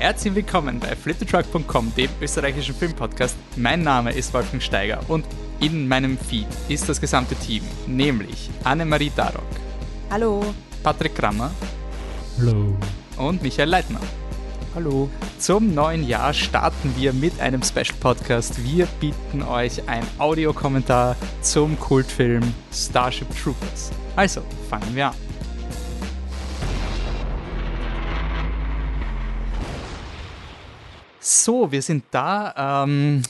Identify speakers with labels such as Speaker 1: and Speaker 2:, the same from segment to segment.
Speaker 1: Herzlich willkommen bei flittertruck.com, dem österreichischen Filmpodcast. Mein Name ist Wolfgang Steiger und in meinem Feed ist das gesamte Team, nämlich Annemarie Darok.
Speaker 2: Hallo.
Speaker 1: Patrick Krammer.
Speaker 3: Hallo.
Speaker 1: Und Michael Leitner.
Speaker 3: Hallo.
Speaker 1: Zum neuen Jahr starten wir mit einem Special Podcast. Wir bieten euch ein Audiokommentar zum Kultfilm Starship Troopers. Also, fangen wir an. So, wir sind da. Ähm,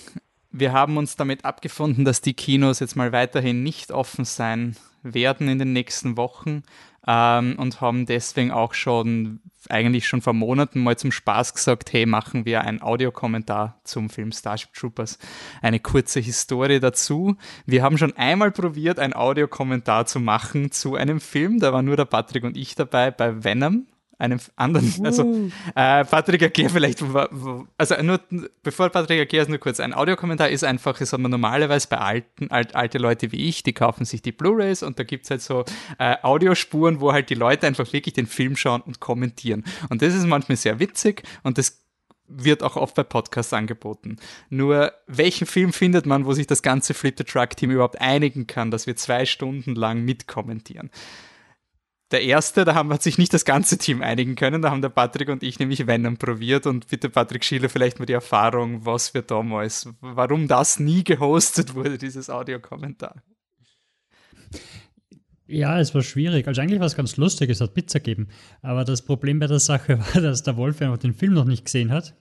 Speaker 1: wir haben uns damit abgefunden, dass die Kinos jetzt mal weiterhin nicht offen sein werden in den nächsten Wochen ähm, und haben deswegen auch schon eigentlich schon vor Monaten mal zum Spaß gesagt, hey, machen wir einen Audiokommentar zum Film Starship Troopers. Eine kurze Historie dazu. Wir haben schon einmal probiert, einen Audiokommentar zu machen zu einem Film. Da waren nur der Patrick und ich dabei bei Venom einem anderen, also äh, Patrick Agier vielleicht, also nur, bevor Patrick Agier nur kurz, ein Audiokommentar ist einfach, das hat man normalerweise bei alten, alt, alte Leute wie ich, die kaufen sich die Blu-Rays und da gibt es halt so äh, Audiospuren, wo halt die Leute einfach wirklich den Film schauen und kommentieren. Und das ist manchmal sehr witzig und das wird auch oft bei Podcasts angeboten. Nur welchen Film findet man, wo sich das ganze Flip the Truck Team überhaupt einigen kann, dass wir zwei Stunden lang mitkommentieren? Der erste, da haben wir sich nicht das ganze Team einigen können, da haben der Patrick und ich nämlich Venom probiert und bitte Patrick Schiele vielleicht mal die Erfahrung, was wir damals, warum das nie gehostet wurde, dieses Audiokommentar.
Speaker 3: Ja, es war schwierig. Also eigentlich war es ganz lustig, es hat Pizza gegeben. Aber das Problem bei der Sache war, dass der Wolf einfach den Film noch nicht gesehen hat.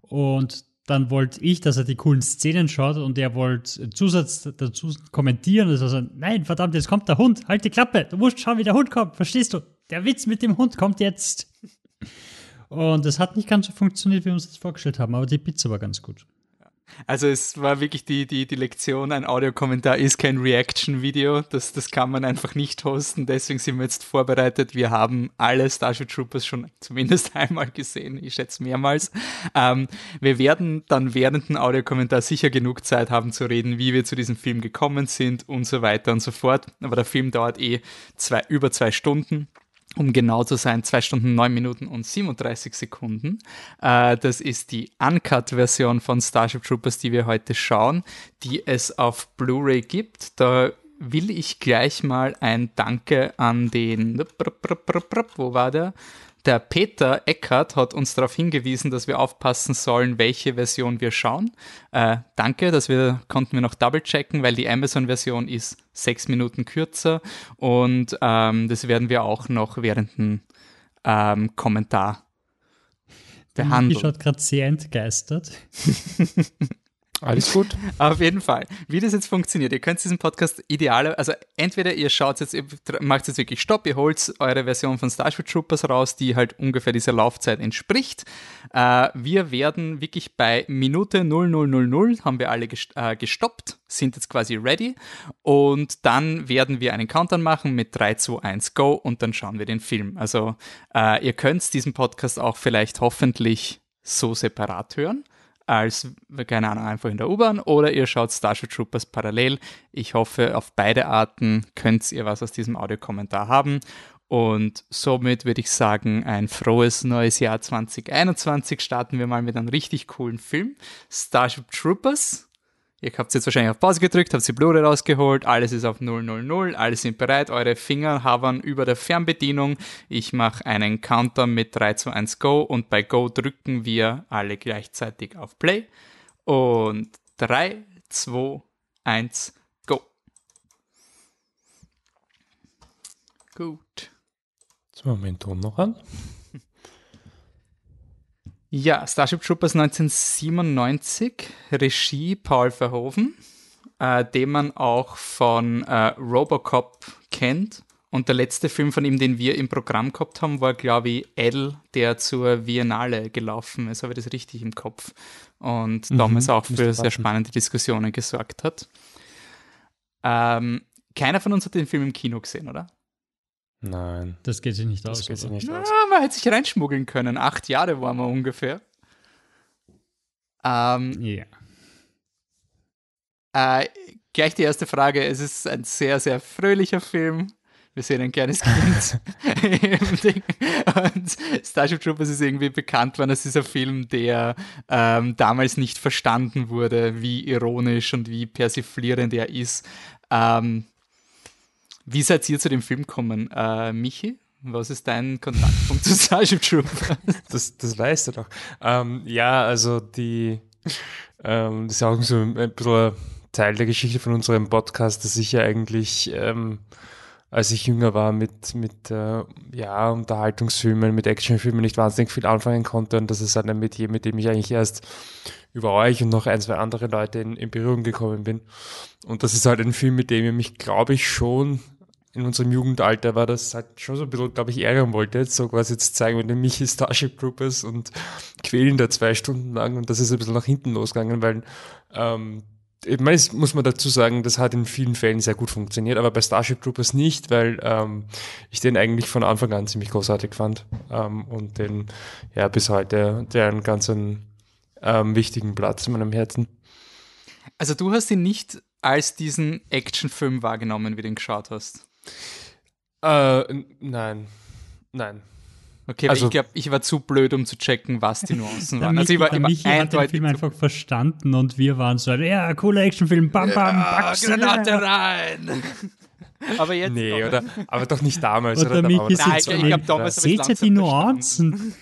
Speaker 3: Und dann wollte ich, dass er die coolen Szenen schaut und er wollte Zusatz dazu kommentieren. Also so, nein, verdammt, jetzt kommt der Hund, halt die Klappe, du musst schauen, wie der Hund kommt, verstehst du? Der Witz mit dem Hund kommt jetzt. Und es hat nicht ganz so funktioniert, wie wir uns das vorgestellt haben, aber die Pizza war ganz gut.
Speaker 1: Also es war wirklich die, die, die Lektion, ein Audiokommentar ist kein Reaction-Video, das, das kann man einfach nicht hosten, deswegen sind wir jetzt vorbereitet. Wir haben alle Starship Troopers schon zumindest einmal gesehen, ich schätze mehrmals. Ähm, wir werden dann während dem Audiokommentar sicher genug Zeit haben zu reden, wie wir zu diesem Film gekommen sind und so weiter und so fort. Aber der Film dauert eh zwei, über zwei Stunden um genau zu sein, 2 Stunden 9 Minuten und 37 Sekunden. Äh, das ist die Uncut-Version von Starship Troopers, die wir heute schauen, die es auf Blu-ray gibt. Da will ich gleich mal ein Danke an den, wo war der? Der Peter Eckert hat uns darauf hingewiesen, dass wir aufpassen sollen, welche Version wir schauen. Äh, danke, dass wir konnten wir noch double checken, weil die Amazon-Version ist sechs Minuten kürzer und ähm, das werden wir auch noch während dem ähm, Kommentar behandeln.
Speaker 3: Die schaut gerade sehr entgeistert.
Speaker 1: Alles gut. Auf jeden Fall. Wie das jetzt funktioniert, ihr könnt diesen Podcast ideal, also entweder ihr schaut jetzt, ihr macht jetzt wirklich Stopp, ihr holt eure Version von Starship Troopers raus, die halt ungefähr dieser Laufzeit entspricht. Äh, wir werden wirklich bei Minute 0000 haben wir alle äh, gestoppt, sind jetzt quasi ready und dann werden wir einen Countdown machen mit 3, 2, 1, go und dann schauen wir den Film. Also äh, ihr könnt diesen Podcast auch vielleicht hoffentlich so separat hören als, keine Ahnung, einfach in der U-Bahn oder ihr schaut Starship Troopers parallel. Ich hoffe, auf beide Arten könnt ihr was aus diesem Audiokommentar haben. Und somit würde ich sagen, ein frohes neues Jahr 2021. Starten wir mal mit einem richtig coolen Film. Starship Troopers Ihr habt jetzt wahrscheinlich auf Pause gedrückt, habt die Blu-ray rausgeholt, alles ist auf 000, alle sind bereit, eure Finger havern über der Fernbedienung. Ich mache einen Counter mit 3 zu 1 Go und bei Go drücken wir alle gleichzeitig auf Play. Und 3, 2, 1, Go. Gut.
Speaker 4: Jetzt machen wir den Ton noch an.
Speaker 1: Ja, Starship Troopers 1997, Regie Paul Verhoeven, äh, den man auch von äh, Robocop kennt. Und der letzte Film von ihm, den wir im Programm gehabt haben, war, glaube ich, L, der zur Biennale gelaufen ist. Habe ich das richtig im Kopf? Und mhm, damals auch für sehr spannende Diskussionen gesorgt hat. Ähm, keiner von uns hat den Film im Kino gesehen, oder?
Speaker 4: Nein.
Speaker 3: Das geht sich nicht
Speaker 4: das
Speaker 3: aus.
Speaker 4: Geht sich nicht
Speaker 1: ja,
Speaker 4: aus.
Speaker 1: man hätte sich reinschmuggeln können. Acht Jahre waren wir ungefähr. Ähm,
Speaker 3: ja.
Speaker 1: Äh, gleich die erste Frage. Es ist ein sehr, sehr fröhlicher Film. Wir sehen ein kleines Kind im Ding. Und Starship Troopers ist irgendwie bekannt worden als dieser Film, der ähm, damals nicht verstanden wurde, wie ironisch und wie persiflierend er ist. Ähm, wie seid ihr zu dem Film gekommen? Äh, Michi? Was ist dein Kontaktpunkt zu Starship Troopers?
Speaker 4: Das, das weißt du doch. Ähm, ja, also die, ähm, das ist auch so ein bisschen Teil der Geschichte von unserem Podcast, dass ich ja eigentlich, ähm, als ich jünger war, mit, mit äh, ja, Unterhaltungsfilmen, mit Actionfilmen nicht wahnsinnig viel anfangen konnte und das ist ein Metier, mit dem ich eigentlich erst über euch und noch ein, zwei andere Leute in, in Berührung gekommen bin. Und das ist halt ein Film, mit dem ihr mich, glaube ich, schon in unserem Jugendalter war das halt schon so ein bisschen, glaube ich, ärgern wollte, so quasi zu zeigen, der Michi Starship Troopers und quälen da zwei Stunden lang und das ist ein bisschen nach hinten losgegangen, weil ähm, ich meine, muss man dazu sagen, das hat in vielen Fällen sehr gut funktioniert, aber bei Starship Troopers nicht, weil ähm, ich den eigentlich von Anfang an ziemlich großartig fand ähm, und den ja bis heute der einen ganz ähm, wichtigen Platz in meinem Herzen.
Speaker 1: Also du hast ihn nicht als diesen Actionfilm wahrgenommen, wie du ihn geschaut hast?
Speaker 4: Äh, nein. Nein.
Speaker 1: Okay, also, ich glaube, ich war zu blöd, um zu checken, was die Nuancen waren. Also
Speaker 3: ich war immer Michi hat den Film einfach verstanden und wir waren so, ja, cooler Actionfilm, bam, bam, ja,
Speaker 1: Granate rein!
Speaker 4: Aber jetzt nee, oder, aber doch nicht damals.
Speaker 3: Oder, oder Michi Nein, ich, ich glaub, damals Seht ihr die Nuancen?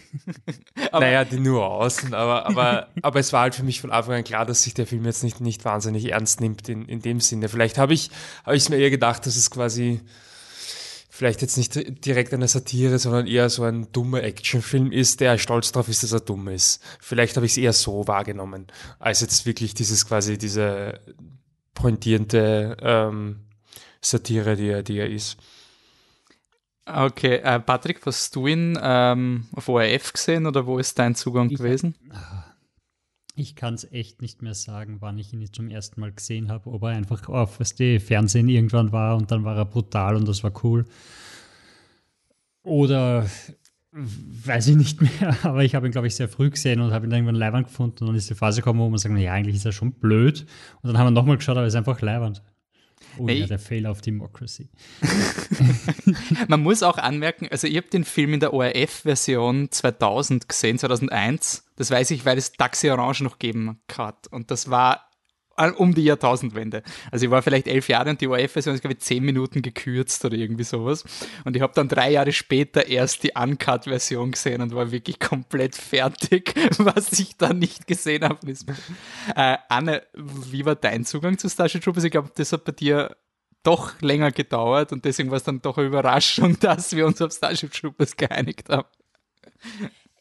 Speaker 4: naja, die Nuancen, aber, aber, aber es war halt für mich von Anfang an klar, dass sich der Film jetzt nicht, nicht wahnsinnig ernst nimmt in, in dem Sinne. Vielleicht habe ich es mir eher gedacht, dass es quasi vielleicht jetzt nicht direkt eine Satire, sondern eher so ein dummer Actionfilm ist, der stolz darauf ist, dass er dumm ist. Vielleicht habe ich es eher so wahrgenommen, als jetzt wirklich dieses quasi diese pointierende ähm, Satire, die er, die er ist.
Speaker 1: Okay, äh, Patrick, hast du ihn ähm, auf ORF gesehen oder wo ist dein Zugang ich, gewesen?
Speaker 3: Ich kann es echt nicht mehr sagen, wann ich ihn zum ersten Mal gesehen habe, ob er einfach auf was die Fernsehen irgendwann war und dann war er brutal und das war cool. Oder weiß ich nicht mehr, aber ich habe ihn, glaube ich, sehr früh gesehen und habe ihn irgendwann leibend gefunden und dann ist die Phase gekommen, wo man sagt, ja, eigentlich ist er schon blöd. Und dann haben wir nochmal geschaut, aber er ist einfach leibend. Oh nee. ja, der Fail of Democracy.
Speaker 1: Man muss auch anmerken, also ich habe den Film in der ORF-Version 2000 gesehen, 2001. Das weiß ich, weil es Taxi Orange noch geben hat. Und das war um die Jahrtausendwende. Also ich war vielleicht elf Jahre und die ORF-Version ist, glaube ich, zehn Minuten gekürzt oder irgendwie sowas. Und ich habe dann drei Jahre später erst die Uncut-Version gesehen und war wirklich komplett fertig, was ich dann nicht gesehen habe. Äh, Anne, wie war dein Zugang zu Starship Troopers? Ich glaube, das hat bei dir doch länger gedauert und deswegen war es dann doch eine Überraschung, dass wir uns auf Starship Troopers geeinigt haben.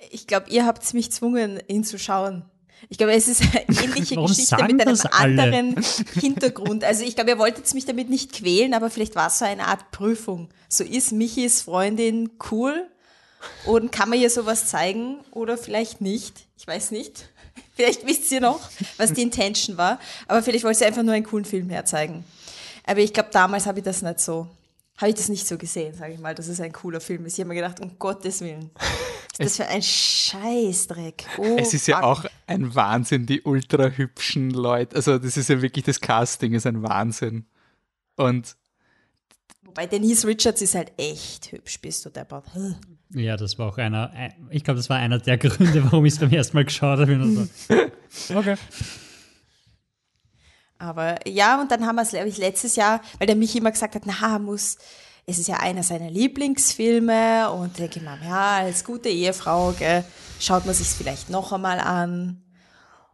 Speaker 2: Ich glaube, ihr habt mich gezwungen, ihn zu schauen. Ich glaube, es ist eine ähnliche Geschichte mit einem anderen Hintergrund. Also ich glaube, ihr wolltet mich damit nicht quälen, aber vielleicht war es so eine Art Prüfung. So ist Michis Freundin cool und kann man ihr sowas zeigen oder vielleicht nicht. Ich weiß nicht. Vielleicht wisst ihr noch, was die Intention war. Aber vielleicht wollte sie einfach nur einen coolen Film herzeigen. Aber ich glaube, damals habe ich das nicht so habe ich das nicht so gesehen, sage ich mal, dass es ein cooler Film ist. Ich habe mir gedacht, um Gottes Willen, ist das für ein Scheißdreck. Oh,
Speaker 1: es ist ja auch ein Wahnsinn, die ultra hübschen Leute. Also das ist ja wirklich, das Casting ist ein Wahnsinn. Und
Speaker 2: Wobei Denise Richards ist halt echt hübsch, bist du deppert.
Speaker 3: Ja, das war auch einer, ich glaube, das war einer der Gründe, warum ich es beim ersten Mal geschaut habe. okay.
Speaker 2: Aber ja, und dann haben wir es, glaube ich, letztes Jahr, weil der mich immer gesagt hat, na, muss, es ist ja einer seiner Lieblingsfilme und denke ich mir, ja, als gute Ehefrau, gell, schaut man sich es vielleicht noch einmal an.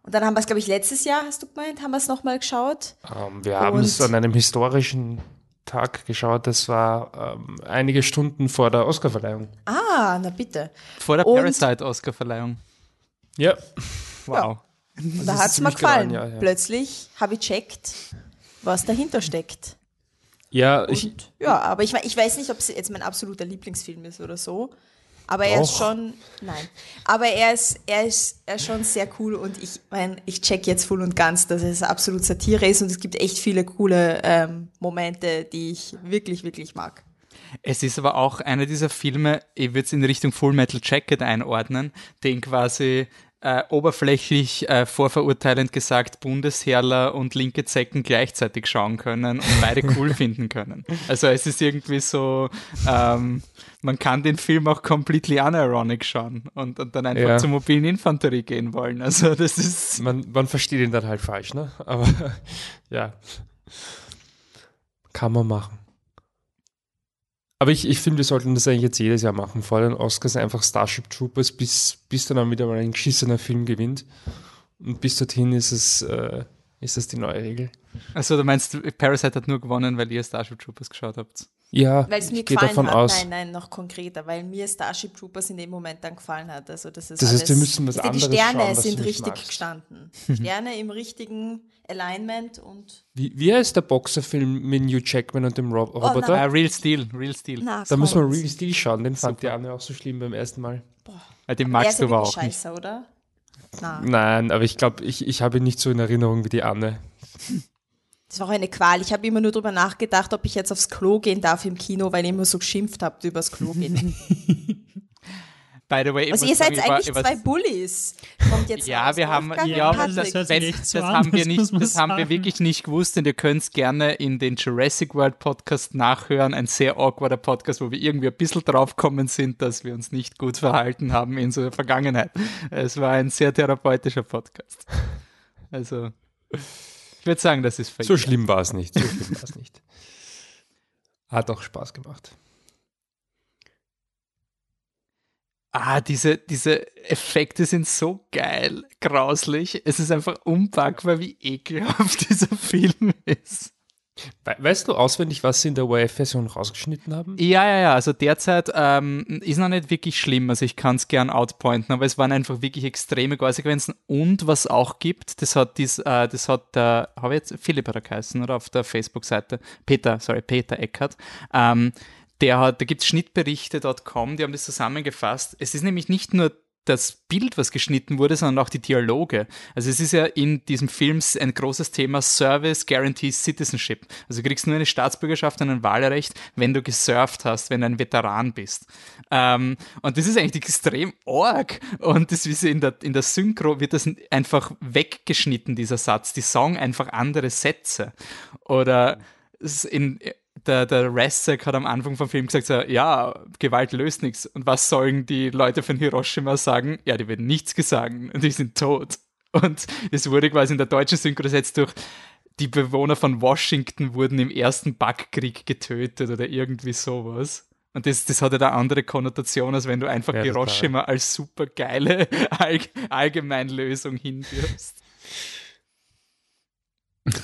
Speaker 2: Und dann haben wir es, glaube ich, letztes Jahr, hast du gemeint, haben wir es nochmal geschaut?
Speaker 4: Um, ähm, wir haben es an einem historischen Tag geschaut. Das war ähm, einige Stunden vor der Oscarverleihung.
Speaker 2: Ah, na bitte.
Speaker 1: Vor der Parasite-Oscarverleihung.
Speaker 4: Ja.
Speaker 2: Wow. Ja. Und da hat es mir gefallen. Ja, ja. Plötzlich habe ich checkt, was dahinter steckt.
Speaker 4: Ja, Und, ich.
Speaker 2: Ja, aber ich, ich weiß nicht, ob es jetzt mein absoluter Lieblingsfilm ist oder so. Aber er ist schon, nein. Aber er ist, er ist, er ist schon sehr cool und ich meine, ich check jetzt voll und ganz, dass es absolut Satire ist und es gibt echt viele coole ähm, Momente, die ich wirklich, wirklich mag.
Speaker 1: Es ist aber auch einer dieser Filme, ich würde es in Richtung Full Metal Jacket einordnen, den quasi äh, oberflächlich äh, vorverurteilend gesagt Bundesherrler und linke Zecken gleichzeitig schauen können und beide cool finden können. Also es ist irgendwie so, ähm, man kann den Film auch completely unironic schauen und, und dann einfach ja. zur mobilen Infanterie gehen wollen. Also das ist.
Speaker 4: Man, man versteht ihn dann halt falsch, ne? Aber ja. Kann man machen. Aber ich, ich finde, wir sollten das eigentlich jetzt jedes Jahr machen. Vor den Oscars einfach Starship Troopers, bis, bis dann auch wieder mal ein geschissener Film gewinnt. Und bis dorthin ist es, äh, ist das die neue Regel.
Speaker 1: Also du meinst, Parasite hat nur gewonnen, weil ihr Starship Troopers geschaut habt?
Speaker 4: Ja,
Speaker 2: weil es mir gefallen davon hat. Aus. Nein, nein, noch konkreter, weil mir Starship Troopers in dem Moment dann gefallen hat. Also das ist
Speaker 4: das
Speaker 2: heißt,
Speaker 4: alles, wir müssen was anderes
Speaker 2: Die Sterne
Speaker 4: schauen,
Speaker 2: sind richtig magst. gestanden. Sterne im richtigen Alignment und.
Speaker 4: Wie, wie heißt der Boxerfilm mit New Jackman und dem Rob oh, Roboter?
Speaker 1: Uh, Real Steel, Real Steel.
Speaker 4: Na, da muss man Real Steel schauen, den fand die Anne auch so schlimm beim ersten Mal.
Speaker 1: Boah. Ja, den magst du aber auch
Speaker 2: scheiße, nicht. oder?
Speaker 4: Na. Nein, aber ich glaube, ich, ich habe ihn nicht so in Erinnerung wie die Anne.
Speaker 2: Das war auch eine Qual. Ich habe immer nur darüber nachgedacht, ob ich jetzt aufs Klo gehen darf im Kino, weil ihr immer so geschimpft habt übers Klo gehen.
Speaker 1: By the way,
Speaker 2: also ihr seid eigentlich war, zwei Bullies. Kommt jetzt
Speaker 1: ja, wir haben, ja, das, das, das, das haben wir nicht, das haben wir wirklich nicht gewusst und ihr könnt es gerne in den Jurassic World Podcast nachhören. Ein sehr awkwarder Podcast, wo wir irgendwie ein bisschen draufkommen sind, dass wir uns nicht gut verhalten haben in unserer Vergangenheit. Es war ein sehr therapeutischer Podcast. Also. Ich würde sagen, das ist.
Speaker 4: So schlimm war es nicht. So schlimm war es nicht. Hat auch Spaß gemacht.
Speaker 1: Ah, diese, diese Effekte sind so geil, grauslich. Es ist einfach unpackbar, wie ekelhaft dieser Film ist.
Speaker 4: Weißt du auswendig, was sie in der ORF-Version rausgeschnitten haben?
Speaker 1: Ja, ja, ja. Also derzeit ähm, ist noch nicht wirklich schlimm. Also ich kann es gern outpointen, aber es waren einfach wirklich extreme Konsequenzen. Und was auch gibt, das hat dies, äh, das hat der, habe ich jetzt Philipp oder geheißen, oder auf der Facebook-Seite, Peter, sorry, Peter Eckert, ähm, der hat, da gibt es Schnittberichte.com, die haben das zusammengefasst. Es ist nämlich nicht nur das Bild, was geschnitten wurde, sondern auch die Dialoge. Also es ist ja in diesem Film ein großes Thema Service Guarantees Citizenship. Also du kriegst nur eine Staatsbürgerschaft und ein Wahlrecht, wenn du gesurft hast, wenn du ein Veteran bist. Ähm, und das ist eigentlich extrem arg. Und das ist in der, in der Synchro wird das einfach weggeschnitten, dieser Satz. Die sagen einfach andere Sätze. Oder in, der, der Rassek hat am Anfang vom Film gesagt, so, ja, Gewalt löst nichts. Und was sollen die Leute von Hiroshima sagen? Ja, die werden nichts gesagt und die sind tot. Und es wurde quasi in der deutschen Synchro gesetzt durch die Bewohner von Washington wurden im ersten Backkrieg getötet oder irgendwie sowas. Und das, das hat ja eine andere Konnotation, als wenn du einfach ja, Hiroshima als super geile All Allgemeinlösung hinwirfst.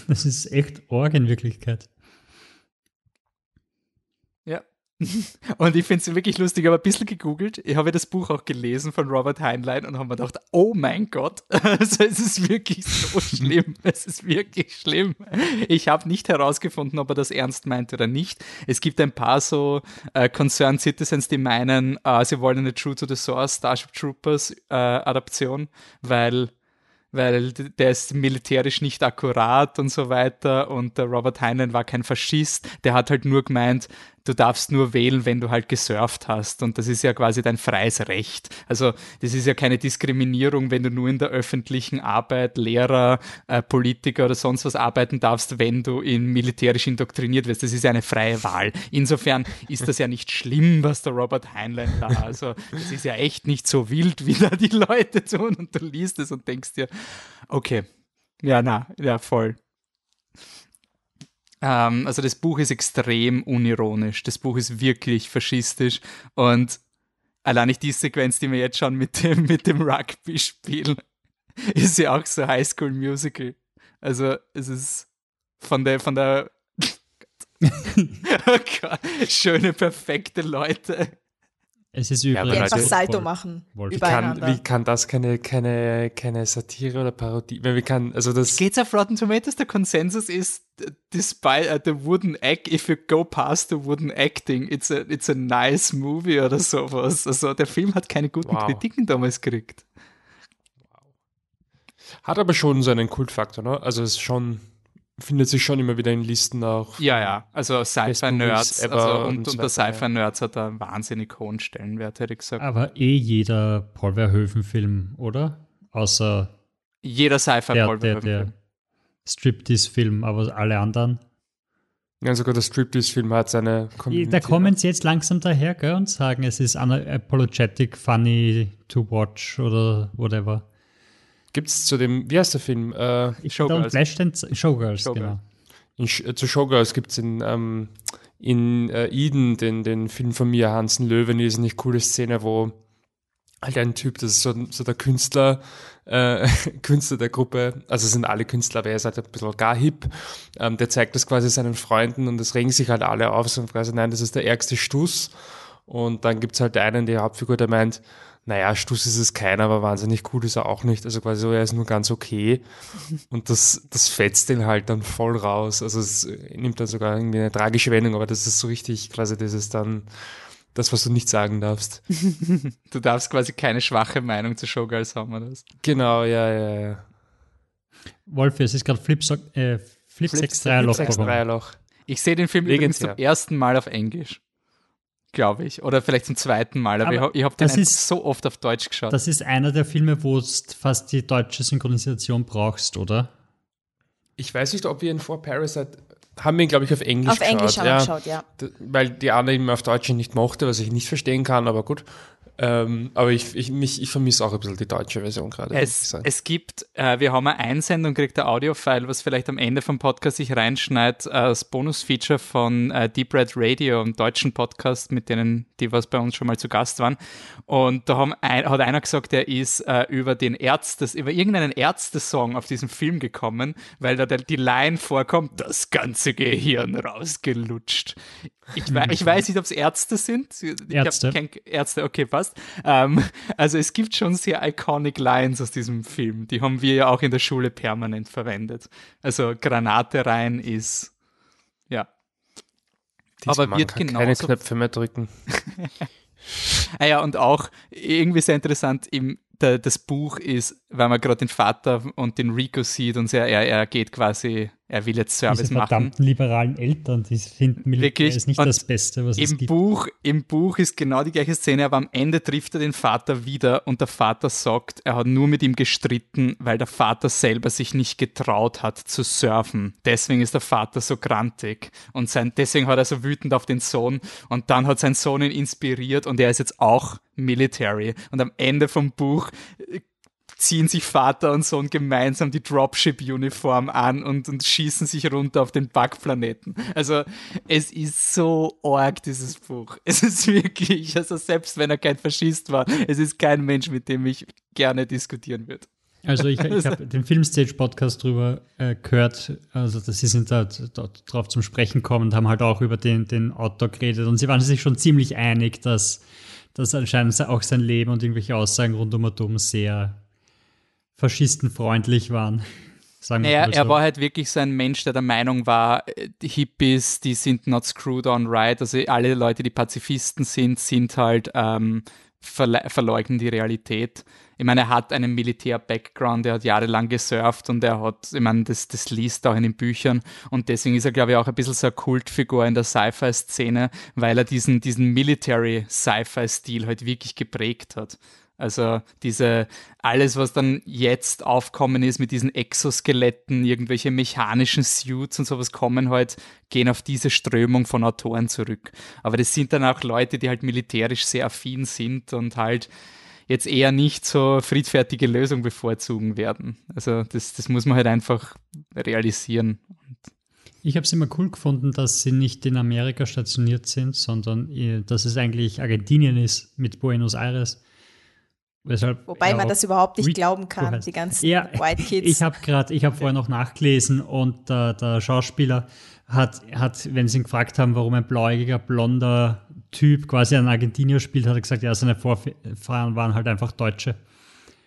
Speaker 3: Das ist echt Org in Wirklichkeit.
Speaker 1: Und ich finde es wirklich lustig, ich habe ein bisschen gegoogelt. Ich habe das Buch auch gelesen von Robert Heinlein und habe mir gedacht, oh mein Gott, also es ist wirklich so schlimm. Es ist wirklich schlimm. Ich habe nicht herausgefunden, ob er das ernst meint oder nicht. Es gibt ein paar so äh, Concerned Citizens, die meinen, äh, sie wollen eine True to the Source Starship Troopers äh, Adaption, weil weil der ist militärisch nicht akkurat und so weiter und der Robert Heinlein war kein Faschist, der hat halt nur gemeint, du darfst nur wählen, wenn du halt gesurft hast. Und das ist ja quasi dein freies Recht. Also das ist ja keine Diskriminierung, wenn du nur in der öffentlichen Arbeit, Lehrer, äh, Politiker oder sonst was arbeiten darfst, wenn du in militärisch indoktriniert wirst. Das ist ja eine freie Wahl. Insofern ist das ja nicht schlimm, was der Robert Heinlein da. Also es ist ja echt nicht so wild, wie da die Leute tun. Und du liest es und denkst dir, okay, ja, na, ja, voll. Ähm, also das Buch ist extrem unironisch. Das Buch ist wirklich faschistisch und allein nicht die Sequenz, die wir jetzt schon mit dem, mit dem Rugby spielen, ist ja auch so Highschool Musical. Also es ist von der, von der oh Gott, schöne, perfekte Leute.
Speaker 3: Es ist übrigens.
Speaker 2: Ja, einfach Salto machen.
Speaker 4: Wie kann, wie kann das keine, keine, keine Satire oder Parodie? Wie kann, also das
Speaker 1: Geht's auf Rotten Tomatoes? Der Konsensus ist, despite uh, the wooden egg, if you go past the wooden acting, it's a, it's a nice movie oder sowas. Also der Film hat keine guten wow. Kritiken damals gekriegt.
Speaker 4: Hat aber schon seinen Kultfaktor, ne? Also es ist schon findet sich schon immer wieder in Listen auch.
Speaker 1: Ja, ja, also Sci-Fi-Nerds also, und, und, der Sci-Fi-Nerds hat einen wahnsinnig hohen Stellenwert, hätte ich gesagt.
Speaker 3: Aber eh jeder Paul Verhoeven-Film, oder? Außer
Speaker 1: jeder Sci-Fi-Paul
Speaker 3: der, der, der Striptease-Film, aber alle anderen.
Speaker 4: Ja, sogar der Striptease-Film hat seine
Speaker 3: Community. Da kommen sie jetzt langsam daher gell, und sagen, es ist apologetic, funny to watch oder whatever.
Speaker 4: Gibt es zu dem, wie heißt der Film? Äh,
Speaker 3: Showgirls. Showgirls, Showgirls, genau.
Speaker 4: In, äh, zu Showgirls gibt es in, ähm, in äh, Eden den, den Film von Mia Hansen Löwen, ist eine coole Szene, wo halt ein Typ, das ist so, so der Künstler, äh, Künstler der Gruppe, also sind alle Künstler, aber er ist halt ein bisschen gar hip, ähm, der zeigt das quasi seinen Freunden und es regen sich halt alle auf, so quasi, nein, das ist der ärgste Stuss. Und dann gibt's halt einen, die Hauptfigur, der meint, naja, Stuss ist es keiner, aber wahnsinnig cool ist er auch nicht. Also quasi so, er ist nur ganz okay. Und das, das fetzt ihn halt dann voll raus. Also es nimmt dann sogar irgendwie eine tragische Wendung, aber das ist so richtig quasi dieses dann, das, was du nicht sagen darfst.
Speaker 1: du darfst quasi keine schwache Meinung zu Showgirls haben, oder?
Speaker 4: Genau, ja, ja, ja.
Speaker 3: Wolf, es ist gerade Flip, äh, Flip, Flip 6 Dreierloch.
Speaker 4: Dreierloch.
Speaker 1: Ich sehe den Film übrigens zum ersten Mal auf Englisch. Glaube ich. Oder vielleicht zum zweiten Mal. Aber, aber ich habe hab den ist, so oft auf Deutsch geschaut.
Speaker 3: Das ist einer der Filme, wo du fast die deutsche Synchronisation brauchst, oder?
Speaker 4: Ich weiß nicht, ob wir ihn vor Parasite haben wir, glaube ich, auf Englisch
Speaker 2: auf geschaut. Auf Englisch haben ja, geschaut, ja.
Speaker 4: Weil die Anna ihn auf Deutsch nicht mochte, was ich nicht verstehen kann, aber gut. Ähm, aber ich, ich, mich, ich vermisse auch ein bisschen die deutsche Version gerade.
Speaker 1: Es, es gibt, äh, wir haben eine Einsendung, kriegt ein Audio-File, was vielleicht am Ende vom Podcast sich reinschneidet, äh, als Bonus-Feature von äh, Deep Red Radio, einem deutschen Podcast, mit denen, die was bei uns schon mal zu Gast waren. Und da haben ein, hat einer gesagt, er ist äh, über den Ärztes, über irgendeinen Ärzte-Song auf diesen Film gekommen, weil da die Line vorkommt, das ganze Gehirn rausgelutscht. Ich, ich weiß nicht, ob es Ärzte sind. Ich
Speaker 3: Ärzte.
Speaker 1: Kein Ärzte, okay, passt. Ähm, also es gibt schon sehr iconic Lines aus diesem Film. Die haben wir ja auch in der Schule permanent verwendet. Also Granate rein ist, ja.
Speaker 4: Diesmal Aber wird genauso... Keine Knöpfe mehr drücken.
Speaker 1: ah ja, und auch irgendwie sehr interessant, im der, das Buch ist, weil man gerade den Vater und den Rico sieht und er, er geht quasi, er will jetzt Service Diese machen.
Speaker 3: verdammten liberalen Eltern, die finden Militär Wirklich? ist nicht und das Beste, was
Speaker 1: im
Speaker 3: es gibt.
Speaker 1: Buch, Im Buch ist genau die gleiche Szene, aber am Ende trifft er den Vater wieder und der Vater sagt, er hat nur mit ihm gestritten, weil der Vater selber sich nicht getraut hat zu surfen. Deswegen ist der Vater so grantig und sein, deswegen hat er so wütend auf den Sohn und dann hat sein Sohn ihn inspiriert und er ist jetzt auch Military. Und am Ende vom Buch ziehen sich Vater und Sohn gemeinsam die Dropship-Uniform an und, und schießen sich runter auf den Bugplaneten. Also es ist so arg, dieses Buch. Es ist wirklich, also selbst wenn er kein Faschist war, es ist kein Mensch, mit dem ich gerne diskutieren würde.
Speaker 3: Also ich, ich habe den Filmstage-Podcast drüber äh, gehört, also dass sie sind da, da drauf zum Sprechen gekommen und haben halt auch über den, den Autor geredet und sie waren sich schon ziemlich einig, dass dass anscheinend auch sein Leben und irgendwelche Aussagen rund um Atom sehr faschistenfreundlich waren.
Speaker 1: Sagen naja, so. er war halt wirklich so ein Mensch, der der Meinung war, die Hippies, die sind not screwed on right. Also alle Leute, die Pazifisten sind, sind halt ähm, verleugnen die Realität. Ich meine, er hat einen Militär-Background, er hat jahrelang gesurft und er hat, ich meine, das, das liest auch in den Büchern und deswegen ist er, glaube ich, auch ein bisschen so eine Kultfigur in der Sci-Fi-Szene, weil er diesen, diesen Military-Sci-Fi-Stil halt wirklich geprägt hat. Also diese, alles, was dann jetzt aufkommen ist mit diesen Exoskeletten, irgendwelche mechanischen Suits und sowas kommen halt, gehen auf diese Strömung von Autoren zurück. Aber das sind dann auch Leute, die halt militärisch sehr affin sind und halt jetzt eher nicht so friedfertige Lösungen bevorzugen werden. Also das, das muss man halt einfach realisieren.
Speaker 3: Ich habe es immer cool gefunden, dass sie nicht in Amerika stationiert sind, sondern äh, dass es eigentlich Argentinien ist mit Buenos Aires.
Speaker 2: Weshalb Wobei man das überhaupt nicht glauben kann, die ganzen ja, White Kids.
Speaker 3: Ich habe gerade, ich habe vorher noch nachgelesen und der, der Schauspieler hat, hat, wenn sie ihn gefragt haben, warum ein blauäugiger, blonder Typ quasi ein Argentinier spielt, hat er gesagt, ja, seine Vorfahren waren halt einfach Deutsche.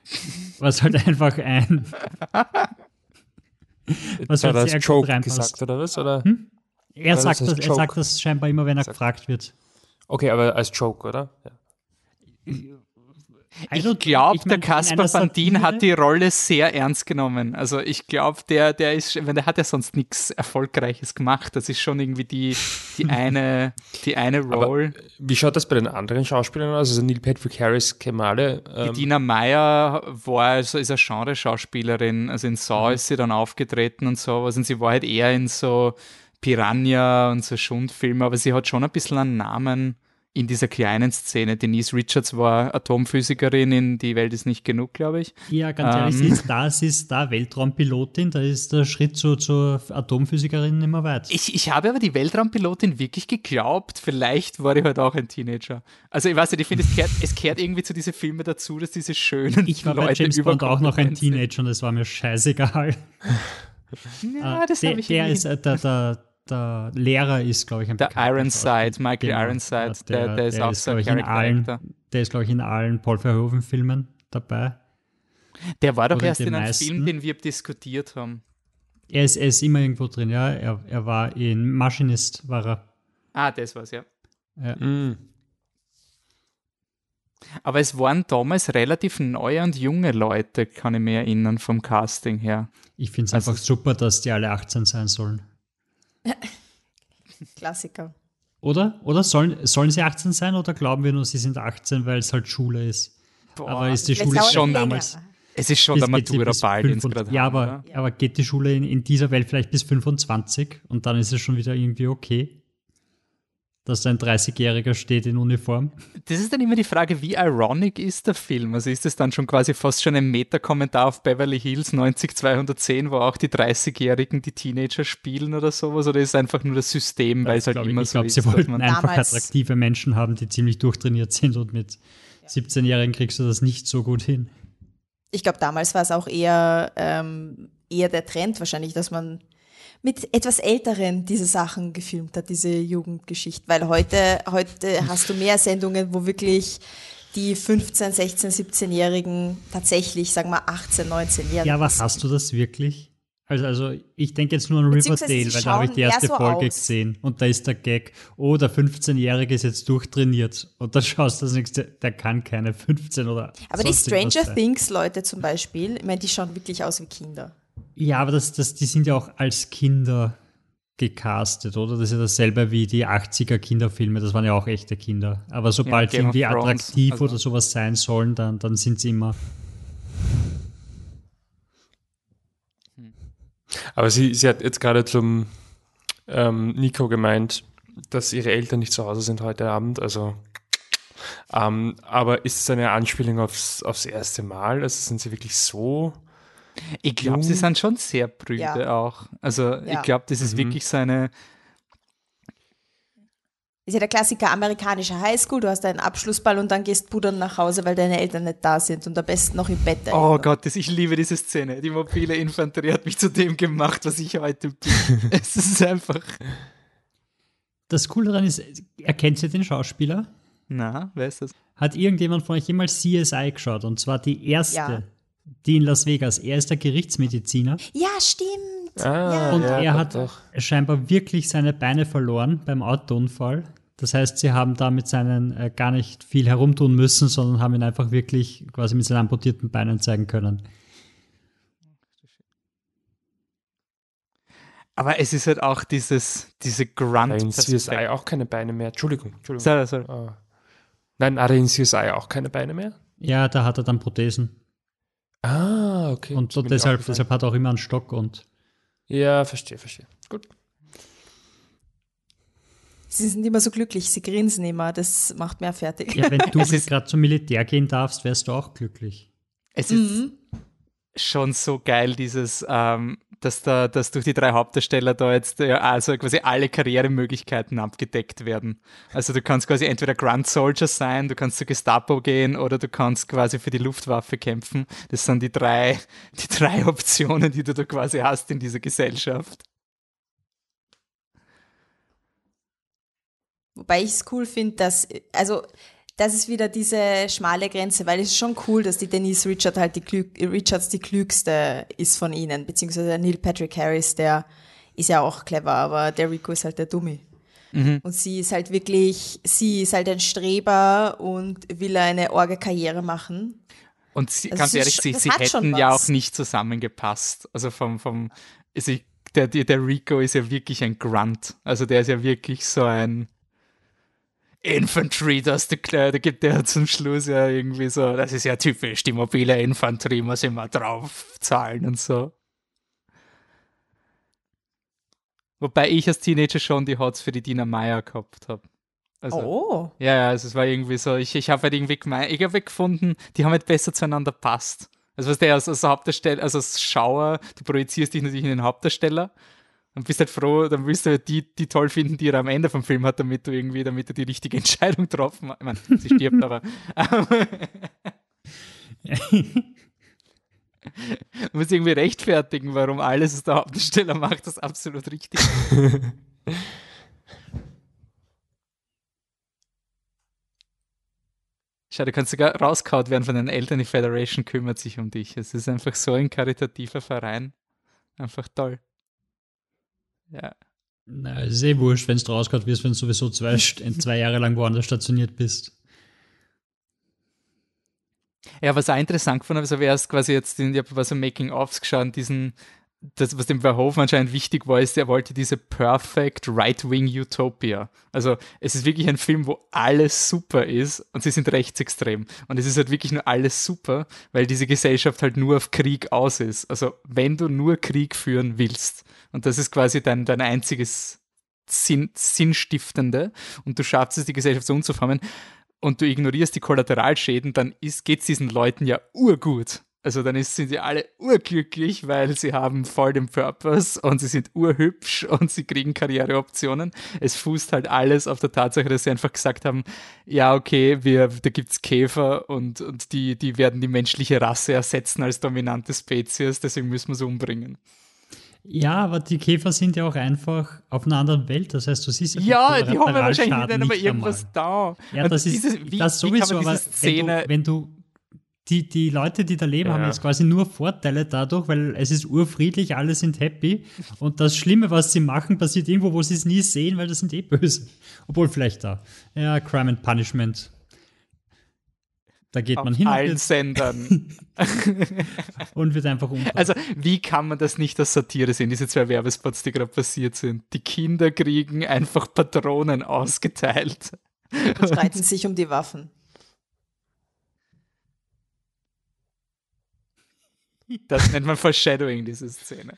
Speaker 3: Was halt einfach ein.
Speaker 4: was halt sehr Joke gut gesagt, oder was? Oder? Hm?
Speaker 3: Er, oder sagt das, er sagt das scheinbar immer, wenn er sagt. gefragt wird.
Speaker 4: Okay, aber als Joke, oder? Ja.
Speaker 1: Ich glaube, der Caspar Van Dien hat die Rolle sehr ernst genommen. Also ich glaube, der, der ist, wenn der hat ja sonst nichts Erfolgreiches gemacht. Das ist schon irgendwie die, die eine, die eine Rolle.
Speaker 4: wie schaut das bei den anderen Schauspielern aus? Also Neil Patrick Harris kennen alle.
Speaker 1: Ähm die Dina Meyer war also ist eine Genre-Schauspielerin. Also in Saw mhm. ist sie dann aufgetreten und sowas. Und sie war halt eher in so Piranha und so Schundfilme, aber sie hat schon ein bisschen einen Namen in dieser kleinen Szene. Denise Richards war Atomphysikerin in Die Welt ist nicht genug, glaube ich.
Speaker 3: Ja, ganz ehrlich, ähm, sie ist da, sie ist da Weltraumpilotin, da ist der Schritt zu, zur Atomphysikerin immer weit.
Speaker 1: Ich, ich habe aber die Weltraumpilotin wirklich geglaubt, vielleicht war ich halt auch ein Teenager. Also ich weiß nicht, ich finde, es kehrt, es kehrt irgendwie zu diesen Filmen dazu, dass diese schönen
Speaker 3: Ich war Leute bei James Bond auch noch ein Teenager und es war mir scheißegal. Ja, das der, ich der ist äh, der, der, der Lehrer ist, glaube ich,
Speaker 1: ein Der Ironside, Michael genau. Ironside, der, der, der, ist auch ist, so ein
Speaker 3: in allen, Der ist, glaube ich, in allen Paul Verhoeven-Filmen dabei.
Speaker 1: Der war doch Oder erst in einem meisten. Film, den wir diskutiert haben.
Speaker 3: Er ist, er ist immer irgendwo drin, ja. Er, er war in Machinist, war er.
Speaker 1: Ah, das war's, ja. ja. Mm. Aber es waren damals relativ neue und junge Leute, kann ich mich erinnern, vom Casting her.
Speaker 3: Ich finde es also einfach super, dass die alle 18 sein sollen.
Speaker 2: Klassiker.
Speaker 3: Oder? Oder sollen, sollen sie 18 sein oder glauben wir nur, sie sind 18, weil es halt Schule ist? Boah, aber ist die Schule schon damals.
Speaker 1: Es ist schon der Matura bald
Speaker 3: insgesamt. Ja, aber, aber geht die Schule in, in dieser Welt vielleicht bis 25 und dann ist es schon wieder irgendwie okay? Dass ein 30-Jähriger steht in Uniform.
Speaker 1: Das ist dann immer die Frage, wie ironic ist der Film? Also ist es dann schon quasi fast schon ein Meta-Kommentar auf Beverly Hills 90210, wo auch die 30-Jährigen die Teenager spielen oder sowas? Oder ist es einfach nur das System, weil es halt immer ich, so ich glaub, ist?
Speaker 3: Ich glaube, sie wollten einfach attraktive Menschen haben, die ziemlich durchtrainiert sind und mit 17-Jährigen kriegst du das nicht so gut hin.
Speaker 2: Ich glaube, damals war es auch eher, ähm, eher der Trend wahrscheinlich, dass man mit etwas Älteren diese Sachen gefilmt hat, diese Jugendgeschichte. Weil heute, heute hast du mehr Sendungen, wo wirklich die 15, 16, 17-Jährigen tatsächlich, sagen wir 18, 19 werden.
Speaker 3: Ja, was hast du das wirklich? Also, also ich denke jetzt nur an Riverdale, weil da habe ich die erste so Folge aus. gesehen und da ist der Gag, oh, der 15-Jährige ist jetzt durchtrainiert und da schaust du das nächste, der kann keine 15 oder
Speaker 2: Aber die Stranger Things Leute zum Beispiel, ich meine, die schauen wirklich aus wie Kinder.
Speaker 3: Ja, aber das, das, die sind ja auch als Kinder gecastet, oder? Das ist ja dasselbe wie die 80er Kinderfilme, das waren ja auch echte Kinder. Aber sobald ja, irgendwie attraktiv also. oder sowas sein sollen, dann, dann sind sie immer.
Speaker 4: Aber sie, sie hat jetzt gerade zum ähm, Nico gemeint, dass ihre Eltern nicht zu Hause sind heute Abend, also ähm, aber ist es eine Anspielung aufs, aufs erste Mal? Also sind sie wirklich so
Speaker 1: ich glaube, sie sind schon sehr brüde ja. auch. Also ja. ich glaube, das ist mhm. wirklich so eine.
Speaker 2: Ist ja der Klassiker amerikanischer Highschool, du hast einen Abschlussball und dann gehst du dann nach Hause, weil deine Eltern nicht da sind und am besten noch im Bett.
Speaker 1: Oh Gott, das, ich liebe diese Szene. Die mobile Infanterie hat mich zu dem gemacht, was ich heute bin. es ist einfach.
Speaker 3: Das Coole daran ist, erkennt ihr den Schauspieler?
Speaker 1: Na, wer ist das?
Speaker 3: Hat irgendjemand von euch jemals CSI geschaut? Und zwar die erste. Ja die in Las Vegas. Er ist der Gerichtsmediziner.
Speaker 2: Ja, stimmt.
Speaker 3: Ah,
Speaker 2: ja.
Speaker 3: Und ja, er hat doch. scheinbar wirklich seine Beine verloren beim Autounfall. Das heißt, sie haben da mit seinen äh, gar nicht viel herumtun müssen, sondern haben ihn einfach wirklich quasi mit seinen amputierten Beinen zeigen können.
Speaker 1: Aber es ist halt auch dieses, diese Grunt.
Speaker 4: Nein, CSI auch keine Beine mehr. Entschuldigung. Entschuldigung. Sorry, sorry. Oh. Nein, hat er in CSI auch keine Beine mehr?
Speaker 3: Ja, da hat er dann Prothesen.
Speaker 4: Ah, okay.
Speaker 3: Und so deshalb, deshalb hat er auch immer einen Stock und.
Speaker 4: Ja, verstehe, verstehe. Gut.
Speaker 2: Sie sind immer so glücklich, sie grinsen immer, das macht mehr fertig.
Speaker 3: Ja, wenn du gerade zum Militär gehen darfst, wärst du auch glücklich.
Speaker 1: Es ist mhm. schon so geil, dieses, ähm, dass, da, dass durch die drei Hauptdarsteller da jetzt äh, also quasi alle Karrieremöglichkeiten abgedeckt werden. Also du kannst quasi entweder Grunt Soldier sein, du kannst zur Gestapo gehen oder du kannst quasi für die Luftwaffe kämpfen. Das sind die drei, die drei Optionen, die du da quasi hast in dieser Gesellschaft.
Speaker 2: Wobei ich es cool finde, dass, also das ist wieder diese schmale Grenze, weil es ist schon cool, dass die Denise Richard halt die Klü Richards die klügste ist von ihnen, beziehungsweise der Neil Patrick Harris, der ist ja auch clever, aber der Rico ist halt der Dummy. Mhm. Und sie ist halt wirklich, sie ist halt ein Streber und will eine Orge-Karriere machen.
Speaker 1: Und sie, also ganz ehrlich, sie, sie hätten ja auch nicht zusammengepasst. Also vom, vom, also der, der Rico ist ja wirklich ein Grunt. Also der ist ja wirklich so ein Infantry, das der, da gibt der zum Schluss ja irgendwie so, das ist ja typisch, die mobile Infanterie muss immer drauf zahlen und so. Wobei ich als Teenager schon die Hots für die Dina Meyer gehabt habe. Also, oh. Ja, ja, also es war irgendwie so, ich, ich habe halt irgendwie gemeint, ich habe gefunden, die haben halt besser zueinander passt. Also was der als, als Hauptdarsteller, also als Schauer, du projizierst dich natürlich in den Hauptdarsteller und bist halt froh, dann willst du halt die, die toll finden, die er am Ende vom Film hat, damit du irgendwie, damit er die richtige Entscheidung getroffen hat. Ich meine, sie stirbt aber. du musst irgendwie rechtfertigen, warum alles, was der Hauptdarsteller macht, das absolut richtig ist. Schau, du kannst sogar rauskaut werden von den Eltern, die Federation kümmert sich um dich. Es ist einfach so ein karitativer Verein. Einfach toll. Ja.
Speaker 3: Na, es ist eh wurscht, wenn du rauskaut wirst, wenn du sowieso zwei, zwei Jahre lang woanders stationiert bist.
Speaker 1: Ja, was auch interessant gefunden habe, habe ich erst quasi jetzt, in, ich habe was Making-ofs geschaut, diesen das, was dem Verhoeven anscheinend wichtig war, ist, er wollte diese Perfect Right-Wing Utopia. Also es ist wirklich ein Film, wo alles super ist und sie sind rechtsextrem. Und es ist halt wirklich nur alles super, weil diese Gesellschaft halt nur auf Krieg aus ist. Also wenn du nur Krieg führen willst, und das ist quasi dein, dein einziges Sinn, Sinnstiftende, und du schaffst es, die Gesellschaft so umzuformen, und du ignorierst die Kollateralschäden, dann geht es diesen Leuten ja urgut. Also dann ist, sind sie alle urglücklich, weil sie haben voll den Purpose und sie sind urhübsch und sie kriegen Karriereoptionen. Es fußt halt alles auf der Tatsache, dass sie einfach gesagt haben, ja, okay, wir, da gibt's Käfer und, und die, die werden die menschliche Rasse ersetzen als dominante Spezies, deswegen müssen wir sie umbringen.
Speaker 3: Ja, aber die Käfer sind ja auch einfach auf einer anderen Welt. Das heißt, du siehst
Speaker 1: ja, die haben ja wahrscheinlich nicht einmal irgendwas
Speaker 3: einmal. da. Ja, das ist dieses, wie, das sowieso. aber Szene wenn du, wenn du die, die Leute, die da leben, ja. haben jetzt quasi nur Vorteile dadurch, weil es ist urfriedlich, alle sind happy. Und das Schlimme, was sie machen, passiert irgendwo, wo sie es nie sehen, weil das sind eh böse. Obwohl vielleicht da. Ja, Crime and Punishment. Da geht
Speaker 1: Auf
Speaker 3: man hin.
Speaker 1: allen Sendern.
Speaker 3: und wird einfach um.
Speaker 1: Also, wie kann man das nicht als Satire sehen, diese zwei Werbespots, die gerade passiert sind? Die Kinder kriegen einfach Patronen ausgeteilt.
Speaker 2: Und streiten sich um die Waffen.
Speaker 1: Das nennt man Foreshadowing, diese Szene.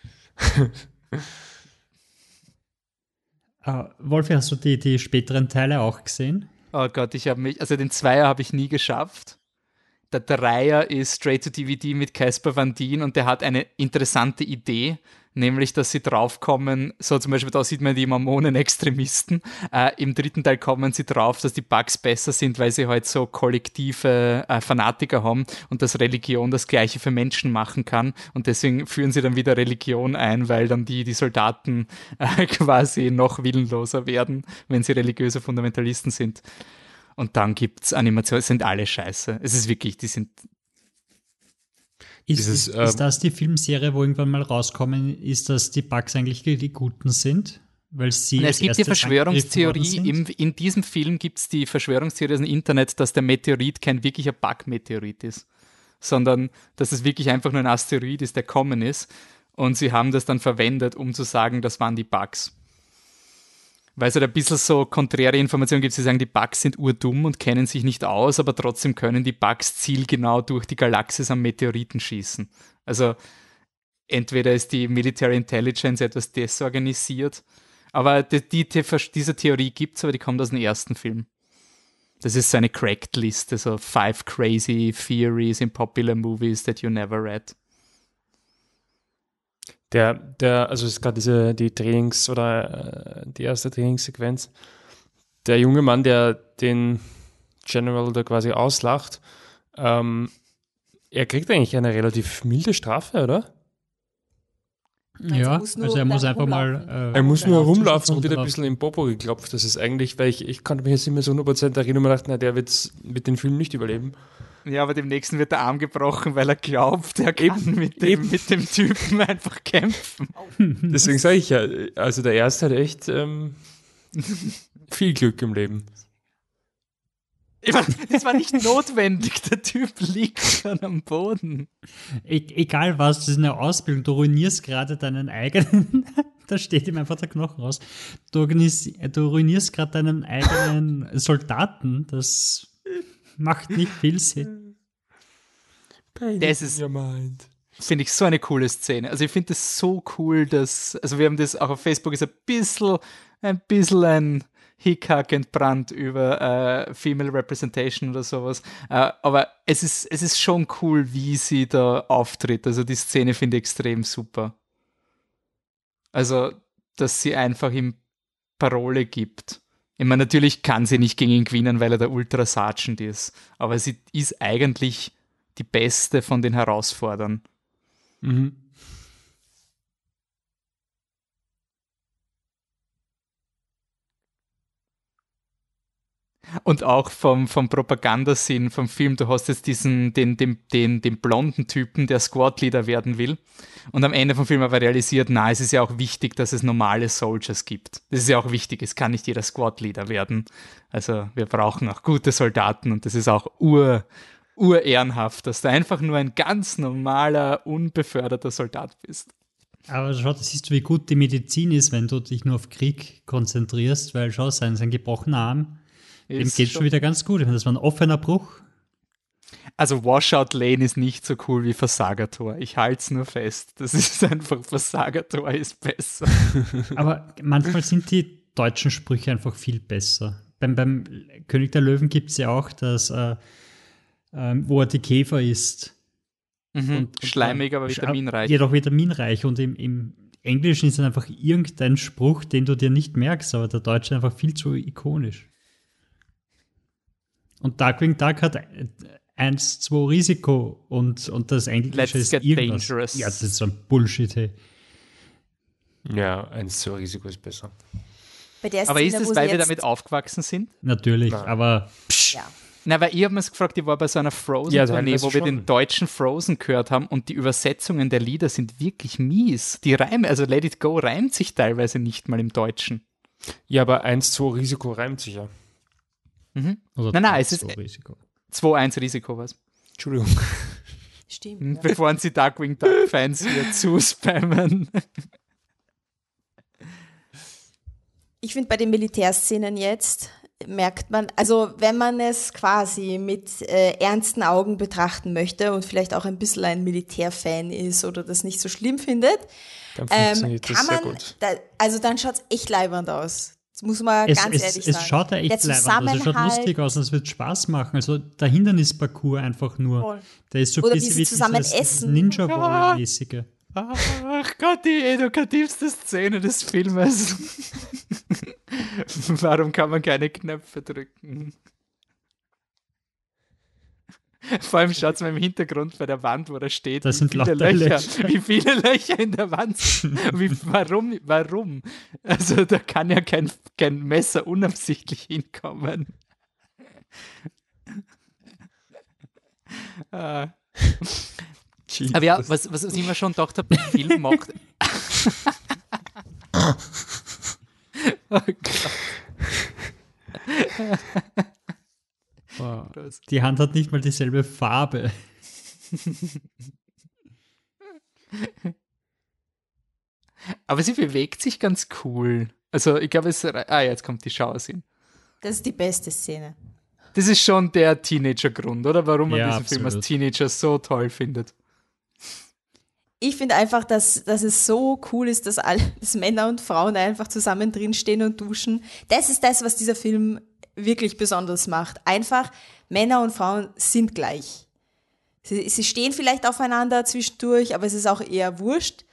Speaker 3: uh, Wolfi, hast du die, die späteren Teile auch gesehen?
Speaker 1: Oh Gott, ich habe mich, also den Zweier habe ich nie geschafft. Der Dreier ist Straight to DVD mit Casper Van Dien und der hat eine interessante Idee, nämlich dass sie draufkommen, so zum Beispiel da sieht man die Mormonen-Extremisten, äh, im dritten Teil kommen sie drauf, dass die Bugs besser sind, weil sie halt so kollektive äh, Fanatiker haben und dass Religion das gleiche für Menschen machen kann und deswegen führen sie dann wieder Religion ein, weil dann die, die Soldaten äh, quasi noch willenloser werden, wenn sie religiöse Fundamentalisten sind. Und dann gibt es Animationen, sind alle scheiße. Es ist wirklich, die sind
Speaker 3: ist, Dieses, ist, ist, ähm, das die Filmserie, wo irgendwann mal rauskommen ist, dass die Bugs eigentlich die Guten sind? Weil sie
Speaker 1: es gibt die Verschwörungstheorie, im, in diesem Film gibt es die Verschwörungstheorie aus dem Internet, dass der Meteorit kein wirklicher Bug-Meteorit ist, sondern dass es wirklich einfach nur ein Asteroid ist, der kommen ist. Und sie haben das dann verwendet, um zu sagen, das waren die Bugs weil es halt ein bisschen so konträre Informationen gibt, sie sagen, die Bugs sind urdumm und kennen sich nicht aus, aber trotzdem können die Bugs zielgenau durch die Galaxis am Meteoriten schießen. Also entweder ist die Military Intelligence etwas desorganisiert, aber die, die, diese Theorie gibt es, aber die kommt aus dem ersten Film. Das ist so eine Cracked-Liste, so Five Crazy Theories in Popular Movies that you never read.
Speaker 4: Der, der, also es ist gerade diese, die Trainings- oder äh, die erste Trainingssequenz. Der junge Mann, der den General da quasi auslacht, ähm, er kriegt eigentlich eine relativ milde Strafe, oder?
Speaker 3: Ja, also er muss einfach mal.
Speaker 4: Äh, er muss nur rumlaufen und wieder ein bisschen im Popo geklopft. Das ist eigentlich, weil ich, ich konnte mich jetzt nicht mehr so 100% erinnern und dachte, na, der wird den Film nicht überleben.
Speaker 1: Ja, aber dem nächsten wird der Arm gebrochen, weil er glaubt, er kann eben, mit, dem, mit dem Typen einfach kämpfen.
Speaker 4: Deswegen sage ich ja, also der erste hat echt, ähm, Viel Glück im Leben.
Speaker 1: Ich meine, das war nicht notwendig. Der Typ liegt schon am Boden.
Speaker 3: E egal was, das ist eine Ausbildung. Du ruinierst gerade deinen eigenen. da steht ihm einfach der Knochen raus. Du, du ruinierst gerade deinen eigenen Soldaten. Das macht nicht viel Sinn.
Speaker 1: Das ist, finde ich, so eine coole Szene. Also ich finde das so cool, dass, also wir haben das auch auf Facebook, ist ein bisschen, ein bisschen ein Hickhack entbrannt über äh, Female Representation oder sowas. Äh, aber es ist, es ist schon cool, wie sie da auftritt. Also die Szene finde ich extrem super. Also, dass sie einfach ihm Parole gibt. Ich meine, natürlich kann sie nicht gegen ihn gewinnen, weil er der Ultra Sergeant ist. Aber sie ist eigentlich die beste von den Herausforderern. Mhm. Und auch vom, vom Propagandasinn vom Film, du hast jetzt diesen, den, den, den, den blonden Typen, der Squad-Leader werden will. Und am Ende vom Film aber realisiert, na, es ist ja auch wichtig, dass es normale Soldiers gibt. Das ist ja auch wichtig, es kann nicht jeder Squad-Leader werden. Also wir brauchen auch gute Soldaten und das ist auch ur, urehrenhaft, dass du einfach nur ein ganz normaler, unbeförderter Soldat bist.
Speaker 3: Aber schau, das siehst du, wie gut die Medizin ist, wenn du dich nur auf Krieg konzentrierst, weil schau, sein, sein gebrochener Arm dem geht schon wieder ganz gut. Ich meine, das war ein offener Bruch.
Speaker 1: Also Washout Lane ist nicht so cool wie Versagertor. Ich halte es nur fest. Das ist einfach, Versagertor ist besser.
Speaker 3: Aber manchmal sind die deutschen Sprüche einfach viel besser. Beim, beim König der Löwen gibt es ja auch das, äh, äh, wo er die Käfer isst.
Speaker 1: Mhm. Und, Schleimig, aber vitaminreich.
Speaker 3: Jedoch vitaminreich. Und im, im Englischen ist dann einfach irgendein Spruch, den du dir nicht merkst, aber der Deutsche einfach viel zu ikonisch. Und Darkwing Duck hat 1, 2 Risiko und, und das Englische
Speaker 1: Let's
Speaker 3: ist
Speaker 1: get
Speaker 3: irgendwas.
Speaker 1: dangerous.
Speaker 3: Ja, das ist so ein Bullshit, hey.
Speaker 4: Ja, 1, 2 Risiko ist besser.
Speaker 2: Szene,
Speaker 1: aber ist es, weil wir damit aufgewachsen sind?
Speaker 3: Natürlich, Nein. aber.
Speaker 2: Ja.
Speaker 1: Na, weil ich habe mir gefragt, ich war bei so einer Frozen-Tournee, ja, wo wir den deutschen Frozen gehört haben und die Übersetzungen der Lieder sind wirklich mies. Die Reime, also Let It Go reimt sich teilweise nicht mal im Deutschen.
Speaker 4: Ja, aber 1, 2 Risiko reimt sich ja.
Speaker 1: Mhm. Oder nein, nein, es ist Risiko. 2-1 Risiko, was?
Speaker 4: Entschuldigung.
Speaker 2: Stimmt.
Speaker 1: Ja. Bevor sie Darkwing Duck-Fans hier zuspammen.
Speaker 2: Ich finde bei den Militärszenen jetzt merkt man, also wenn man es quasi mit äh, ernsten Augen betrachten möchte und vielleicht auch ein bisschen ein Militärfan ist oder das nicht so schlimm findet,
Speaker 4: dann ähm, kann man,
Speaker 2: da, also dann schaut es echt leibend aus. Das muss man
Speaker 3: es,
Speaker 2: ganz
Speaker 3: es,
Speaker 2: ehrlich
Speaker 3: es
Speaker 2: sagen.
Speaker 3: Es schaut ja echt leibend aus. Es schaut lustig aus und es wird Spaß machen. Also der Hindernisparcours einfach nur. Voll. Der ist so
Speaker 2: ein
Speaker 3: bisschen
Speaker 2: wie zusammen essen.
Speaker 3: Ninja Warrior-mäßige.
Speaker 1: Ach Gott, die edukativste Szene des Filmes. Warum kann man keine Knöpfe drücken? Vor allem schaut es mal im Hintergrund bei der Wand, wo da steht,
Speaker 3: das sind
Speaker 1: wie, viele Löcher, Löcher, wie viele Löcher in der Wand sind. Wie, warum? Warum? Also da kann ja kein, kein Messer unabsichtlich hinkommen. ah. Aber ja, was, was ich mir schon gedacht habe, der Film macht.
Speaker 3: oh Gott. Wow. Die Hand hat nicht mal dieselbe Farbe.
Speaker 1: Aber sie bewegt sich ganz cool. Also ich glaube, es. Ah, jetzt kommt die Schauersinn.
Speaker 2: Das ist die beste Szene.
Speaker 1: Das ist schon der Teenager-Grund, oder? Warum man
Speaker 3: ja,
Speaker 1: diesen
Speaker 3: absolut.
Speaker 1: Film als Teenager so toll findet.
Speaker 2: Ich finde einfach, dass, dass es so cool ist, dass, alle, dass Männer und Frauen einfach zusammen drinstehen und duschen. Das ist das, was dieser Film wirklich besonders macht. Einfach, Männer und Frauen sind gleich. Sie, sie stehen vielleicht aufeinander zwischendurch, aber es ist auch eher wurscht.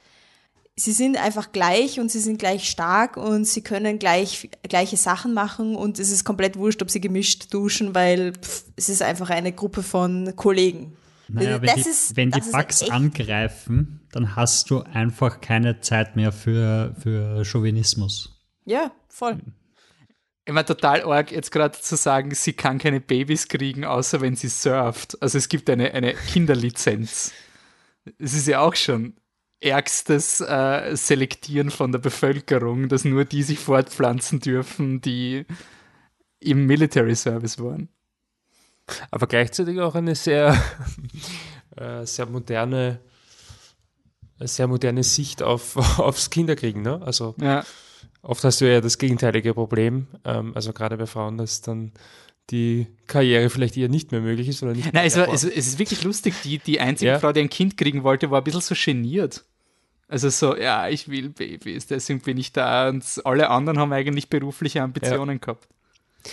Speaker 2: Sie sind einfach gleich und sie sind gleich stark und sie können gleich, gleiche Sachen machen und es ist komplett wurscht, ob sie gemischt duschen, weil pff, es ist einfach eine Gruppe von Kollegen.
Speaker 3: Naja, wenn die, ist, wenn die Bugs angreifen, dann hast du einfach keine Zeit mehr für, für Chauvinismus.
Speaker 2: Ja, voll.
Speaker 1: Ich meine, total arg, jetzt gerade zu sagen, sie kann keine Babys kriegen, außer wenn sie surft. Also es gibt eine, eine Kinderlizenz. Es ist ja auch schon ärgstes äh, Selektieren von der Bevölkerung, dass nur die sich fortpflanzen dürfen, die im Military Service waren.
Speaker 4: Aber gleichzeitig auch eine sehr, äh, sehr moderne, sehr moderne Sicht auf, aufs Kinderkriegen. Ne? Also ja. Oft hast du ja das gegenteilige Problem, ähm, also gerade bei Frauen, dass dann die Karriere vielleicht eher nicht mehr möglich ist oder nicht
Speaker 1: Nein, es, war, es, es, ist wirklich lustig. Die, die einzige ja. Frau, die ein Kind kriegen wollte, war ein bisschen so geniert. Also so, ja, ich will Babys, deswegen bin ich da. Und alle anderen haben eigentlich berufliche Ambitionen ja. gehabt.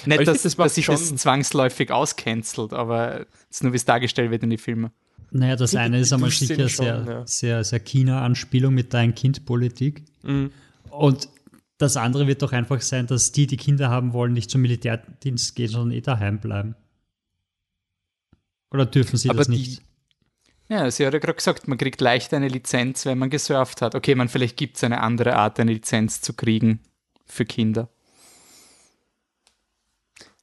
Speaker 1: Nicht, dass, das dass sich das zwangsläufig auscancelt, aber es ist nur, wie es dargestellt wird in den Filmen.
Speaker 3: Naja, das eine ist einmal sicher schon, sehr, ja. sehr, sehr China-Anspielung mit dein Kind-Politik. Mhm. Und das andere wird doch einfach sein, dass die, die Kinder haben wollen, nicht zum Militärdienst gehen, sondern eh daheim bleiben. Oder dürfen sie Aber das nicht?
Speaker 1: ja, sie hat ja gerade gesagt, man kriegt leicht eine Lizenz, wenn man gesurft hat. Okay, man vielleicht gibt es eine andere Art, eine Lizenz zu kriegen für Kinder.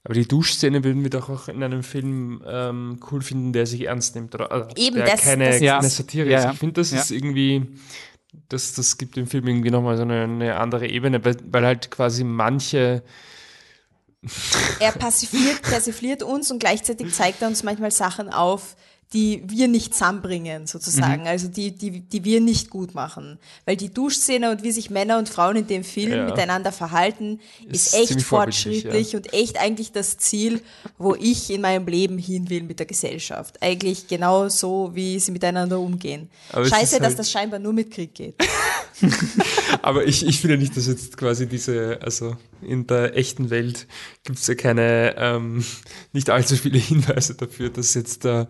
Speaker 4: Aber die Duschszene würden wir doch auch in einem Film ähm, cool finden, der sich ernst nimmt. Oder, also
Speaker 2: Eben,
Speaker 4: der
Speaker 2: das,
Speaker 4: keine,
Speaker 2: das,
Speaker 4: keine Satire ja, ist. Ich finde, das ja. ist irgendwie das, das gibt dem Film irgendwie nochmal so eine, eine andere Ebene, weil, weil halt quasi manche
Speaker 2: er passiviert, persifliert uns und gleichzeitig zeigt er uns manchmal Sachen auf, die wir nicht zusammenbringen, sozusagen, mhm. also die, die, die wir nicht gut machen. Weil die Duschszene und wie sich Männer und Frauen in dem Film ja. miteinander verhalten, ist, ist echt fortschrittlich ja. und echt eigentlich das Ziel, wo ich in meinem Leben hin will mit der Gesellschaft. Eigentlich genau so, wie sie miteinander umgehen. Aber Scheiße, dass halt das scheinbar nur mit Krieg geht.
Speaker 4: Aber ich, ich finde nicht, dass jetzt quasi diese, also in der echten Welt gibt es ja keine, ähm, nicht allzu viele Hinweise dafür, dass jetzt der,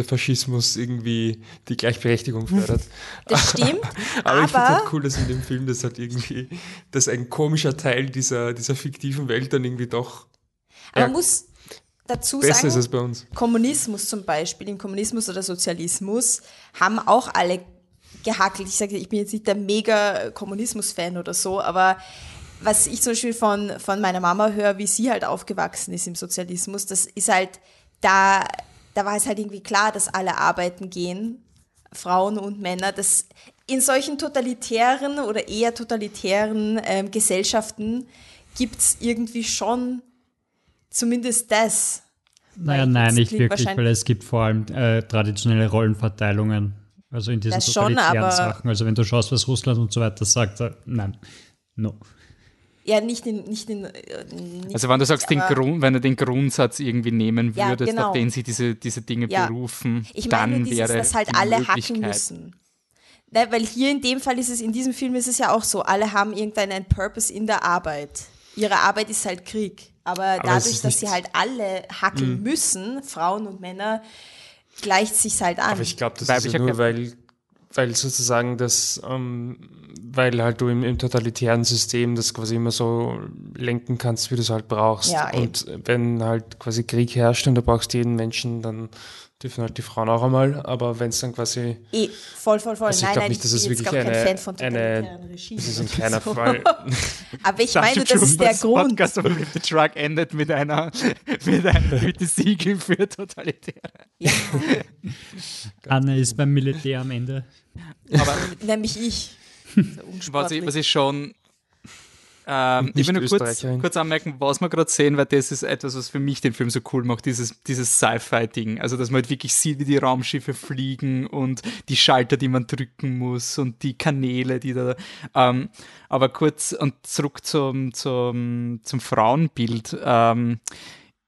Speaker 4: der Faschismus irgendwie die Gleichberechtigung fördert.
Speaker 2: Das stimmt.
Speaker 4: aber, aber ich finde halt cool, dass in dem Film das halt irgendwie, dass ein komischer Teil dieser, dieser fiktiven Welt dann irgendwie doch.
Speaker 2: Aber man muss dazu
Speaker 4: besser
Speaker 2: sagen,
Speaker 4: ist es bei uns.
Speaker 2: Kommunismus zum Beispiel, im Kommunismus oder Sozialismus haben auch alle gehackelt. Ich sage, ich bin jetzt nicht der mega Kommunismus-Fan oder so, aber was ich zum Beispiel von, von meiner Mama höre, wie sie halt aufgewachsen ist im Sozialismus, das ist halt, da, da war es halt irgendwie klar, dass alle arbeiten gehen, Frauen und Männer, dass in solchen totalitären oder eher totalitären ähm, Gesellschaften gibt es irgendwie schon zumindest das.
Speaker 3: Naja, nein, nicht wirklich, weil es gibt vor allem äh, traditionelle Rollenverteilungen. Also in diesen das totalitären schon, Sachen. Also wenn du schaust, was Russland und so weiter sagt, nein, no.
Speaker 2: Ja, nicht in. Nicht in äh,
Speaker 1: nicht also, wenn du sagst, den Grund, wenn er den Grundsatz irgendwie nehmen würdest, ja, genau. auf den sie diese, diese Dinge ja. berufen, ich meine, dann dieses, wäre.
Speaker 2: dass halt alle hacken müssen. Ne, weil hier in dem Fall ist es, in diesem Film ist es ja auch so, alle haben irgendeinen Purpose in der Arbeit. Ihre Arbeit ist halt Krieg. Aber, Aber dadurch, dass sie halt alle hacken mhm. müssen, Frauen und Männer, gleicht sich halt an.
Speaker 4: Aber ich glaube, das weil ist ja nur, weil, weil sozusagen das, ähm, weil halt du im, im, totalitären System das quasi immer so lenken kannst, wie du es halt brauchst. Ja, und wenn halt quasi Krieg herrscht und du brauchst jeden Menschen, dann dürfen halt die Frauen auch einmal, aber wenn es dann quasi.
Speaker 2: Eh, voll, voll, voll.
Speaker 4: Also ich
Speaker 2: nein,
Speaker 4: glaube nicht, dass es wirklich eine,
Speaker 2: kein Fan von
Speaker 4: eine,
Speaker 2: Regime
Speaker 4: das ist in keiner so. Fall.
Speaker 2: aber ich meine, das ist der Grund.
Speaker 1: Podcast over the Truck endet mit einer, mit einem Gütesiegel für Totalitäre. Ja.
Speaker 3: Anne ist beim Militär am Ende.
Speaker 2: Aber nämlich ich.
Speaker 1: was, ich was ich schon ähm, ich will nur kurz, kurz anmerken, was wir gerade sehen, weil das ist etwas, was für mich den Film so cool macht, dieses, dieses Sci-Fi-Ding. Also, dass man halt wirklich sieht, wie die Raumschiffe fliegen und die Schalter, die man drücken muss und die Kanäle, die da. Ähm, aber kurz und zurück zum, zum, zum Frauenbild. Ähm,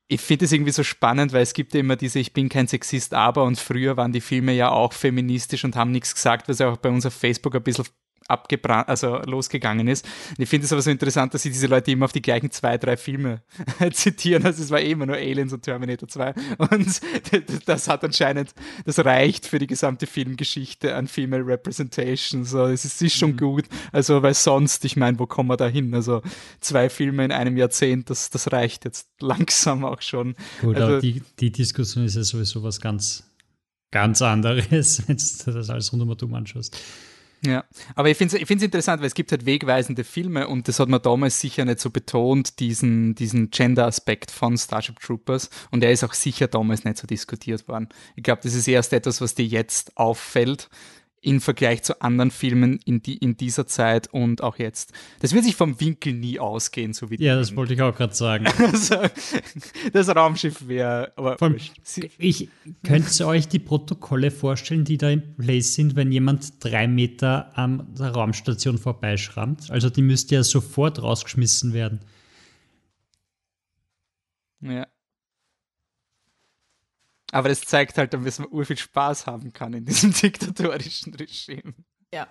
Speaker 1: ich finde es irgendwie so spannend, weil es gibt ja immer diese Ich bin kein Sexist, aber und früher waren die Filme ja auch feministisch und haben nichts gesagt, was ja auch bei uns auf Facebook ein bisschen abgebrannt, also losgegangen ist. Und ich finde es aber so interessant, dass sie diese Leute immer auf die gleichen zwei, drei Filme zitieren. Also es war eh immer nur Aliens und Terminator 2. Und das hat anscheinend, das reicht für die gesamte Filmgeschichte an Female Representation. So, es ist, ist schon mhm. gut. Also, weil sonst, ich meine, wo kommen wir da hin? Also zwei Filme in einem Jahrzehnt, das, das reicht jetzt langsam auch schon.
Speaker 3: Gut,
Speaker 1: also,
Speaker 3: die, die Diskussion ist ja sowieso was ganz, ganz anderes, wenn du das alles rundum anschaust.
Speaker 1: Ja, aber ich finde es ich interessant, weil es gibt halt wegweisende Filme und das hat man damals sicher nicht so betont, diesen, diesen Gender-Aspekt von Starship Troopers. Und er ist auch sicher damals nicht so diskutiert worden. Ich glaube, das ist erst etwas, was dir jetzt auffällt im Vergleich zu anderen Filmen in, die, in dieser Zeit und auch jetzt. Das wird sich vom Winkel nie ausgehen, so wie
Speaker 3: Ja, das wollte ich auch gerade sagen.
Speaker 1: also, das Raumschiff wäre,
Speaker 3: ich könnte euch die Protokolle vorstellen, die da im Place sind, wenn jemand drei Meter an der Raumstation vorbeischrammt. Also die müsste ja sofort rausgeschmissen werden.
Speaker 1: Ja. Aber das zeigt halt, dass man urviel Spaß haben kann in diesem diktatorischen Regime.
Speaker 2: Ja.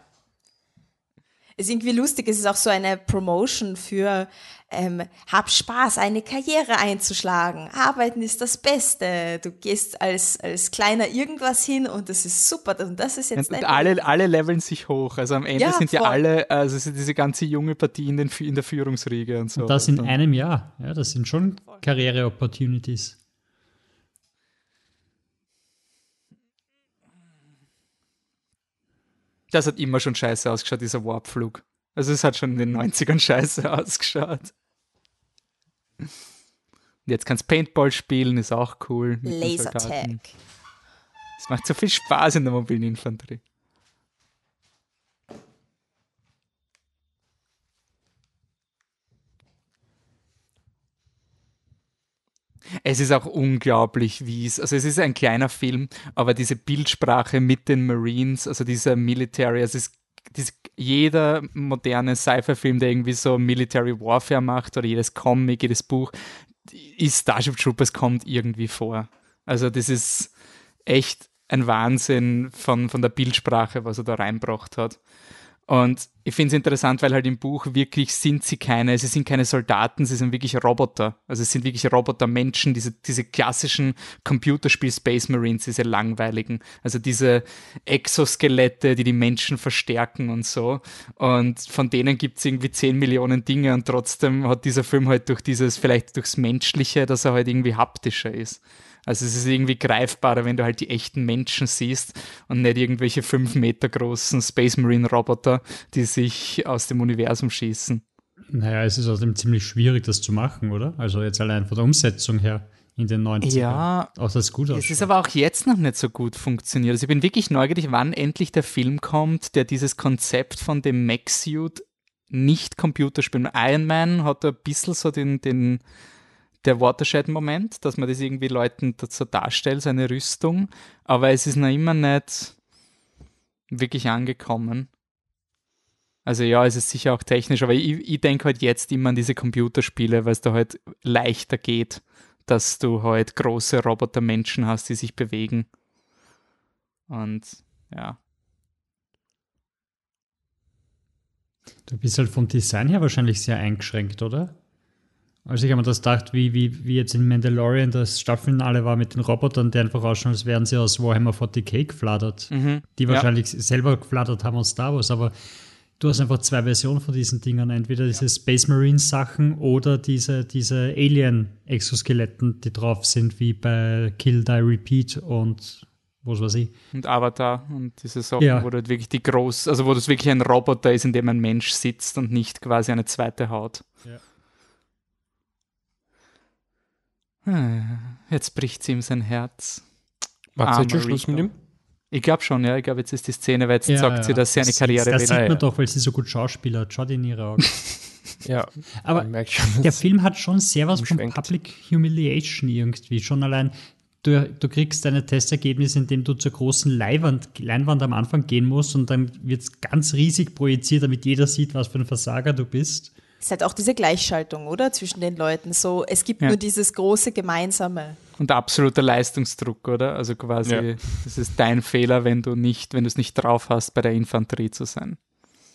Speaker 2: Es ist irgendwie lustig, es ist auch so eine Promotion für ähm, hab Spaß, eine Karriere einzuschlagen. Arbeiten ist das Beste. Du gehst als, als kleiner irgendwas hin und das ist super. Und das ist jetzt
Speaker 1: und alle, alle leveln sich hoch. Also am Ende ja, sind ja alle, also sind diese ganze junge Partie in, den, in der Führungsriege und so.
Speaker 3: Und das in einem Jahr. Ja, das sind schon Karriere-Opportunities.
Speaker 1: Das hat immer schon scheiße ausgeschaut, dieser Warpflug. Also es hat schon in den 90ern scheiße ausgeschaut. Jetzt kannst Paintball spielen, ist auch cool.
Speaker 2: Lasertag.
Speaker 1: Es macht so viel Spaß in der mobilen Infanterie. Es ist auch unglaublich, wie es, also es ist ein kleiner Film, aber diese Bildsprache mit den Marines, also dieser Military, also es ist jeder moderne Sci-Fi-Film, der irgendwie so Military Warfare macht oder jedes Comic, jedes Buch, ist Starship Troopers kommt irgendwie vor. Also das ist echt ein Wahnsinn von, von der Bildsprache, was er da reinbracht hat. Und ich finde es interessant, weil halt im Buch wirklich sind sie keine, sie sind keine Soldaten, sie sind wirklich Roboter. Also es sind wirklich Roboter-Menschen, diese, diese klassischen Computerspiel-Space Marines, diese langweiligen. Also diese Exoskelette, die die Menschen verstärken und so. Und von denen gibt es irgendwie 10 Millionen Dinge und trotzdem hat dieser Film halt durch dieses, vielleicht durchs Menschliche, dass er halt irgendwie haptischer ist. Also es ist irgendwie greifbarer, wenn du halt die echten Menschen siehst und nicht irgendwelche fünf Meter großen Space Marine Roboter, die sich aus dem Universum schießen.
Speaker 3: Naja, es ist außerdem ziemlich schwierig, das zu machen, oder? Also jetzt allein von der Umsetzung her in den 90ern.
Speaker 1: Ja,
Speaker 3: auch das gut
Speaker 1: ausschaut. Es ist aber auch jetzt noch nicht so gut funktioniert. Also ich bin wirklich neugierig, wann endlich der Film kommt, der dieses Konzept von dem Max-Suit nicht Computerspielen. Iron Man hat ein bisschen so den, den der Watershed-Moment, dass man das irgendwie Leuten dazu darstellt, seine Rüstung, aber es ist noch immer nicht wirklich angekommen. Also ja, es ist sicher auch technisch, aber ich, ich denke halt jetzt immer an diese Computerspiele, weil es da halt leichter geht, dass du halt große Robotermenschen hast, die sich bewegen. Und ja.
Speaker 3: Du bist halt vom Design her wahrscheinlich sehr eingeschränkt, oder? Also ich habe mir das gedacht, wie, wie, wie jetzt in Mandalorian das Staffelfinale war mit den Robotern, die einfach ausschauen, als wären sie aus Warhammer 40k geflattert. Mhm, die wahrscheinlich ja. selber geflattert haben aus Star Wars, aber du hast einfach zwei Versionen von diesen Dingern. Entweder diese Space Marines Sachen oder diese, diese Alien-Exoskeletten, die drauf sind, wie bei Kill, Die, Repeat und was weiß ich.
Speaker 1: Und Avatar und diese Sachen, ja. wo du halt wirklich die groß, also wo das wirklich ein Roboter ist, in dem ein Mensch sitzt und nicht quasi eine zweite Haut. Ja. Hm, jetzt bricht sie ihm sein Herz.
Speaker 4: Macht sie jetzt Schluss mit ihm?
Speaker 1: Ich glaube schon, ja. Ich glaube, jetzt ist die Szene, weil jetzt ja, sagt ja. sie, dass sie eine Karriere
Speaker 3: will. Das sieht man doch, weil sie so gut Schauspieler hat. Schaut in ihre Augen.
Speaker 4: ja,
Speaker 3: aber schon, der Film hat schon sehr was von Public Humiliation irgendwie. Schon allein, du, du kriegst deine Testergebnisse, indem du zur großen Leinwand, Leinwand am Anfang gehen musst und dann wird es ganz riesig projiziert, damit jeder sieht, was für ein Versager du bist
Speaker 2: ist halt auch diese Gleichschaltung, oder? Zwischen den Leuten. So, es gibt ja. nur dieses große Gemeinsame.
Speaker 1: Und absoluter Leistungsdruck, oder? Also quasi, ja. das ist dein Fehler, wenn du nicht, wenn du es nicht drauf hast, bei der Infanterie zu sein.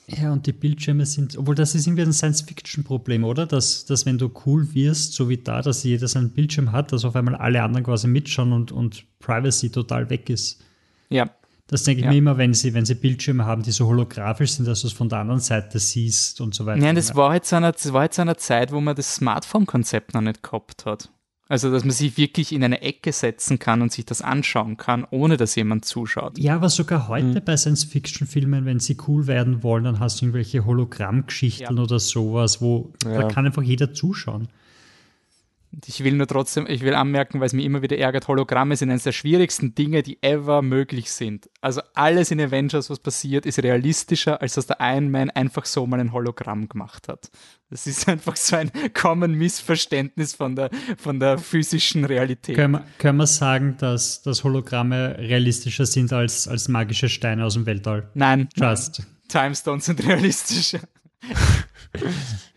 Speaker 3: Ja, und die Bildschirme sind, obwohl das ist irgendwie ein Science-Fiction-Problem, oder? Dass, dass wenn du cool wirst, so wie da, dass jeder seinen Bildschirm hat, dass auf einmal alle anderen quasi mitschauen und, und Privacy total weg ist.
Speaker 1: Ja,
Speaker 3: das denke ich ja. mir immer, wenn sie, wenn sie Bildschirme haben, die so holographisch sind, dass du es von der anderen Seite siehst und so weiter.
Speaker 1: Nein, das war jetzt einer, das war jetzt einer Zeit, wo man das Smartphone-Konzept noch nicht gehabt hat. Also, dass man sich wirklich in eine Ecke setzen kann und sich das anschauen kann, ohne dass jemand zuschaut.
Speaker 3: Ja, aber sogar heute mhm. bei Science-Fiction-Filmen, wenn sie cool werden wollen, dann hast du irgendwelche Hologrammgeschichten ja. oder sowas, wo ja. da kann einfach jeder zuschauen.
Speaker 1: Ich will nur trotzdem, ich will anmerken, weil es mir immer wieder ärgert, Hologramme sind eines der schwierigsten Dinge, die ever möglich sind. Also alles in Avengers, was passiert, ist realistischer, als dass der Iron Man einfach so mal ein Hologramm gemacht hat. Das ist einfach so ein common Missverständnis von der, von der physischen Realität.
Speaker 3: Können wir, können wir sagen, dass, dass Hologramme realistischer sind als, als magische Steine aus dem Weltall?
Speaker 1: Nein.
Speaker 3: Just.
Speaker 1: Timestones sind realistischer.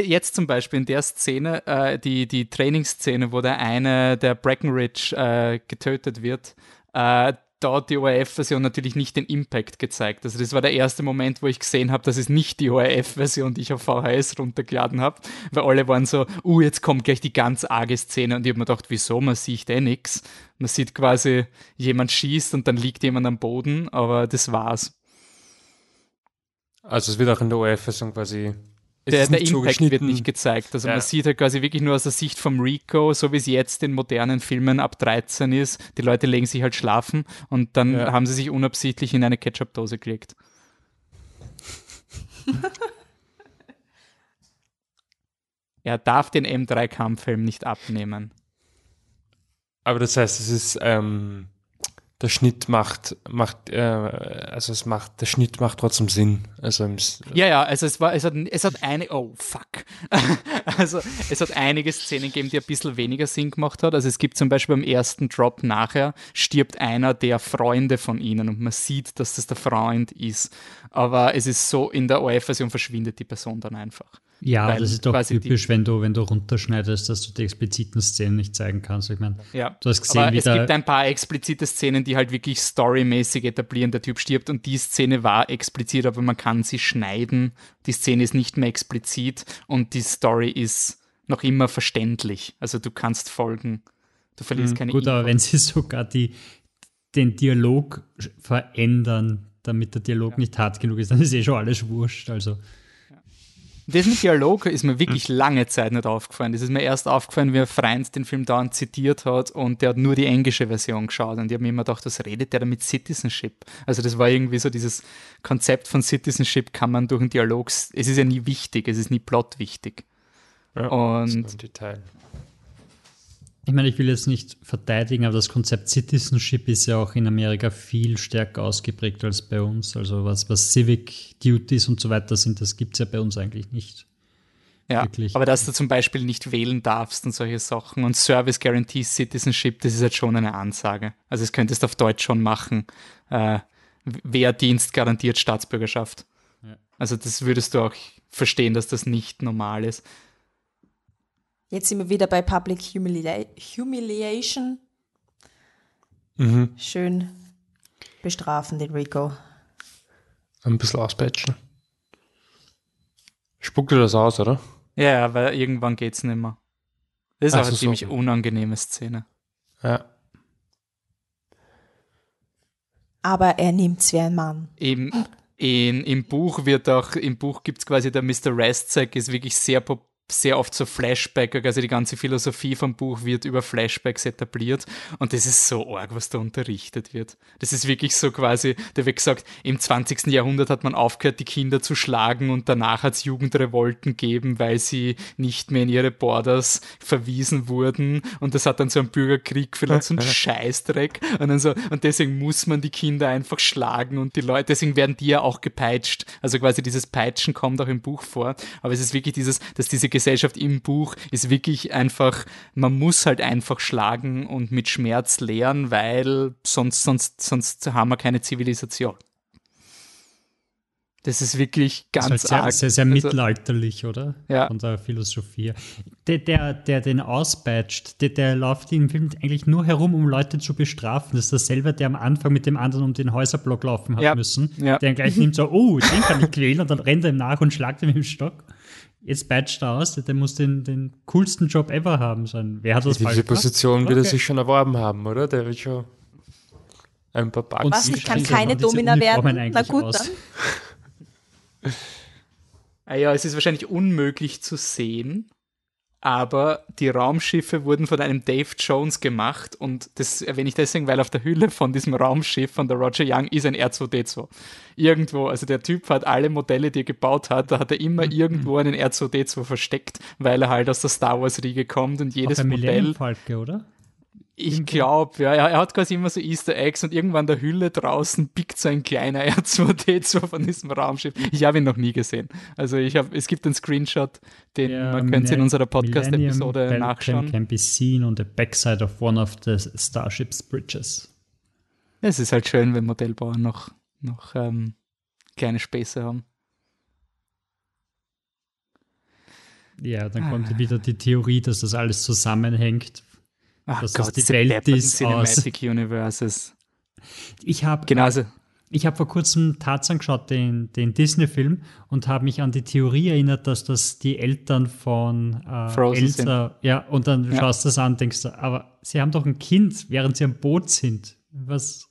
Speaker 1: jetzt zum Beispiel in der Szene, äh, die, die Trainingsszene, wo der eine, der Breckenridge, äh, getötet wird, äh, da hat die ORF-Version natürlich nicht den Impact gezeigt. Also das war der erste Moment, wo ich gesehen habe, dass es nicht die ORF-Version, die ich auf VHS runtergeladen habe, weil alle waren so, uh, jetzt kommt gleich die ganz arge Szene und ich habe mir gedacht, wieso, man sieht eh nichts. Man sieht quasi, jemand schießt und dann liegt jemand am Boden, aber das war's.
Speaker 4: Also es wird auch in der ORF-Version quasi
Speaker 1: der, der Impact so wird nicht gezeigt. Also ja. man sieht halt quasi wirklich nur aus der Sicht vom Rico, so wie es jetzt in modernen Filmen ab 13 ist. Die Leute legen sich halt schlafen und dann ja. haben sie sich unabsichtlich in eine Ketchup-Dose gelegt. er darf den M3-Kampfhelm nicht abnehmen.
Speaker 4: Aber das heißt, es ist ähm, der Schnitt macht, macht, äh, also es macht, der Schnitt macht trotzdem Sinn. Also
Speaker 1: ja, ja, also es war, es hat, es hat eine, oh fuck. also es hat einige Szenen gegeben, die ein bisschen weniger Sinn gemacht hat. Also es gibt zum Beispiel beim ersten Drop nachher, stirbt einer der Freunde von ihnen und man sieht, dass das der Freund ist. Aber es ist so, in der ORF-Version verschwindet die Person dann einfach.
Speaker 3: Ja, Weil das ist doch typisch, wenn du, wenn du runterschneidest, dass du die expliziten Szenen nicht zeigen kannst. Ich meine,
Speaker 1: ja. du hast gesehen, aber es gibt ein paar explizite Szenen, die halt wirklich storymäßig etablieren, der Typ stirbt und die Szene war explizit, aber man kann sie schneiden. Die Szene ist nicht mehr explizit und die Story ist noch immer verständlich. Also du kannst folgen. Du verlierst mhm, keine
Speaker 3: Gut, Info. aber wenn sie sogar die, den Dialog verändern, damit der Dialog ja. nicht hart genug ist, dann ist eh schon alles wurscht. Also.
Speaker 1: Das mit Dialog ist mir wirklich hm. lange Zeit nicht aufgefallen. Das ist mir erst aufgefallen, wie Freund den Film dauernd zitiert hat und der hat nur die englische Version geschaut und ich habe mir immer gedacht, was redet der da mit Citizenship? Also das war irgendwie so dieses Konzept von Citizenship kann man durch einen Dialog, es ist ja nie wichtig, es ist nie plot wichtig. Ja, und Detail.
Speaker 3: Ich meine, ich will jetzt nicht verteidigen, aber das Konzept Citizenship ist ja auch in Amerika viel stärker ausgeprägt als bei uns. Also was, was Civic Duties und so weiter sind, das gibt es ja bei uns eigentlich nicht.
Speaker 1: Ja, Wirklich. aber dass du zum Beispiel nicht wählen darfst und solche Sachen und Service Guarantee Citizenship, das ist halt schon eine Ansage. Also das könntest du auf Deutsch schon machen. Äh, Wehrdienst garantiert Staatsbürgerschaft. Ja. Also das würdest du auch verstehen, dass das nicht normal ist.
Speaker 2: Jetzt sind wir wieder bei Public Humili Humiliation. Mhm. Schön bestrafen den Rico.
Speaker 4: Ein bisschen auspeitschen. Spuckt dir das aus, oder?
Speaker 1: Ja, weil irgendwann geht's nicht mehr. Das ist Ach, auch eine so ziemlich so. unangenehme Szene.
Speaker 4: Ja.
Speaker 2: Aber er nimmt's wie ein Mann.
Speaker 1: Eben, in, im Buch wird auch, im Buch gibt es quasi der Mr. Rastzak, ist wirklich sehr populär sehr oft so Flashback, also die ganze Philosophie vom Buch wird über Flashbacks etabliert und das ist so arg, was da unterrichtet wird. Das ist wirklich so quasi, da wird gesagt, im 20. Jahrhundert hat man aufgehört, die Kinder zu schlagen und danach hat es Jugendrevolten gegeben, weil sie nicht mehr in ihre Borders verwiesen wurden und das hat dann so einen Bürgerkrieg geführt, so einen Scheißdreck und dann so, und deswegen muss man die Kinder einfach schlagen und die Leute, deswegen werden die ja auch gepeitscht. Also quasi dieses Peitschen kommt auch im Buch vor, aber es ist wirklich dieses, dass diese Gesellschaft im Buch ist wirklich einfach, man muss halt einfach schlagen und mit Schmerz lehren, weil sonst, sonst, sonst haben wir keine Zivilisation. Das ist wirklich ganz das ist
Speaker 3: halt
Speaker 1: arg.
Speaker 3: Sehr, sehr, sehr also, mittelalterlich, oder?
Speaker 1: Ja.
Speaker 3: Von der Philosophie. Der, der, der den auspeitscht, der, der läuft im Film eigentlich nur herum, um Leute zu bestrafen. Das ist dasselbe, der am Anfang mit dem anderen um den Häuserblock laufen hat
Speaker 1: ja.
Speaker 3: müssen.
Speaker 1: Ja.
Speaker 3: Der gleich nimmt so, oh, den kann ich quälen und dann rennt er ihm nach und schlagt ihm dem Stock jetzt batcht er aus, der muss den, den coolsten Job ever haben. So Wer hat das
Speaker 4: Diese
Speaker 3: Diese
Speaker 4: Position wird er sich schon erworben haben, oder? Der wird schon ein paar
Speaker 2: Bugs. Was, ich kann keine Domina werden? Na gut, aus. dann.
Speaker 1: ah ja, es ist wahrscheinlich unmöglich zu sehen. Aber die Raumschiffe wurden von einem Dave Jones gemacht und das erwähne ich deswegen, weil auf der Hülle von diesem Raumschiff von der Roger Young ist ein R2D2. Irgendwo, also der Typ hat alle Modelle, die er gebaut hat, da hat er immer mhm. irgendwo einen R2D2 versteckt, weil er halt aus der Star Wars Riege kommt und jedes
Speaker 3: auf
Speaker 1: Modell.
Speaker 3: Falke, oder?
Speaker 1: Ich glaube, ja, er hat quasi immer so Easter Eggs und irgendwann der Hülle draußen pickt so ein kleiner R2D2 von diesem Raumschiff. Ich habe ihn noch nie gesehen. Also ich habe, es gibt einen Screenshot, den ja, man könnte in unserer Podcast-Episode nachschauen.
Speaker 3: can be seen on the backside of one of the Starship's bridges.
Speaker 1: Es ist halt schön, wenn Modellbauern noch, noch ähm, kleine Späße haben.
Speaker 3: Ja, dann kommt ah. wieder die Theorie, dass das alles zusammenhängt,
Speaker 1: Ach dass Gott, das die Welt ist Cinematic aus. Universes.
Speaker 3: Ich habe Genauso. Ich habe vor kurzem Tarzan geschaut, den, den Disney-Film, und habe mich an die Theorie erinnert, dass das die Eltern von äh, Elsa, sind. ja, und dann ja. schaust du das an, denkst du, aber sie haben doch ein Kind, während sie am Boot sind. Was?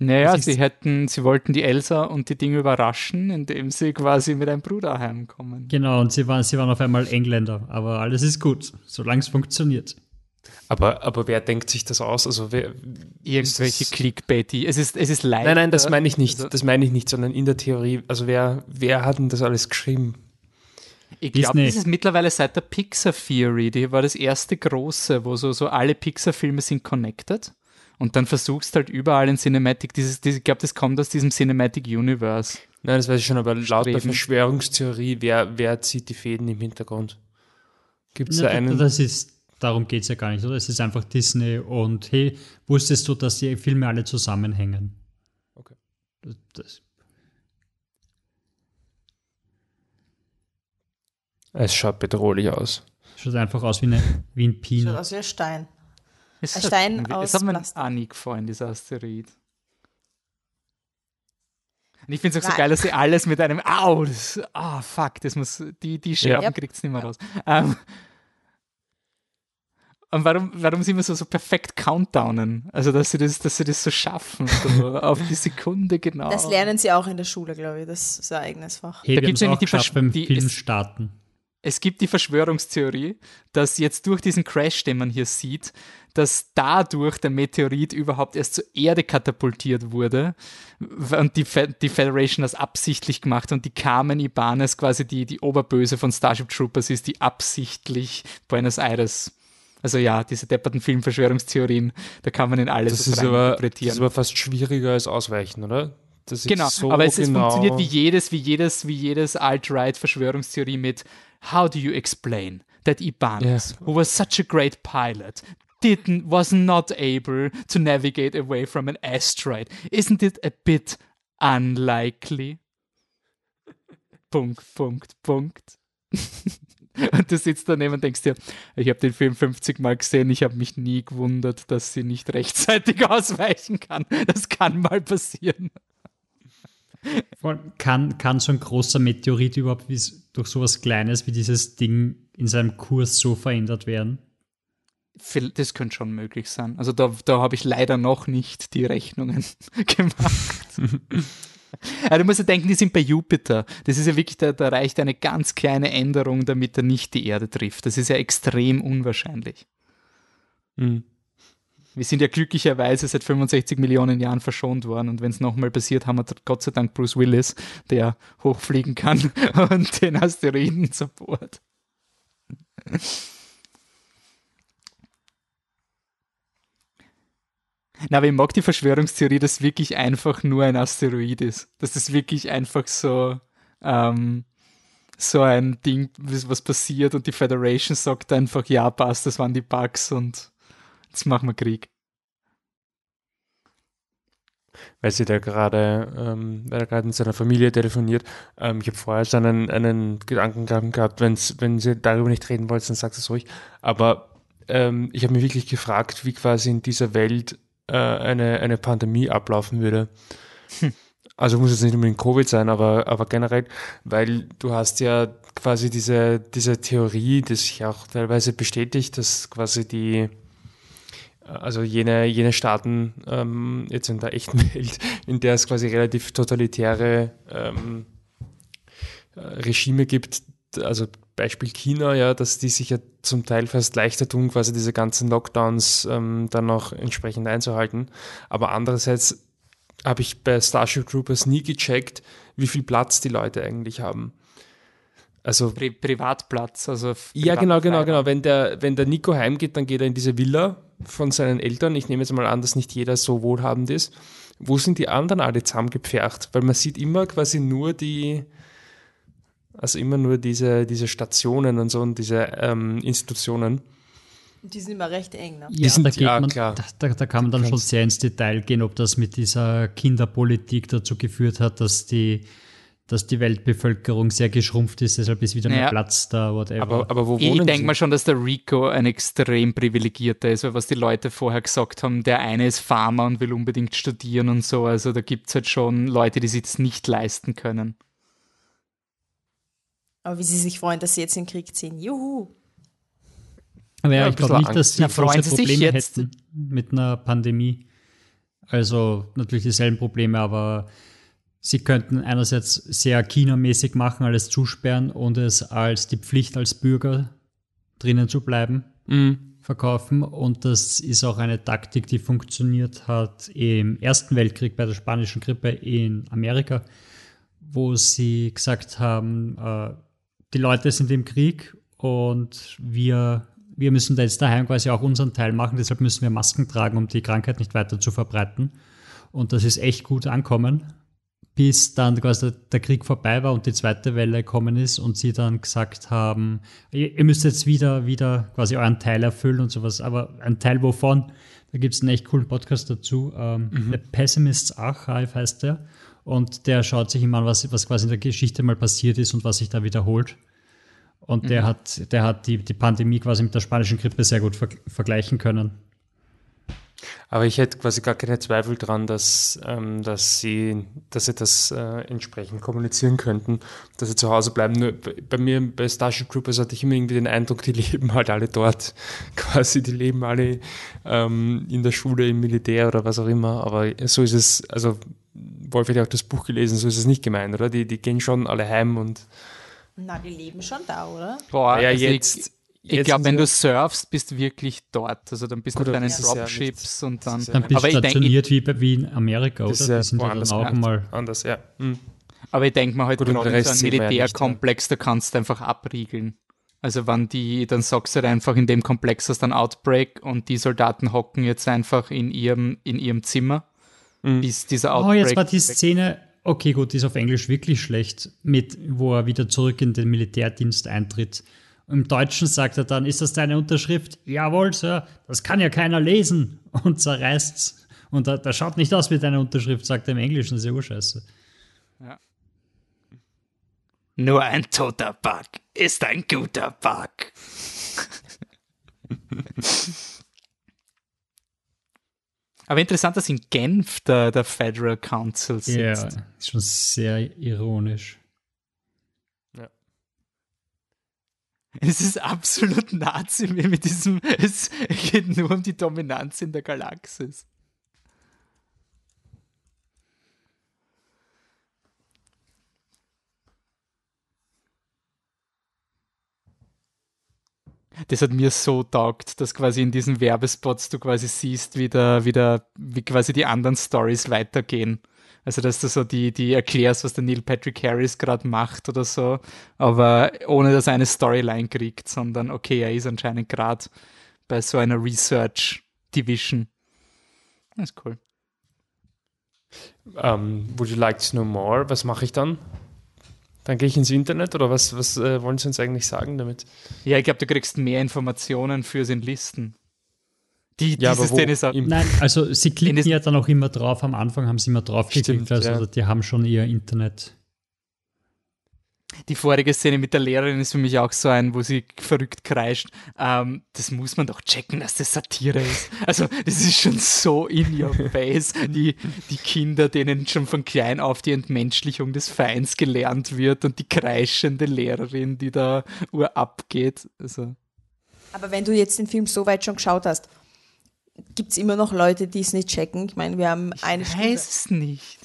Speaker 1: Naja, was sie hätten, sie wollten die Elsa und die Dinge überraschen, indem sie quasi mit einem Bruder heimkommen.
Speaker 3: Genau, und sie waren, sie waren auf einmal Engländer, aber alles ist gut, solange es funktioniert.
Speaker 4: Aber, aber wer denkt sich das aus? Also wer,
Speaker 1: Irgendwelche Clickbaity. Es ist, es ist leider.
Speaker 4: Nein, nein, das meine ich nicht. Also, das meine ich nicht, sondern in der Theorie. Also wer, wer hat denn das alles geschrieben?
Speaker 1: Ich glaube, das ist mittlerweile seit der Pixar Theory. Die war das erste große, wo so, so alle Pixar-Filme sind connected. Und dann versuchst halt überall in Cinematic, dieses, dieses ich glaube, das kommt aus diesem Cinematic Universe.
Speaker 4: Nein, das weiß ich schon, aber laut der Verschwörungstheorie, wer, wer zieht die Fäden im Hintergrund?
Speaker 3: Gibt es da einen? Das ist darum geht es ja gar nicht, oder? Es ist einfach Disney und hey, wusstest du, dass die Filme alle zusammenhängen?
Speaker 4: Okay.
Speaker 3: Das,
Speaker 4: es schaut bedrohlich aus.
Speaker 3: Schaut einfach aus wie, eine, wie ein Peanut. Schaut
Speaker 2: aus wie ein Stein.
Speaker 1: Es ein Stein hat, aus Es hat mir Anik vorhin, dieser Asteroid. Und ich finde es auch so geil, dass sie alles mit einem Au, das, oh, fuck, das muss, die, die Scherben ja. kriegt es nicht mehr raus. Ähm, und warum, warum sind wir so, so perfekt countdownen? Also, dass sie das, dass sie das so schaffen, so auf die Sekunde genau.
Speaker 2: Das lernen sie auch in der Schule, glaube ich. Das ist ein eigenes Fach.
Speaker 3: Hey, da gibt es nämlich die, Versch beim die Film starten.
Speaker 1: Es, es gibt die Verschwörungstheorie, dass jetzt durch diesen Crash, den man hier sieht, dass dadurch der Meteorit überhaupt erst zur Erde katapultiert wurde und die, Fe die Federation das absichtlich gemacht und die Carmen Ibanez quasi die, die Oberböse von Starship Troopers ist, die absichtlich Buenos Aires also ja, diese depperten Filmverschwörungstheorien, da kann man in alles
Speaker 4: das ist aber, interpretieren. Das ist aber fast schwieriger als Ausweichen, oder?
Speaker 1: genau, so aber es, genau es, funktioniert wie jedes, wie jedes, wie jedes Alt-Right-Verschwörungstheorie mit How do you explain that Ibanez, yeah. who was such a great pilot, didn't was not able to navigate away from an asteroid? Isn't it a bit unlikely? Punkt, Punkt, Punkt. Und du sitzt daneben und denkst dir, ich habe den Film 50 Mal gesehen, ich habe mich nie gewundert, dass sie nicht rechtzeitig ausweichen kann. Das kann mal passieren.
Speaker 3: Kann, kann so ein großer Meteorit überhaupt durch so was Kleines wie dieses Ding in seinem Kurs so verändert werden?
Speaker 1: Das könnte schon möglich sein. Also da, da habe ich leider noch nicht die Rechnungen gemacht. Aber du musst ja denken, die sind bei Jupiter. Das ist ja wirklich, da, da reicht eine ganz kleine Änderung, damit er nicht die Erde trifft. Das ist ja extrem unwahrscheinlich. Mhm. Wir sind ja glücklicherweise seit 65 Millionen Jahren verschont worden und wenn es nochmal passiert, haben wir Gott sei Dank Bruce Willis, der hochfliegen kann und den Asteroiden support. Na, aber ich mag die Verschwörungstheorie, dass wirklich einfach nur ein Asteroid ist. Dass das wirklich einfach so, ähm, so ein Ding, was passiert und die Federation sagt einfach, ja, passt, das waren die Bugs und jetzt machen wir Krieg.
Speaker 4: Weil sie da gerade, ähm, weil er gerade mit seiner Familie telefoniert. Ähm, ich habe vorher schon einen, einen Gedanken gehabt, wenn's, wenn sie darüber nicht reden wollt, dann sagt es ruhig. Aber ähm, ich habe mich wirklich gefragt, wie quasi in dieser Welt äh, eine, eine Pandemie ablaufen würde. Hm. Also muss jetzt nicht unbedingt Covid sein, aber, aber generell, weil du hast ja quasi diese, diese Theorie, die sich auch teilweise bestätigt, dass quasi die, also jene, jene Staaten ähm, jetzt in der echten Welt, in der es quasi relativ totalitäre ähm, Regime gibt, also Beispiel China, ja, dass die sich ja zum Teil fast leichter tun, quasi diese ganzen Lockdowns ähm, dann auch entsprechend einzuhalten. Aber andererseits habe ich bei Starship Troopers nie gecheckt, wie viel Platz die Leute eigentlich haben.
Speaker 1: Also Pri Privatplatz, also
Speaker 4: ja genau, genau, genau. Wenn der wenn der Nico heimgeht, dann geht er in diese Villa von seinen Eltern. Ich nehme jetzt mal an, dass nicht jeder so wohlhabend ist. Wo sind die anderen alle zusammengepfercht? Weil man sieht immer quasi nur die also immer nur diese, diese Stationen und so und diese ähm, Institutionen.
Speaker 2: Die sind immer recht eng, ne?
Speaker 3: Ja, sind, da, geht ja, man, da, da, da, kann man dann schon sehr ins Detail gehen, ob das mit dieser Kinderpolitik dazu geführt hat, dass die, dass die Weltbevölkerung sehr geschrumpft ist, deshalb ist wieder naja, mehr Platz da,
Speaker 1: whatever. Aber, aber wo ich denke mal schon, dass der Rico ein extrem privilegierter ist, weil was die Leute vorher gesagt haben, der eine ist Farmer und will unbedingt studieren und so, also da gibt es halt schon Leute, die sich das nicht leisten können.
Speaker 2: Aber wie sie sich freuen, dass sie jetzt in den Krieg ziehen. Juhu!
Speaker 3: Aber ja, ja ich glaube nicht, dass sie große Probleme hätten mit einer Pandemie. Also natürlich dieselben Probleme, aber sie könnten einerseits sehr China-mäßig machen, alles zusperren und es als die Pflicht als Bürger drinnen zu bleiben mhm. verkaufen. Und das ist auch eine Taktik, die funktioniert hat im Ersten Weltkrieg bei der spanischen Grippe in Amerika, wo sie gesagt haben, äh, die Leute sind im Krieg und wir, wir müssen da jetzt daheim quasi auch unseren Teil machen, deshalb müssen wir Masken tragen, um die Krankheit nicht weiter zu verbreiten. Und das ist echt gut ankommen, bis dann quasi der Krieg vorbei war und die zweite Welle gekommen ist und sie dann gesagt haben, ihr, müsst jetzt wieder, wieder quasi euren Teil erfüllen und sowas, aber ein Teil wovon? Da gibt es einen echt coolen Podcast dazu. Ähm, mhm. The Pessimists Archive heißt der. Und der schaut sich immer an, was, was quasi in der Geschichte mal passiert ist und was sich da wiederholt. Und mhm. der hat, der hat die, die Pandemie quasi mit der spanischen Grippe sehr gut ver vergleichen können.
Speaker 4: Aber ich hätte quasi gar keine Zweifel daran, dass, ähm, dass, sie, dass sie das äh, entsprechend kommunizieren könnten, dass sie zu Hause bleiben. Nur bei mir bei Starship Troopers hatte ich immer irgendwie den Eindruck, die leben halt alle dort. Quasi, die leben alle ähm, in der Schule, im Militär oder was auch immer. Aber so ist es, also Wolf hat ja auch das Buch gelesen, so ist es nicht gemeint, oder? Die, die gehen schon alle heim und.
Speaker 2: Na, die leben schon da, oder?
Speaker 1: Boah, ja, also jetzt. Ich, ich glaube, wenn du surfst, bist du wirklich dort. Also dann bist Gut, du deinen Dropships ja und dann.
Speaker 3: Dann bist du stationiert denk, wie, wie in Amerika, oder?
Speaker 4: Die sind ja dann auch mal. Anders, ja. Mhm.
Speaker 1: Aber ich denke mal halt gerade in so einem Militärkomplex, da kannst du einfach abriegeln. Also wenn die, dann sagst du halt einfach, in dem Komplex hast du ein Outbreak und die Soldaten hocken jetzt einfach in ihrem, in ihrem Zimmer
Speaker 3: mhm. bis dieser Outbreak. Oh, jetzt war die Szene, okay, gut, die ist auf Englisch wirklich schlecht, mit, wo er wieder zurück in den Militärdienst eintritt. Im Deutschen sagt er dann, ist das deine Unterschrift? Jawohl, Sir, das kann ja keiner lesen und zerreißt's. Und da, da schaut nicht aus wie deine Unterschrift, sagt er im Englischen, das ist ja urscheiße. Ja.
Speaker 1: Nur ein toter Bug ist ein guter Bug. Aber interessant, dass in Genf der, der Federal Council sitzt. Ja,
Speaker 3: ist schon sehr ironisch. Ja.
Speaker 1: Es ist absolut Nazi mit diesem, es geht nur um die Dominanz in der Galaxis. Das hat mir so taugt, dass quasi in diesen Werbespots du quasi siehst, wie, der, wie, der, wie quasi die anderen Stories weitergehen. Also, dass du so die, die erklärst, was der Neil Patrick Harris gerade macht oder so, aber ohne dass er eine Storyline kriegt, sondern okay, er ist anscheinend gerade bei so einer Research Division. Das ist cool.
Speaker 4: Um, ähm, would you like to know more? Was mache ich dann? Dann gehe ich ins Internet oder was, was äh, wollen Sie uns eigentlich sagen damit?
Speaker 1: Ja, ich glaube, du kriegst mehr Informationen für den Listen.
Speaker 3: Die, ja, diese Szene ist Nein, also sie klicken ja dann auch immer drauf. Am Anfang haben sie immer drauf geklickt, also ja. die haben schon ihr Internet
Speaker 1: die vorige Szene mit der Lehrerin ist für mich auch so ein, wo sie verrückt kreischt. Ähm, das muss man doch checken, dass das Satire ist. Also, das ist schon so in your face. Die, die Kinder, denen schon von klein auf die Entmenschlichung des Feinds gelernt wird und die kreischende Lehrerin, die da ur abgeht. Also.
Speaker 2: Aber wenn du jetzt den Film so weit schon geschaut hast, gibt es immer noch Leute, die es nicht checken? Ich meine, wir haben eine
Speaker 1: Ich weiß es nicht.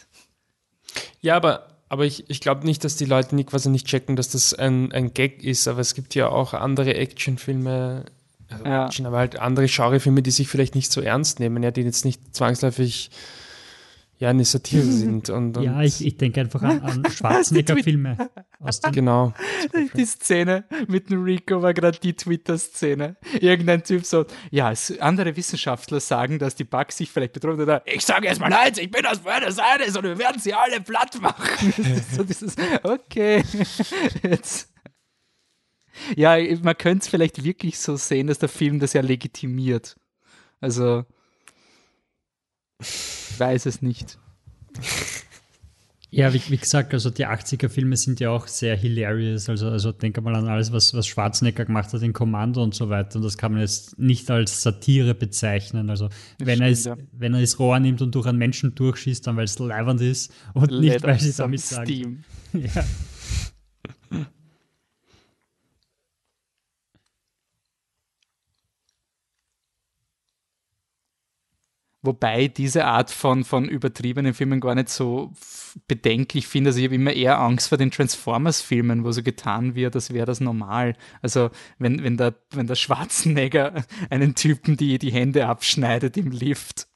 Speaker 4: Ja, aber Aber ich, ich glaube nicht, dass die Leute nicht, quasi nicht checken, dass das ein, ein Gag ist, aber es gibt ja auch andere Actionfilme, also ja. Action, aber halt andere Genrefilme, die sich vielleicht nicht so ernst nehmen, ja, die jetzt nicht zwangsläufig ja eine Satire sind. Und, und
Speaker 3: ja, ich, ich denke einfach an, an Schwarzenegger-Filme.
Speaker 4: genau.
Speaker 1: Die Szene mit dem Rico war gerade die Twitter-Szene. Irgendein Typ so, ja, andere Wissenschaftler sagen, dass die Bugs sich vielleicht bedrohen. Oder, ich sage erstmal eins, ich bin aus Buenos Aires und wir werden sie alle platt machen. so dieses, okay. Jetzt. Ja, man könnte es vielleicht wirklich so sehen, dass der Film das ja legitimiert. Also, ich weiß es nicht.
Speaker 3: Ja, wie, wie, gesagt, also die 80er-Filme sind ja auch sehr hilarious. Also, also denke mal an alles, was, was Schwarzenegger gemacht hat in Kommando und so weiter. Und das kann man jetzt nicht als Satire bezeichnen. Also wenn, stimmt, er, es, ja. wenn er das Rohr nimmt und durch einen Menschen durchschießt, dann weil es leibend ist und Let nicht, weil sie damit sagen. Ja.
Speaker 1: Wobei diese Art von, von übertriebenen Filmen gar nicht so bedenklich finde. Also ich habe immer eher Angst vor den Transformers-Filmen, wo so getan wird, als wäre das normal. Also wenn, wenn, der, wenn der Schwarzenegger einen Typen die, die Hände abschneidet im Lift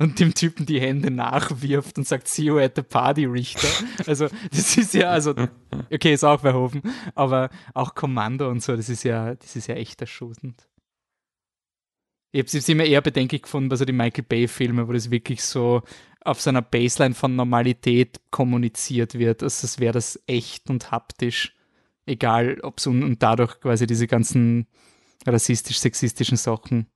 Speaker 1: und dem Typen die Hände nachwirft und sagt, see you at the party, Richter. Also das ist ja, also, okay, ist auch Verhofen, aber auch Kommando und so, das ist ja, das ist ja echt erschütternd. Ich habe es immer eher bedenklich gefunden bei so die Michael Bay-Filme, wo das wirklich so auf seiner Baseline von Normalität kommuniziert wird. Also es wäre das echt und haptisch. Egal, ob es und, und, dadurch quasi diese ganzen rassistisch-sexistischen Sachen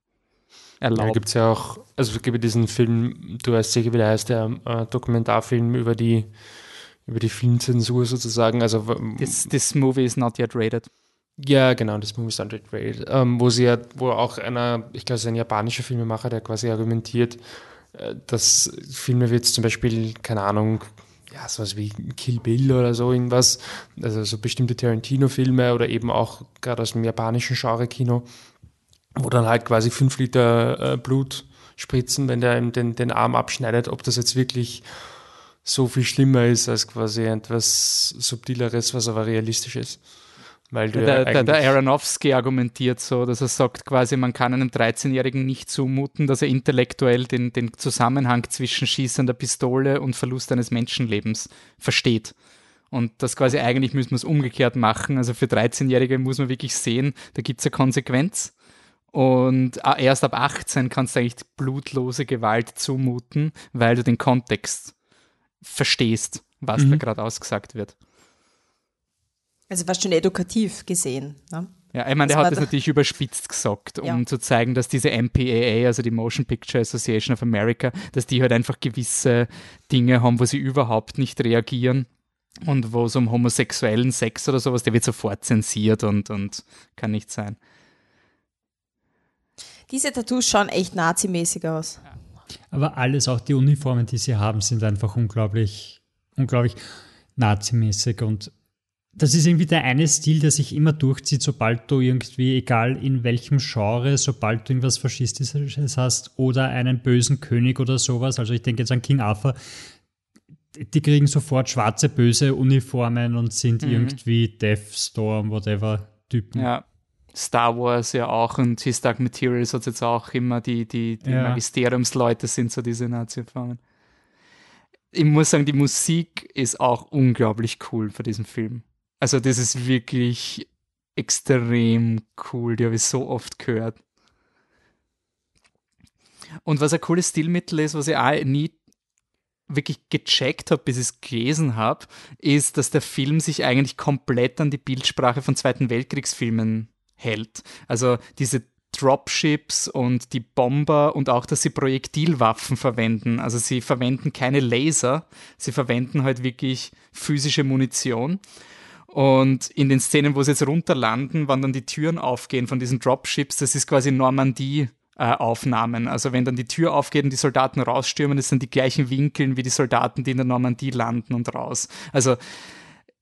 Speaker 1: erlaubt.
Speaker 4: Ja, gibt es ja auch, also es gibt diesen Film, du weißt sicher, wie der heißt, der äh, Dokumentarfilm über die über die Filmzensur sozusagen. Also,
Speaker 1: this, this movie is not yet rated.
Speaker 4: Ja, genau, das Movie Standard Raid, ähm, wo sie ja, wo auch einer, ich glaube, es ist ein japanischer Filmemacher, der quasi argumentiert, äh, dass Filme wie jetzt zum Beispiel, keine Ahnung, ja, sowas wie Kill Bill oder so irgendwas, also so bestimmte Tarantino-Filme oder eben auch gerade aus dem japanischen Genre-Kino, wo dann halt quasi fünf Liter äh, Blut spritzen, wenn der ihm den, den Arm abschneidet, ob das jetzt wirklich so viel schlimmer ist als quasi etwas Subtileres, was aber realistisch ist.
Speaker 1: Weil der, ja der, der Aronofsky argumentiert so, dass er sagt quasi, man kann einem 13-Jährigen nicht zumuten, dass er intellektuell den, den Zusammenhang zwischen schießender Pistole und Verlust eines Menschenlebens versteht. Und das quasi eigentlich müssen wir es umgekehrt machen. Also für 13-Jährige muss man wirklich sehen, da gibt es eine Konsequenz. Und erst ab 18 kannst du eigentlich blutlose Gewalt zumuten, weil du den Kontext verstehst, was mhm. da gerade ausgesagt wird.
Speaker 2: Also war schon edukativ gesehen. Ne?
Speaker 1: Ja, ich meine, der hat das natürlich überspitzt gesagt, um ja. zu zeigen, dass diese MPAA, also die Motion Picture Association of America, dass die halt einfach gewisse Dinge haben, wo sie überhaupt nicht reagieren. Und wo es um homosexuellen Sex oder sowas, der wird sofort zensiert und, und kann nicht sein.
Speaker 2: Diese Tattoos schauen echt nazimäßig aus.
Speaker 3: Aber alles, auch die Uniformen, die sie haben, sind einfach unglaublich, unglaublich nazimäßig und das ist irgendwie der eine Stil, der sich immer durchzieht, sobald du irgendwie, egal in welchem Genre, sobald du irgendwas Faschistisches hast oder einen bösen König oder sowas. Also ich denke jetzt an King Arthur. Die kriegen sofort schwarze, böse Uniformen und sind mhm. irgendwie Death Storm, whatever Typen.
Speaker 1: Ja. Star Wars ja auch und His Dark Materials hat jetzt auch immer die, die, die ja. Magisteriumsleute sind so diese Nazi-Formen. Ich muss sagen, die Musik ist auch unglaublich cool für diesen Film. Also das ist wirklich extrem cool. Die habe ich so oft gehört. Und was ein cooles Stilmittel ist, was ich auch nie wirklich gecheckt habe, bis ich es gelesen habe, ist, dass der Film sich eigentlich komplett an die Bildsprache von Zweiten Weltkriegsfilmen hält. Also diese Dropships und die Bomber und auch, dass sie Projektilwaffen verwenden. Also sie verwenden keine Laser, sie verwenden halt wirklich physische Munition. Und in den Szenen, wo sie jetzt runterlanden, wann dann die Türen aufgehen von diesen Dropships, das ist quasi Normandie. Aufnahmen. Also wenn dann die Tür aufgeht und die Soldaten rausstürmen, das sind die gleichen Winkeln wie die Soldaten, die in der Normandie landen und raus. Also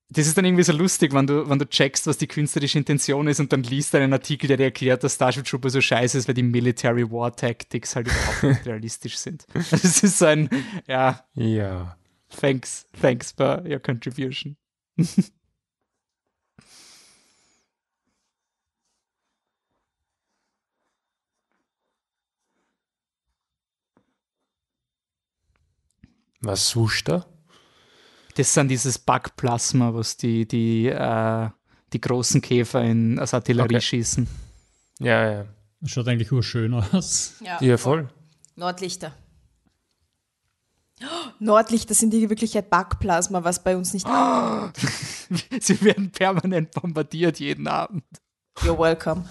Speaker 1: das ist dann irgendwie so lustig, wenn du, wenn du checkst, was die künstlerische Intention ist und dann liest einen Artikel, der dir erklärt, dass Starship Trooper so scheiße ist, weil die Military War Tactics halt überhaupt nicht realistisch sind. Das ist so ein, ja.
Speaker 4: Ja.
Speaker 1: thanks, thanks for your contribution.
Speaker 4: Was suchst du?
Speaker 1: Das sind dieses Backplasma, was die, die, äh, die großen Käfer in als Artillerie okay. schießen.
Speaker 4: Ja, ja.
Speaker 3: Schaut eigentlich urschön aus.
Speaker 4: Ja, ja voll.
Speaker 2: Nordlichter. Nordlichter sind die Wirklichkeit Backplasma, was bei uns nicht. Oh.
Speaker 1: Sie werden permanent bombardiert jeden Abend.
Speaker 2: You're welcome.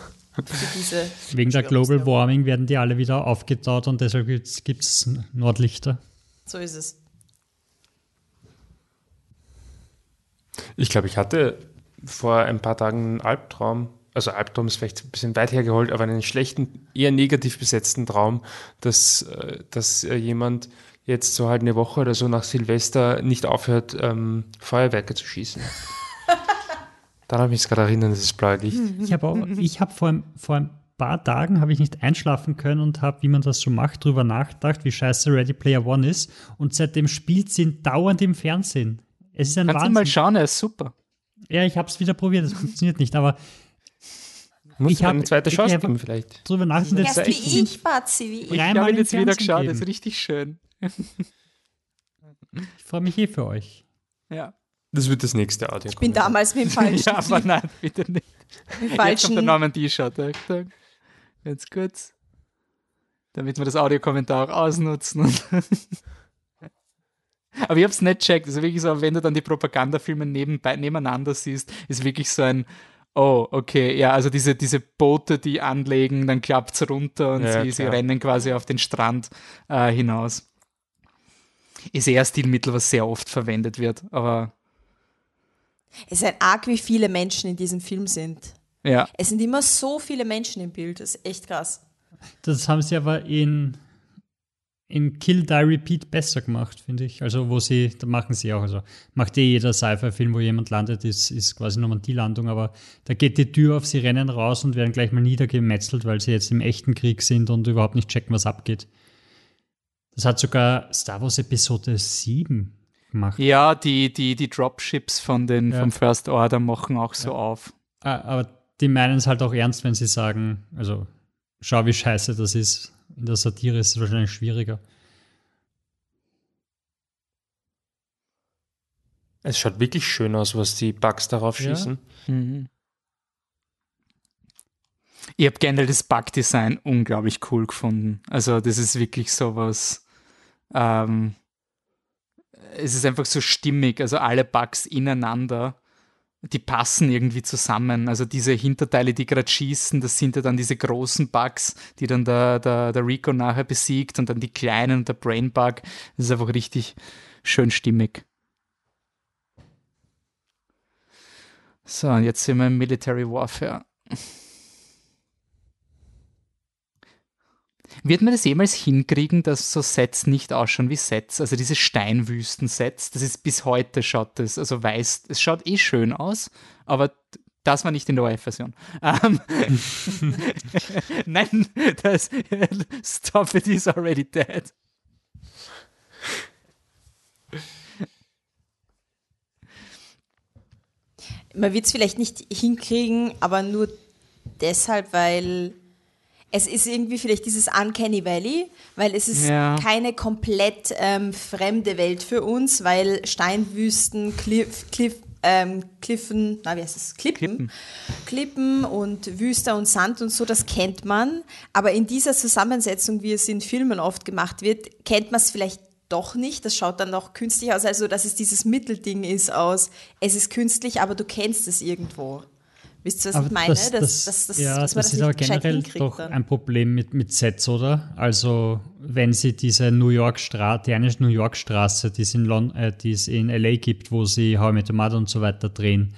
Speaker 3: Wegen der Global Warming werden die alle wieder aufgetaut und deshalb gibt es Nordlichter.
Speaker 2: So ist es.
Speaker 4: Ich glaube, ich hatte vor ein paar Tagen einen Albtraum. Also Albtraum ist vielleicht ein bisschen weit hergeholt, aber einen schlechten, eher negativ besetzten Traum, dass, äh, dass äh, jemand jetzt so halt eine Woche oder so nach Silvester nicht aufhört, ähm, Feuerwerke zu schießen. Daran habe ich mich gerade erinnern, das ist blaues Licht.
Speaker 3: Ich habe hab vor, vor ein paar Tagen habe ich nicht einschlafen können und habe, wie man das so macht, darüber nachgedacht, wie scheiße Ready Player One ist. Und seitdem spielt sie dauernd im Fernsehen. Es ist ein
Speaker 1: Kannst
Speaker 3: Wahnsinn.
Speaker 1: du mal schauen, er ist super.
Speaker 3: Ja, ich habe es wieder probiert, es funktioniert nicht, aber
Speaker 4: muss ich habe eine zweite Chance geben vielleicht.
Speaker 3: Drüber nachdenken.
Speaker 2: Das ist wie ich, Batzi, wie ich.
Speaker 1: Ich habe jetzt wieder geschaut, das ist richtig schön.
Speaker 3: ich freue mich eh für euch.
Speaker 1: Ja.
Speaker 4: Das wird das nächste Audio.
Speaker 2: Ich bin damals mit dem falschen.
Speaker 1: ja, aber nein, bitte nicht.
Speaker 2: Mit falschen. Jetzt
Speaker 1: kommt der Normandie-Shot. Jetzt kurz. Damit wir das Audiokommentar auch ausnutzen. Aber ich habe es nicht checkt. Also wirklich so, wenn du dann die Propagandafilme nebenbei, nebeneinander siehst, ist wirklich so ein, oh, okay, ja, also diese, diese Boote, die anlegen, dann klappt es runter und ja, sie, sie, rennen quasi auf den Strand äh, hinaus. Ist eher ein Stilmittel, was sehr oft verwendet wird, aber.
Speaker 2: Es ist ein arg, wie viele Menschen in diesem Film sind.
Speaker 1: Ja.
Speaker 2: Es sind immer so viele Menschen im Bild, das ist echt krass.
Speaker 3: Das haben sie aber in in Kill Die Repeat besser gemacht, finde ich. Also wo sie, da machen sie auch, also macht eh jeder Sci-Fi-Film, wo jemand landet, ist, ist quasi nochmal die Landung, aber da geht die Tür auf, sie rennen raus und werden gleich mal niedergemetzelt, weil sie jetzt im echten Krieg sind und überhaupt nicht checken, was abgeht. Das hat sogar Star Wars Episode 7 gemacht.
Speaker 1: Ja, die, die, die Dropships von den, ja. vom First Order machen auch so ja. auf.
Speaker 3: Ah, aber die meinen es halt auch ernst, wenn sie sagen, also schau, wie scheiße das ist in der Satire ist es wahrscheinlich schwieriger.
Speaker 4: Es schaut wirklich schön aus, was die Bugs darauf ja. schießen. Mhm.
Speaker 1: Ich habe generell das Bug-Design unglaublich cool gefunden. Also, das ist wirklich sowas. Ähm, es ist einfach so stimmig, also alle Bugs ineinander die passen irgendwie zusammen. Also diese Hinterteile, die gerade schießen, das sind ja dann diese großen Bugs, die dann der, der, der Rico nachher besiegt und dann die kleinen, der Brain Bug. Das ist einfach richtig schön stimmig. So, und jetzt sind wir im Military Warfare. Wird man das jemals hinkriegen, dass so Sets nicht ausschauen wie Sets? Also diese Steinwüsten-Sets, das ist bis heute schaut das, also weiß, es schaut eh schön aus, aber das war nicht in der ORF-Version. Um, Nein, das Stop it is already dead.
Speaker 2: Man wird es vielleicht nicht hinkriegen, aber nur deshalb, weil es ist irgendwie vielleicht dieses Uncanny Valley, weil es ist ja. keine komplett ähm, fremde Welt für uns, weil Steinwüsten, Cliff, Cliff, ähm, Kliffen, na wie heißt es, Klippen, Klippen, Klippen und Wüste und Sand und so, das kennt man. Aber in dieser Zusammensetzung, wie es in Filmen oft gemacht wird, kennt man es vielleicht doch nicht. Das schaut dann noch künstlich aus, also dass es dieses Mittelding ist aus, es ist künstlich, aber du kennst es irgendwo. Wisst ihr, was aber ich meine?
Speaker 3: Das, das, das, das, ja, das, das ist aber generell doch dann. ein Problem mit, mit Sets, oder? Also, wenn sie diese New York Straße, die eine New York Straße, die es in, Lon äh, die es in LA gibt, wo sie How I Met Your Mother und so weiter drehen,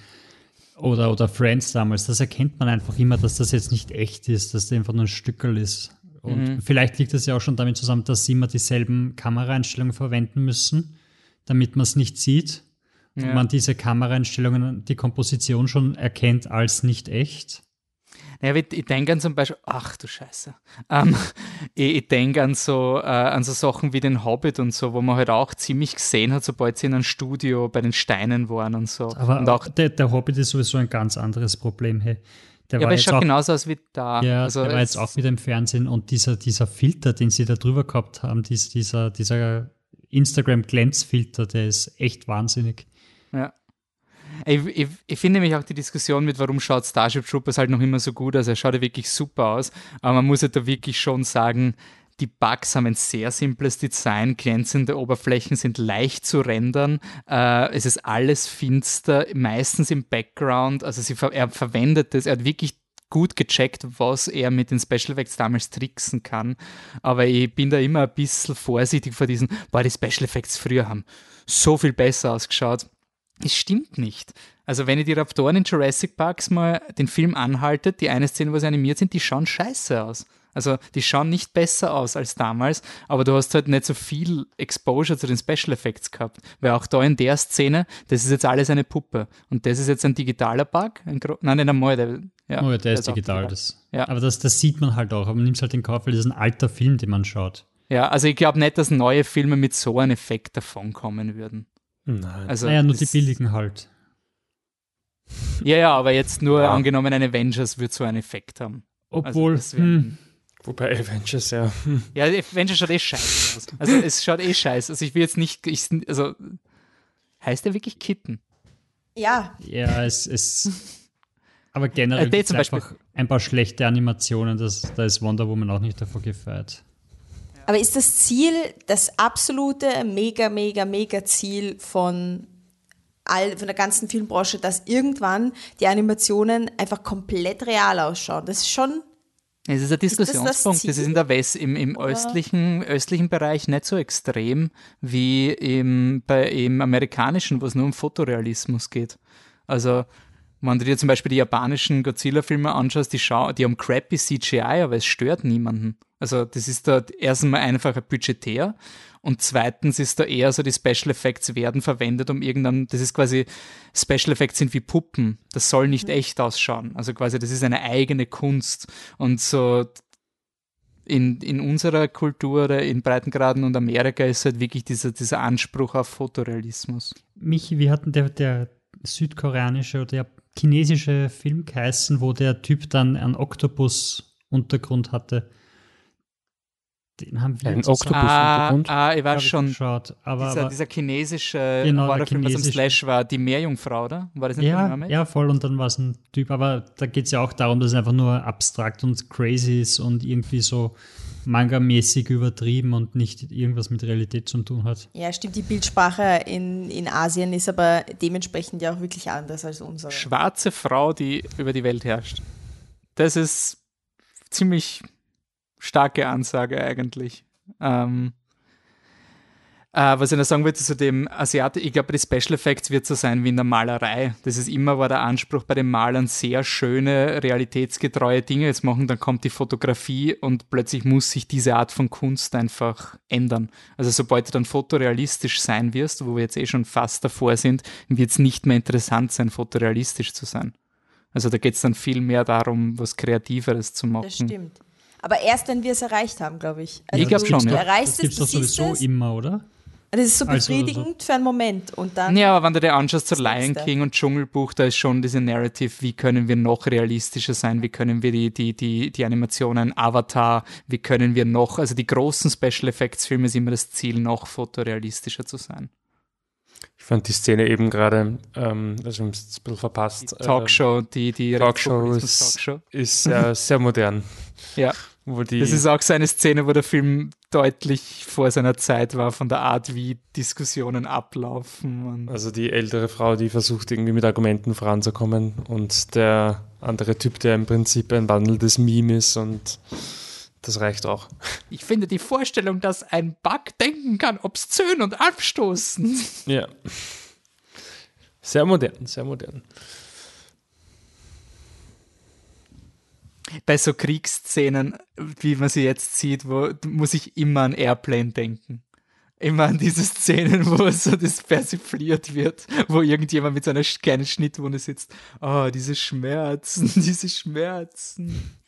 Speaker 3: oder, oder Friends damals, das erkennt man einfach immer, dass das jetzt nicht echt ist, dass das einfach nur ein Stückel ist. Und mhm. vielleicht liegt das ja auch schon damit zusammen, dass sie immer dieselben Kameraeinstellungen verwenden müssen, damit man es nicht sieht ja. man diese Kameraeinstellungen, die Komposition schon erkennt als nicht echt?
Speaker 1: Ja, ich, ich denke an zum Beispiel, ach du Scheiße. Ähm, ich, ich denke an so, äh, an so Sachen wie den Hobbit und so, wo man halt auch ziemlich gesehen hat, sobald sie in einem Studio bei den Steinen waren und so.
Speaker 3: Aber
Speaker 1: und
Speaker 3: auch der, der Hobbit ist sowieso ein ganz anderes Problem. Hey.
Speaker 1: Der ja, aber es schaut auch, genauso aus wie da.
Speaker 3: Ja, also der war jetzt auch wieder im Fernsehen und dieser, dieser Filter, den sie da drüber gehabt haben, dieser, dieser Instagram-Glänzfilter, der ist echt wahnsinnig.
Speaker 1: Ja. Ich, ich, ich, finde nämlich auch die Diskussion mit, warum schaut Starship Troopers halt noch immer so gut aus. Er schaut ja wirklich super aus, aber man muss ja da wirklich schon sagen, die Bugs haben ein sehr simples Design, glänzende Oberflächen sind leicht zu rendern, äh, es ist alles finster, meistens im Background, also sie, er verwendet es, er hat wirklich gut gecheckt, was er mit den Special Effects damals tricksen kann, aber ich bin da immer ein bisschen vorsichtig vor diesen, boah, die Special Effects früher haben so viel besser ausgeschaut. Es stimmt nicht. Also wenn ihr die Raptoren in Jurassic Parks mal den Film anhaltet, die eine Szene, wo sie animiert sind, die schauen scheiße aus. Also die schauen nicht besser aus als damals, aber du hast halt nicht so viel Exposure zu den Special Effects gehabt. Weil auch da in der Szene, das ist jetzt alles eine Puppe. Und das ist jetzt ein digitaler Bug. Ein Nein, nicht einmal. Der,
Speaker 3: ja, oh ja, der ist digital. Das. Ja. Aber das, das sieht man halt auch. Aber man nimmt halt den Kauf, weil das ist ein alter Film, den man schaut.
Speaker 1: Ja, also ich glaube nicht, dass neue Filme mit so einem Effekt davonkommen würden.
Speaker 3: Nein. Also naja, nur die billigen halt.
Speaker 1: Ja, ja, aber jetzt nur ja. angenommen, ein Avengers wird so einen Effekt haben.
Speaker 3: Obwohl, also hm.
Speaker 4: Wobei Avengers, ja.
Speaker 1: Hm. Ja, Avengers schaut eh scheiße aus. Also es schaut eh scheiße. Also ich will jetzt nicht, ich, also heißt der wirklich Kitten?
Speaker 2: Ja.
Speaker 3: Ja, es ist. Aber generell äh, gibt es einfach ein paar schlechte Animationen. Das, da ist Wonder Woman auch nicht davor gefeiert.
Speaker 2: Aber ist das Ziel, das absolute, mega, mega, mega Ziel von, all, von der ganzen Filmbranche, dass irgendwann die Animationen einfach komplett real ausschauen? Das ist schon.
Speaker 1: Es ist ein Diskussionspunkt. Ist das, das, ist in der West, im, im östlichen, östlichen Bereich nicht so extrem wie im, bei, im amerikanischen, wo es nur um Fotorealismus geht. Also wenn du dir zum Beispiel die japanischen Godzilla-Filme anschaust, die, schau die haben crappy CGI, aber es stört niemanden. Also das ist da erstens einfach ein budgetär und zweitens ist da eher so, die Special Effects werden verwendet, um irgendein, das ist quasi, Special Effects sind wie Puppen. Das soll nicht mhm. echt ausschauen. Also quasi, das ist eine eigene Kunst. Und so in, in unserer Kultur oder in Breitengraden und Amerika ist halt wirklich dieser, dieser Anspruch auf Fotorealismus.
Speaker 3: Michi, wie hat denn der, der südkoreanische oder der chinesische Film geheißen, wo der Typ dann einen Oktopus-Untergrund hatte.
Speaker 1: Den haben wir Ein Oktopus-Untergrund? Ah, ah, ich weiß schon. Geschaut, aber, dieser, aber, dieser chinesische
Speaker 3: genau,
Speaker 1: Horrorfilm, was am Slash war, die Meerjungfrau, oder? War das
Speaker 3: nicht ja, der Name? Ja, voll. Und dann war es ein Typ. Aber da geht es ja auch darum, dass es einfach nur abstrakt und crazy ist und irgendwie so Manga-mäßig übertrieben und nicht irgendwas mit Realität zu tun hat.
Speaker 2: Ja, stimmt. Die Bildsprache in, in Asien ist aber dementsprechend ja auch wirklich anders als unsere.
Speaker 1: Schwarze Frau, die über die Welt herrscht. Das ist ziemlich starke Ansage eigentlich. Ähm, Uh, was ich noch sagen wollte zu dem Asiate, ich glaube, die Special Effects wird so sein wie in der Malerei. Das ist immer war der Anspruch bei den Malern, sehr schöne, realitätsgetreue Dinge jetzt machen, dann kommt die Fotografie und plötzlich muss sich diese Art von Kunst einfach ändern. Also sobald du dann fotorealistisch sein wirst, wo wir jetzt eh schon fast davor sind, wird es nicht mehr interessant sein, fotorealistisch zu sein. Also da geht es dann viel mehr darum, was Kreativeres zu machen. Das
Speaker 2: stimmt. Aber erst, wenn wir es erreicht haben, glaube ich.
Speaker 1: Also ich glaube schon. Du
Speaker 3: ja. erreichst das es, du sowieso es. immer, oder?
Speaker 2: Das ist so also, befriedigend also, für einen Moment. Und dann
Speaker 1: ja, aber wenn du dir anschaust zu Lion King und Dschungelbuch, da ist schon diese Narrative, wie können wir noch realistischer sein, wie können wir die, die, die, die Animationen, Avatar, wie können wir noch, also die großen Special Effects Filme ist immer das Ziel, noch fotorealistischer zu sein.
Speaker 4: Ich fand die Szene eben gerade, ähm, also ein bisschen verpasst.
Speaker 1: Die Talkshow, die, die
Speaker 4: Talkshow ist, Talkshow. ist sehr, sehr modern.
Speaker 1: Ja. Das ist auch so eine Szene, wo der Film deutlich vor seiner Zeit war, von der Art, wie Diskussionen ablaufen.
Speaker 4: also die ältere Frau, die versucht irgendwie mit Argumenten voranzukommen und der andere Typ, der im Prinzip ein wandelndes Meme ist und das reicht auch.
Speaker 1: Ich finde die Vorstellung, dass ein Bug denken kann, obszön und abstoßen.
Speaker 4: Ja. Sehr modern, sehr modern.
Speaker 1: Bei so Kriegsszenen, wie man sie jetzt sieht, wo muss ich immer an Airplane denken. immer an diese Szenen, wo so das persifliert wird, wo irgendjemand mit so einer kleinen Schnittwunde sitzt. Oh, diese Schmerzen, diese Schmerzen.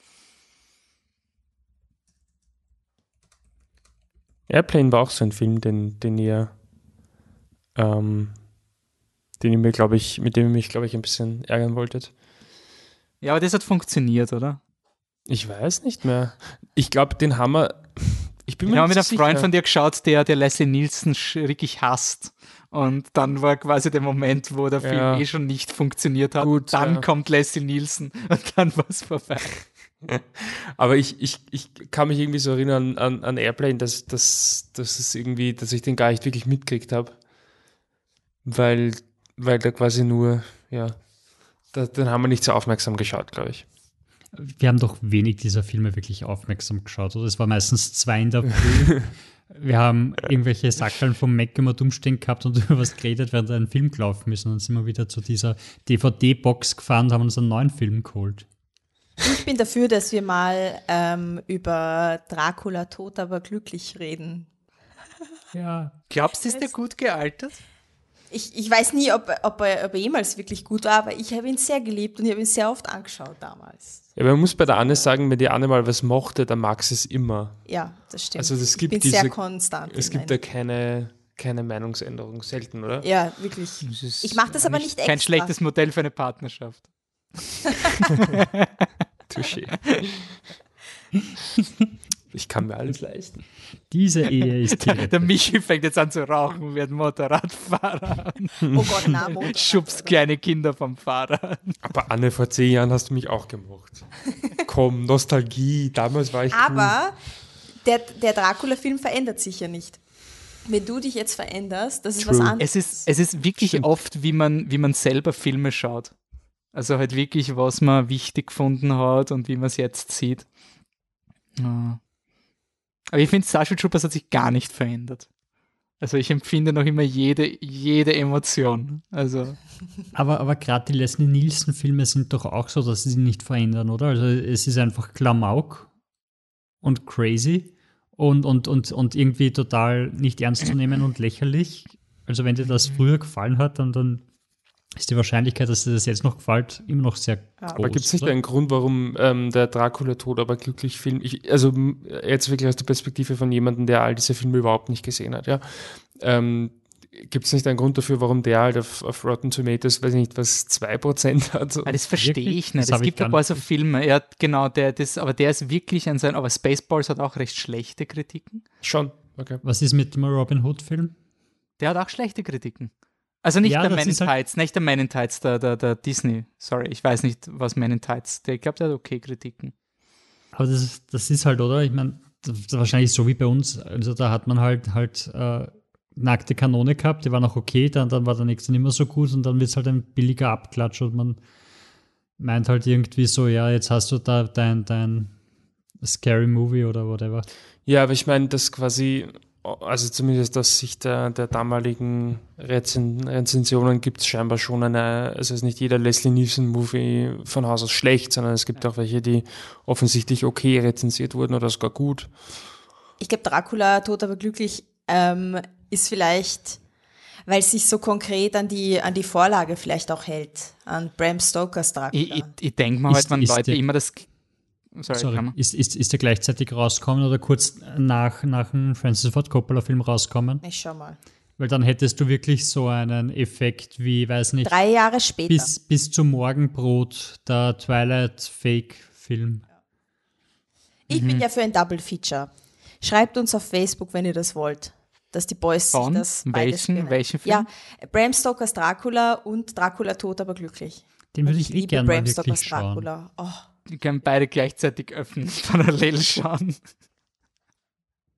Speaker 4: Airplane war auch so ein Film, den, den ihr, ähm, den ihr mir, glaube ich, mit dem ihr mich, glaube ich, ein bisschen ärgern wolltet.
Speaker 1: Ja, aber das hat funktioniert, oder?
Speaker 4: Ich weiß nicht mehr. Ich glaube, den haben wir.
Speaker 1: Ich bin mir nicht mit einem Freund von dir geschaut, der, der Leslie Nielsen wirklich hasst. Und dann war quasi der Moment, wo der Film ja. eh schon nicht funktioniert hat. Gut, dann ja. kommt Leslie Nielsen und dann war es vorbei.
Speaker 4: Aber ich, ich, ich kann mich irgendwie so erinnern an, an Airplane, dass, dass, dass es irgendwie, dass ich den gar nicht wirklich mitgekriegt habe. Weil, weil da quasi nur, ja, da, den haben wir nicht so aufmerksam geschaut, glaube ich.
Speaker 3: Wir haben doch wenig dieser Filme wirklich aufmerksam geschaut, oder? Es war meistens zwei in der Früh. wir haben irgendwelche Sackeln vom Mac immer dummstehen gehabt und über was geredet, während ein Film gelaufen ist. Und dann sind wir wieder zu dieser DVD-Box gefahren und haben uns einen neuen Film geholt.
Speaker 2: Ich bin dafür, dass wir mal ähm, über Dracula tot, aber glücklich reden.
Speaker 1: Ja. Glaubst du, ist der gut gealtert?
Speaker 2: Ich, ich weiß nie, ob, ob, er, ob er jemals wirklich gut war, aber ich habe ihn sehr geliebt und ich habe ihn sehr oft angeschaut damals.
Speaker 4: Ja, man muss bei der Anne sagen, wenn die Anne mal was mochte, dann mag sie es immer.
Speaker 2: Ja, das stimmt.
Speaker 4: Also es gibt
Speaker 2: ich bin
Speaker 4: diese,
Speaker 2: sehr konstant.
Speaker 4: Es gibt da keine, keine Meinungsänderung, selten, oder?
Speaker 2: Ja, wirklich. Ich mache das aber nicht extra.
Speaker 1: Kein schlechtes Modell für eine Partnerschaft.
Speaker 4: Touché. Ich kann mir alles leisten.
Speaker 3: Diese Ehe ist
Speaker 1: der, der Michi fängt jetzt an zu rauchen, wird Motorradfahrer.
Speaker 2: Oh Gott, na, Motorrad,
Speaker 1: Schubst kleine Kinder vom Fahrrad.
Speaker 4: Aber Anne, vor zehn Jahren hast du mich auch gemocht. Komm, Nostalgie, damals war ich
Speaker 2: Aber cool. der, der Dracula-Film verändert sich ja nicht. Wenn du dich jetzt veränderst, das ist True. was anderes.
Speaker 1: Es ist, es ist wirklich Stimmt. oft, wie man, wie man selber Filme schaut. Also halt wirklich, was man wichtig gefunden hat und wie man es jetzt sieht. Ja. Aber ich finde, Starship Troopers hat sich gar nicht verändert. Also ich empfinde noch immer jede, jede Emotion. Also.
Speaker 3: Aber, aber gerade die Leslie Nielsen-Filme sind doch auch so, dass sie sich nicht verändern, oder? Also es ist einfach Klamauk und crazy und, und, und, und irgendwie total nicht ernst zu nehmen und lächerlich. Also wenn dir das früher gefallen hat, dann, dann ist die Wahrscheinlichkeit, dass dir das jetzt noch gefällt, immer noch sehr groß.
Speaker 4: Aber gibt es nicht oder? einen Grund, warum ähm, der Dracula tot aber glücklich Film, ich, also jetzt wirklich aus der Perspektive von jemandem, der all diese Filme überhaupt nicht gesehen hat, ja, ähm, gibt es nicht einen Grund dafür, warum der halt auf, auf Rotten Tomatoes, weiß ich nicht, was 2% hat?
Speaker 1: Ah, das verstehe ich nicht. es gibt ein paar so Filme, ja, genau, der, das, aber der ist wirklich ein sein, aber Spaceballs hat auch recht schlechte Kritiken.
Speaker 4: Schon, okay.
Speaker 3: Was ist mit dem Robin Hood-Film?
Speaker 1: Der hat auch schlechte Kritiken. Also nicht ja, der Man in halt Tights, nicht der Man in Tights, der, der, der Disney. Sorry, ich weiß nicht, was Man in Tights. Der, ich glaube, der hat okay Kritiken.
Speaker 3: Aber das, das ist halt, oder? Ich meine, wahrscheinlich so wie bei uns. Also da hat man halt halt äh, nackte Kanone gehabt, die waren auch okay, dann, dann war der nächste nicht mehr so gut und dann wird es halt ein billiger Abklatsch und man meint halt irgendwie so, ja, jetzt hast du da dein, dein Scary Movie oder whatever.
Speaker 4: Ja, aber ich meine, das quasi also zumindest aus Sicht der, der damaligen Rezen Rezensionen gibt es scheinbar schon eine, also ist nicht jeder Leslie Nielsen-Movie von Haus aus schlecht, sondern es gibt auch welche, die offensichtlich okay rezensiert wurden oder sogar gut.
Speaker 2: Ich glaube, Dracula, Tot aber glücklich, ähm, ist vielleicht, weil es sich so konkret an die, an die Vorlage vielleicht auch hält, an Bram Stokers Dracula.
Speaker 1: Ich, ich, ich denke mal halt, wenn Leute immer das
Speaker 3: Sorry, Sorry. Ist, ist, ist der gleichzeitig rausgekommen oder kurz nach, nach dem Francis Ford Coppola-Film rausgekommen?
Speaker 2: Ich schau mal.
Speaker 3: Weil dann hättest du wirklich so einen Effekt wie, weiß nicht.
Speaker 2: Drei Jahre später.
Speaker 3: Bis, bis zum Morgenbrot, der Twilight-Fake-Film.
Speaker 2: Ich mhm. bin ja für ein Double Feature. Schreibt uns auf Facebook, wenn ihr das wollt. Dass die Boys
Speaker 1: Von?
Speaker 2: sich das
Speaker 1: welchen, welchen Film?
Speaker 2: Ja, Bram Stokers Dracula und Dracula tot, aber glücklich.
Speaker 3: Den würde ich, ich eh gerne mal wirklich Stokers schauen. Dracula. Oh.
Speaker 1: Die können beide gleichzeitig öffnen, parallel schauen.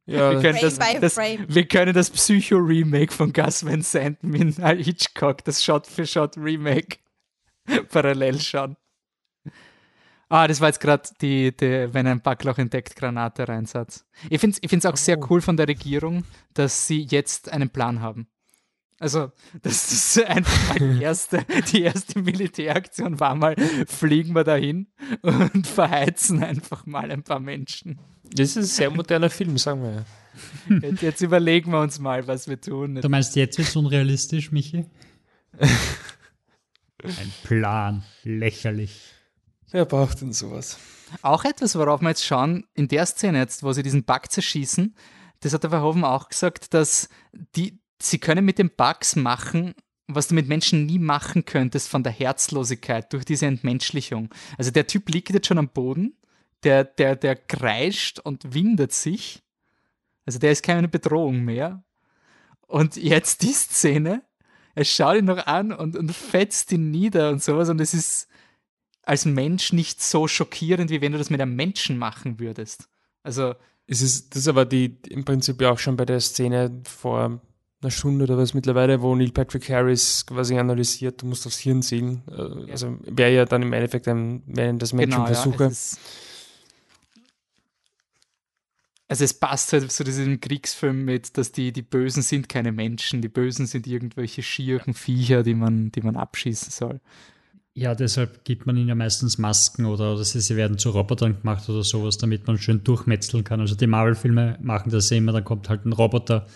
Speaker 1: Ja, wir können, das, das, wir können das Psycho-Remake von Gus Van Sant mit Hitchcock, das Shot-für-Shot-Remake, parallel schauen. Ah, das war jetzt gerade die, die, wenn ein Backloch entdeckt, Granate reinsatz. Ich finde es ich auch sehr oh. cool von der Regierung, dass sie jetzt einen Plan haben. Also, das ist einfach die erste, die erste Militäraktion war mal, fliegen wir dahin und verheizen einfach mal ein paar Menschen.
Speaker 4: Das ist ein sehr moderner Film, sagen wir.
Speaker 1: Jetzt, jetzt, überlegen wir uns mal, was wir tun.
Speaker 3: Du meinst, jetzt wird es unrealistisch, Michi? Ein Plan, lächerlich.
Speaker 4: Wer braucht denn sowas?
Speaker 1: Auch etwas, worauf wir jetzt schauen, in der Szene jetzt, wo sie diesen Bug zerschießen, das hat der Verhoeven auch gesagt, dass die, sie können mit den Bugs machen, was du mit Menschen nie machen könntest von der Herzlosigkeit durch diese Entmenschlichung. Also der Typ liegt jetzt schon am Boden, der, der, der kreischt und windet sich. Also der ist keine Bedrohung mehr. Und jetzt die Szene, er schaut ihn noch an und, und fetzt ihn nieder und sowas. Und es ist als Mensch nicht so schockierend, wie wenn du das mit einem Menschen machen würdest. Also.
Speaker 4: Es ist, das ist aber die, im Prinzip ja auch schon bei der Szene vor einer Stunde oder was mittlerweile, wo Neil Patrick Harris quasi analysiert, du musst aufs Hirn sehen. Äh, also wäre ja dann im Endeffekt ein, wären das Menschenversuche. Genau, ja,
Speaker 1: also es passt halt zu diesem Kriegsfilm mit, dass die, die Bösen sind keine Menschen, die Bösen sind irgendwelche schieren Viecher, die man, die man abschießen soll.
Speaker 3: Ja, deshalb gibt man ihnen ja meistens Masken oder, oder sie, sie werden zu Robotern gemacht oder sowas, damit man schön durchmetzeln kann. Also die Marvel-Filme machen das immer, dann kommt halt ein Roboter,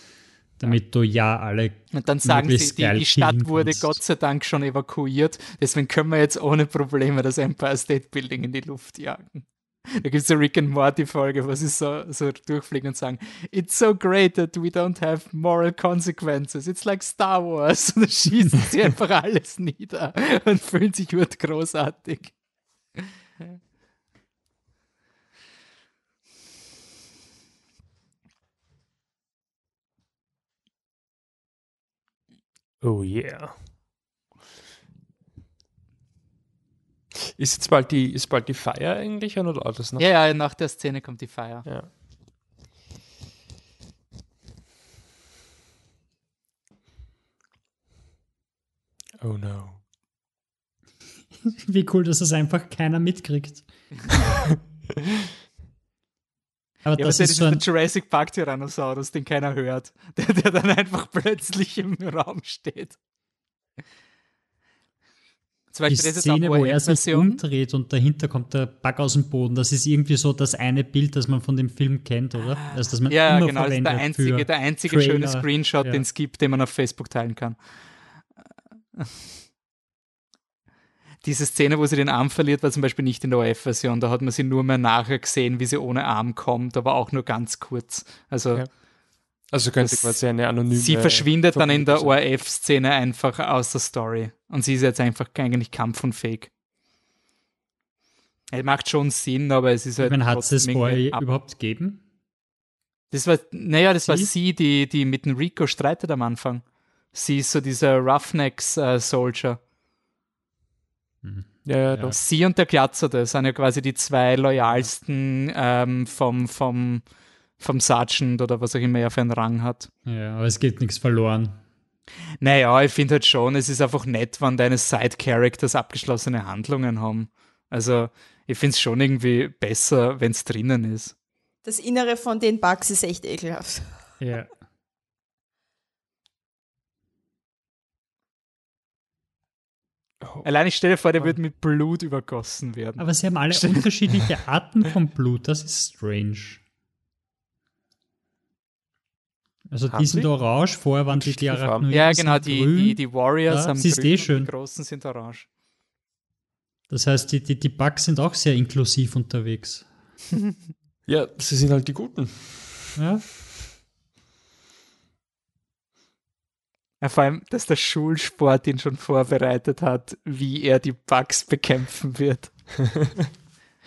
Speaker 3: damit du ja alle.
Speaker 1: Und dann sagen sie, die, die Stadt wurde Gott sei Dank schon evakuiert, deswegen können wir jetzt ohne Probleme das Empire State Building in die Luft jagen. Da gibt es eine Rick and Morty Folge, wo sie so, so durchfliegen und sagen, It's so great that we don't have moral consequences. It's like Star Wars. Und dann schießen sie einfach alles nieder und fühlen sich wird großartig.
Speaker 4: Oh yeah. Ist jetzt bald die, ist bald die Feier eigentlich oder dauert das
Speaker 1: noch? Ja, ja, nach der Szene kommt die Feier.
Speaker 4: Ja. Oh no.
Speaker 3: Wie cool, dass es einfach keiner mitkriegt.
Speaker 1: Aber ja, das ist, so ein Jurassic Park Tyrannosaurus, den keiner hört, der, der dann einfach plötzlich im Raum steht.
Speaker 3: Zum Beispiel, die Szene, wo er sich umdreht und dahinter kommt der Bug aus dem Boden, das ist irgendwie so das eine Bild, das man von dem Film kennt, oder?
Speaker 1: Also, das man ja, immer genau, das ist der einzige, der einzige Trailer. schöne Screenshot, ja. den es gibt, den man auf Facebook teilen kann. Diese Szene, wo sie den Arm verliert, war zum Beispiel nicht in der OF-Version. Da hat man sie nur mehr nachher gesehen, wie sie ohne Arm kommt, aber auch nur ganz kurz. Also ja.
Speaker 4: Also könnte quasi eine anonyme.
Speaker 1: Sie verschwindet dann in der ORF-Szene einfach aus der Story. Und sie ist jetzt einfach eigentlich kampfunfähig. Er macht schon Sinn, aber es ist halt.
Speaker 3: Man hat es das vorher überhaupt gegeben?
Speaker 1: Das war, naja, das sie? war sie, die, die mit dem Rico streitet am Anfang. Sie ist so dieser Roughnecks-Soldier.
Speaker 4: Mhm. Ja, ja,
Speaker 1: doch. Sie und der Glatzer, das sind ja quasi die zwei loyalsten ähm, vom, vom vom Sergeant oder was auch immer er für einen Rang hat.
Speaker 3: Ja, aber es geht nichts verloren.
Speaker 1: Naja, ich finde halt schon, es ist einfach nett, wenn deine Side-Characters abgeschlossene Handlungen haben. Also, ich finde es schon irgendwie besser, wenn es drinnen ist.
Speaker 2: Das Innere von den Bugs ist echt ekelhaft.
Speaker 3: Ja.
Speaker 1: Allein ich stelle vor, der wird mit Blut übergossen werden.
Speaker 3: Aber sie haben alle unterschiedliche Arten von Blut, das ist strange. Also haben die sind sie? orange, vorher waren die, die
Speaker 1: Arachnoiden Ja, genau, die, die, die, Warriors
Speaker 3: ja,
Speaker 1: haben
Speaker 3: grün eh schön.
Speaker 1: die großen sind orange.
Speaker 3: Das heißt, die, die, die Bugs sind auch sehr inklusiv unterwegs.
Speaker 4: ja, sie sind halt die Guten.
Speaker 3: Ja.
Speaker 1: Ja, vor allem, dass der Schulsport ihn schon vorbereitet hat, wie er die Bugs bekämpfen wird.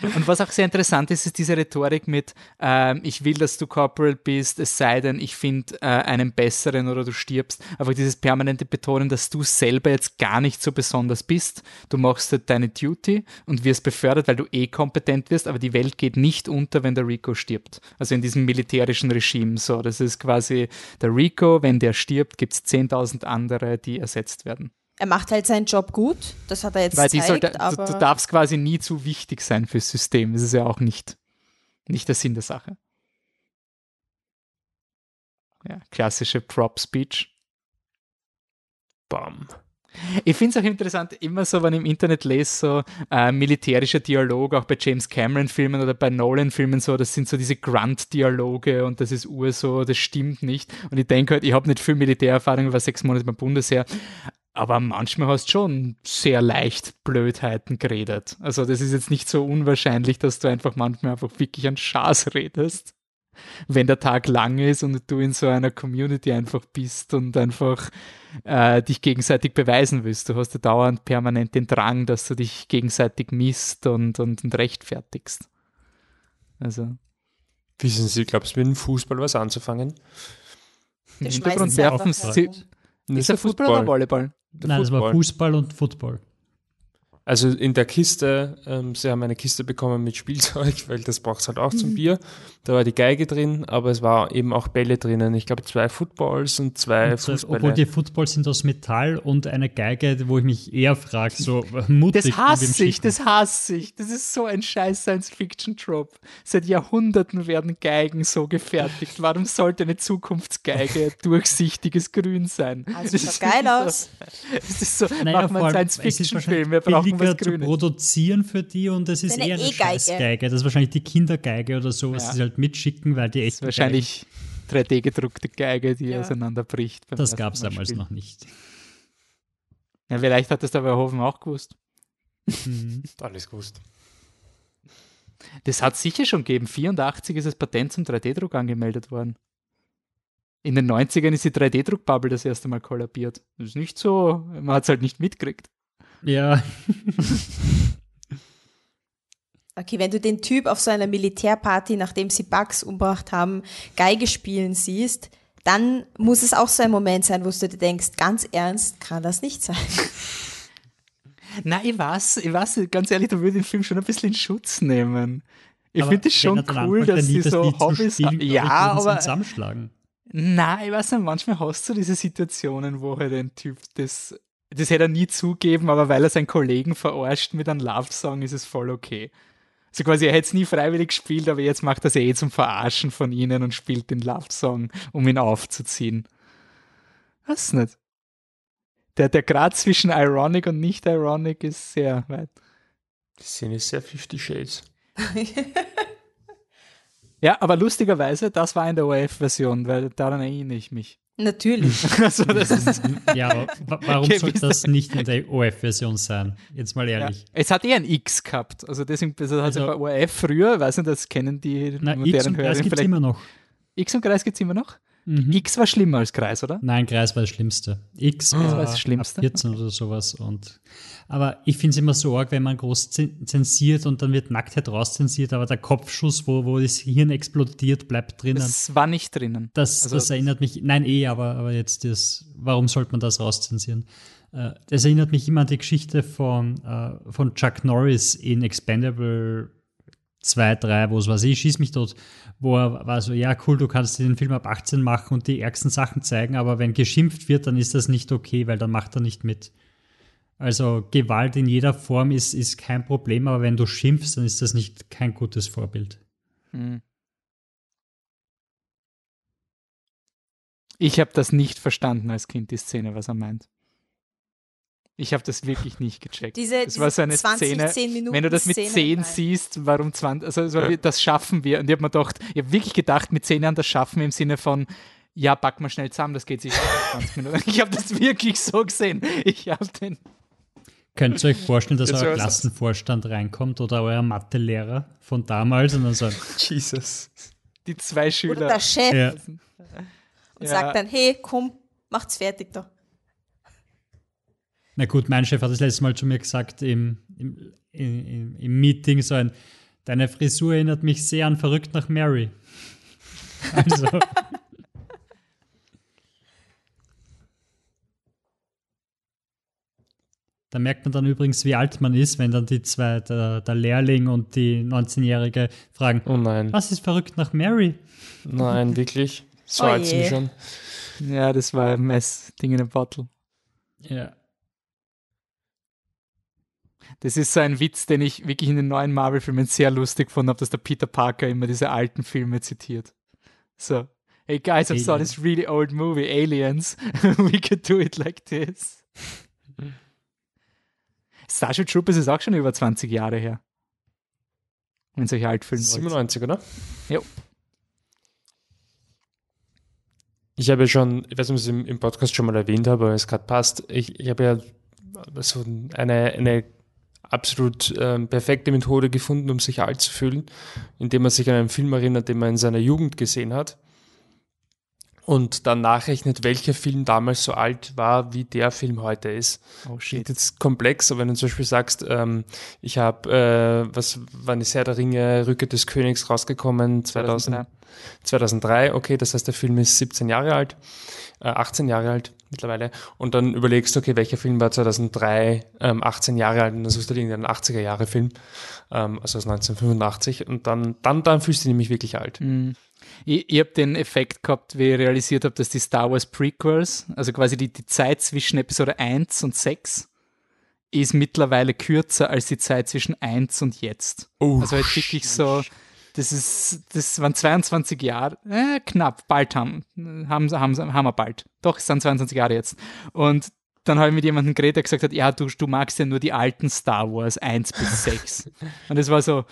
Speaker 1: Und was auch sehr interessant ist, ist diese Rhetorik mit, ähm, ich will, dass du Corporal bist, es sei denn, ich finde äh, einen besseren oder du stirbst. Aber dieses permanente Betonen, dass du selber jetzt gar nicht so besonders bist. Du machst halt deine Duty und wirst befördert, weil du eh kompetent wirst, aber die Welt geht nicht unter, wenn der Rico stirbt. Also in diesem militärischen Regime so. Das ist quasi der Rico, wenn der stirbt, gibt es 10.000 andere, die ersetzt werden
Speaker 2: er macht halt seinen Job gut, das hat er jetzt Weil gezeigt, sollte, aber
Speaker 1: du, du, darfst quasi nie zu wichtig sein fürs System. Das ist ja auch nicht, nicht der Sinn der Sache. Ja, klassische Prop-Speech.
Speaker 4: Bam.
Speaker 1: Ich finde es auch interessant, immer so, wenn ich im Internet lese, so äh, militärischer Dialog, auch bei James Cameron-Filmen oder bei Nolan-Filmen, so, das sind so diese Grunt-Dialoge und das ist ur so, das stimmt nicht. Und ich denke halt, ich habe nicht viel Militärerfahrung, ich war sechs Monate beim Bundesheer, aber manchmal hast du schon sehr leicht Blödheiten geredet. Also das ist jetzt nicht so unwahrscheinlich, dass du einfach manchmal einfach wirklich an Schaß redest wenn der Tag lang ist und du in so einer Community einfach bist und einfach äh, dich gegenseitig beweisen willst. Du hast ja dauernd permanent den Drang, dass du dich gegenseitig misst und, und, und rechtfertigst. Also.
Speaker 4: Wissen Sie, glaubst du, mit dem Fußball was anzufangen?
Speaker 1: Im Hintergrund werfen Sie. Ist der Fußball, Fußball oder Volleyball?
Speaker 3: Nein, Fußball. das war Fußball und Football.
Speaker 4: Also in der Kiste, ähm, sie haben eine Kiste bekommen mit Spielzeug, weil das braucht es halt auch zum mhm. Bier. Da war die Geige drin, aber es war eben auch Bälle drinnen. Ich glaube zwei Footballs und zwei und, Fußbälle.
Speaker 3: Obwohl die Footballs sind aus Metall und eine Geige, wo ich mich eher frage, so mutig.
Speaker 1: Das hasse ich, das hasse ich. Das ist so ein scheiß Science-Fiction-Trope. Seit Jahrhunderten werden Geigen so gefertigt. Warum sollte eine Zukunftsgeige durchsichtiges Grün sein?
Speaker 2: Also das sieht geil aus.
Speaker 1: Das ist so, naja, machen wir einen Science-Fiction-Film. Wir brauchen
Speaker 3: billiger zu produzieren für die und es ist eher eine e Scheißgeige. Das ist wahrscheinlich die Kindergeige oder so, was ja. sie halt mitschicken, weil die echt.
Speaker 1: Wahrscheinlich 3D gedruckte Geige, die ja. auseinanderbricht.
Speaker 3: Das gab es damals noch nicht.
Speaker 1: Ja, vielleicht hat das der Verhoeven auch gewusst.
Speaker 4: Mhm. Alles gewusst.
Speaker 1: Das hat sicher schon gegeben. 84 ist das Patent zum 3D-Druck angemeldet worden. In den 90ern ist die 3D-Druckbubble das erste Mal kollabiert. Das ist nicht so, man hat es halt nicht mitgekriegt.
Speaker 3: Ja.
Speaker 2: Okay, wenn du den Typ auf so einer Militärparty, nachdem sie Bugs umgebracht haben, Geige spielen siehst, dann muss es auch so ein Moment sein, wo du dir denkst, ganz ernst kann das nicht sein.
Speaker 1: Na, ich weiß, ich weiß, ganz ehrlich, da würde ich den Film schon ein bisschen in Schutz nehmen. Ich finde es schon cool, dass sie so Hobbys haben. Ja, aber.
Speaker 3: Zusammenschlagen.
Speaker 1: Nein, ich weiß nicht, manchmal hast du diese Situationen, wo halt ein Typ das das hätte er nie zugeben, aber weil er seinen Kollegen verarscht mit einem Love-Song, ist es voll okay. So quasi, er hätte es nie freiwillig gespielt, aber jetzt macht er es eh zum Verarschen von ihnen und spielt den Love-Song, um ihn aufzuziehen. Was nicht? Der, der Grad zwischen ironic und nicht ironic ist sehr weit.
Speaker 4: Die Szene ist sehr 50 Shades.
Speaker 1: ja, aber lustigerweise, das war in der ORF-Version, weil daran erinnere ich mich.
Speaker 2: Natürlich.
Speaker 1: also das ist
Speaker 3: ja, warum sollte das nicht in der OF-Version sein? Jetzt mal ehrlich. Ja,
Speaker 1: es hat eh ein X gehabt. Also deswegen, das hat also, bei OF früher, weiß nicht, das kennen die
Speaker 3: na, modernen X und Hörer. gibt es immer noch.
Speaker 1: X und Kreis gibt es immer noch? Mhm. X war schlimmer als Kreis, oder?
Speaker 3: Nein, Kreis war das Schlimmste. X war, war das Schlimmste. 14 oder sowas. Und, aber ich finde es immer so arg, wenn man groß zensiert und dann wird Nacktheit rauszensiert, aber der Kopfschuss, wo, wo das Hirn explodiert, bleibt drinnen.
Speaker 1: Das war nicht drinnen.
Speaker 3: Das, also, das erinnert mich, nein, eh, aber, aber jetzt das, warum sollte man das rauszensieren? Äh, das erinnert mich immer an die Geschichte von, äh, von Chuck Norris in Expendable 2, 3, wo es war, ich schieß mich dort, wo er war so, ja cool, du kannst den Film ab 18 machen und die ärgsten Sachen zeigen, aber wenn geschimpft wird, dann ist das nicht okay, weil dann macht er nicht mit. Also Gewalt in jeder Form ist, ist kein Problem, aber wenn du schimpfst, dann ist das nicht kein gutes Vorbild. Hm.
Speaker 1: Ich habe das nicht verstanden als Kind, die Szene, was er meint. Ich habe das wirklich nicht gecheckt.
Speaker 2: Diese,
Speaker 1: das war so eine 20, Szene, wenn du das mit Szene 10 siehst, warum 20, also das, ja. das schaffen wir. Und ich habe mir gedacht, ich habe wirklich gedacht, mit 10 Jahren das schaffen wir im Sinne von, ja, pack mal schnell zusammen, das geht sich 20 Minuten. Ich habe das wirklich so gesehen. Ich habe den.
Speaker 3: Könnt ihr euch vorstellen, dass das euer Klassenvorstand reinkommt oder euer Mathelehrer von damals und dann sagt,
Speaker 1: Jesus, die zwei Schüler. Oder
Speaker 2: der Chef. Ja. Und ja. sagt dann, hey, komm, macht's fertig da.
Speaker 3: Na gut, mein Chef hat das letzte Mal zu mir gesagt im, im, im, im Meeting so ein, deine Frisur erinnert mich sehr an Verrückt nach Mary. Also. Da merkt man dann übrigens, wie alt man ist, wenn dann die zwei, der, der Lehrling und die 19-Jährige fragen,
Speaker 4: oh nein.
Speaker 3: was ist verrückt nach Mary?
Speaker 4: Nein, wirklich? So oh alt sind schon.
Speaker 1: Ja, das war ein Mess, Ding in a Bottle.
Speaker 3: Ja.
Speaker 1: Das ist so ein Witz, den ich wirklich in den neuen Marvel-Filmen sehr lustig fand, habe, dass der Peter Parker immer diese alten Filme zitiert. So, hey guys, I saw this really old movie, Aliens. We could do it like this. Starship Troopers ist auch schon über 20 Jahre her. Wenn solche Altfilme
Speaker 4: 97, oder?
Speaker 1: Ja.
Speaker 4: Ich habe ja schon, ich weiß nicht, ob ich es im, im Podcast schon mal erwähnt habe, aber es gerade passt. Ich, ich habe ja so eine, eine absolut ähm, perfekte Methode gefunden, um sich alt zu fühlen, indem man sich an einen Film erinnert, den man in seiner Jugend gesehen hat und dann nachrechnet, welcher Film damals so alt war, wie der Film heute ist. Oh shit. Jetzt komplex, aber wenn du zum Beispiel sagst, ähm, ich habe, äh, was war eine Herr der Ringe, Rücke des Königs rausgekommen, 2000, 2003. 2003, okay, das heißt, der Film ist 17 Jahre alt, äh, 18 Jahre alt mittlerweile. Und dann überlegst du, okay, welcher Film war 2003, ähm, 18 Jahre alt, und dann suchst du irgendeinen 80er Jahre Film, ähm, also aus 1985, und dann, dann, dann fühlst du dich nämlich wirklich alt.
Speaker 1: Mhm. Ich, ich habe den Effekt gehabt, wie ich realisiert habe, dass die Star Wars Prequels, also quasi die, die Zeit zwischen Episode 1 und 6, ist mittlerweile kürzer als die Zeit zwischen 1 und jetzt. Oh, also halt wirklich so, das ist, das waren 22 Jahre, äh, knapp, bald haben, haben, haben, haben wir bald. Doch, es sind 22 Jahre jetzt. Und dann habe ich mit jemandem geredet, der gesagt hat, ja, du, du magst ja nur die alten Star Wars 1 bis 6. und es war so,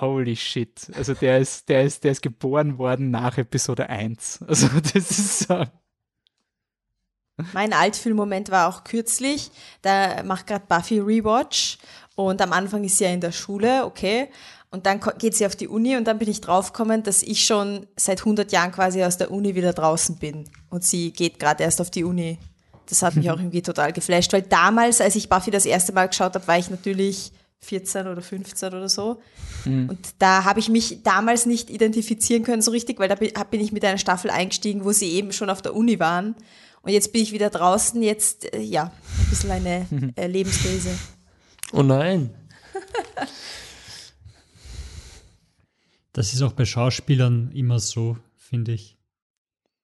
Speaker 1: holy shit. Also der ist, der ist, der ist geboren worden nach Episode 1. Also das ist so.
Speaker 2: Mein Altfilmmoment war auch kürzlich. Da macht gerade Buffy Rewatch und am Anfang ist sie ja in der Schule, okay. Und dann geht sie auf die Uni und dann bin ich draufgekommen, dass ich schon seit 100 Jahren quasi aus der Uni wieder draußen bin. Und sie geht gerade erst auf die Uni. Das hat mich auch irgendwie total geflasht, weil damals, als ich Buffy das erste Mal geschaut habe, war ich natürlich 14 oder 15 oder so. Mhm. Und da habe ich mich damals nicht identifizieren können so richtig, weil da bin ich mit einer Staffel eingestiegen, wo sie eben schon auf der Uni waren. Und jetzt bin ich wieder draußen, jetzt, äh, ja, ein bisschen eine äh, Lebenskrise.
Speaker 4: Oh nein.
Speaker 3: das ist auch bei Schauspielern immer so, finde ich.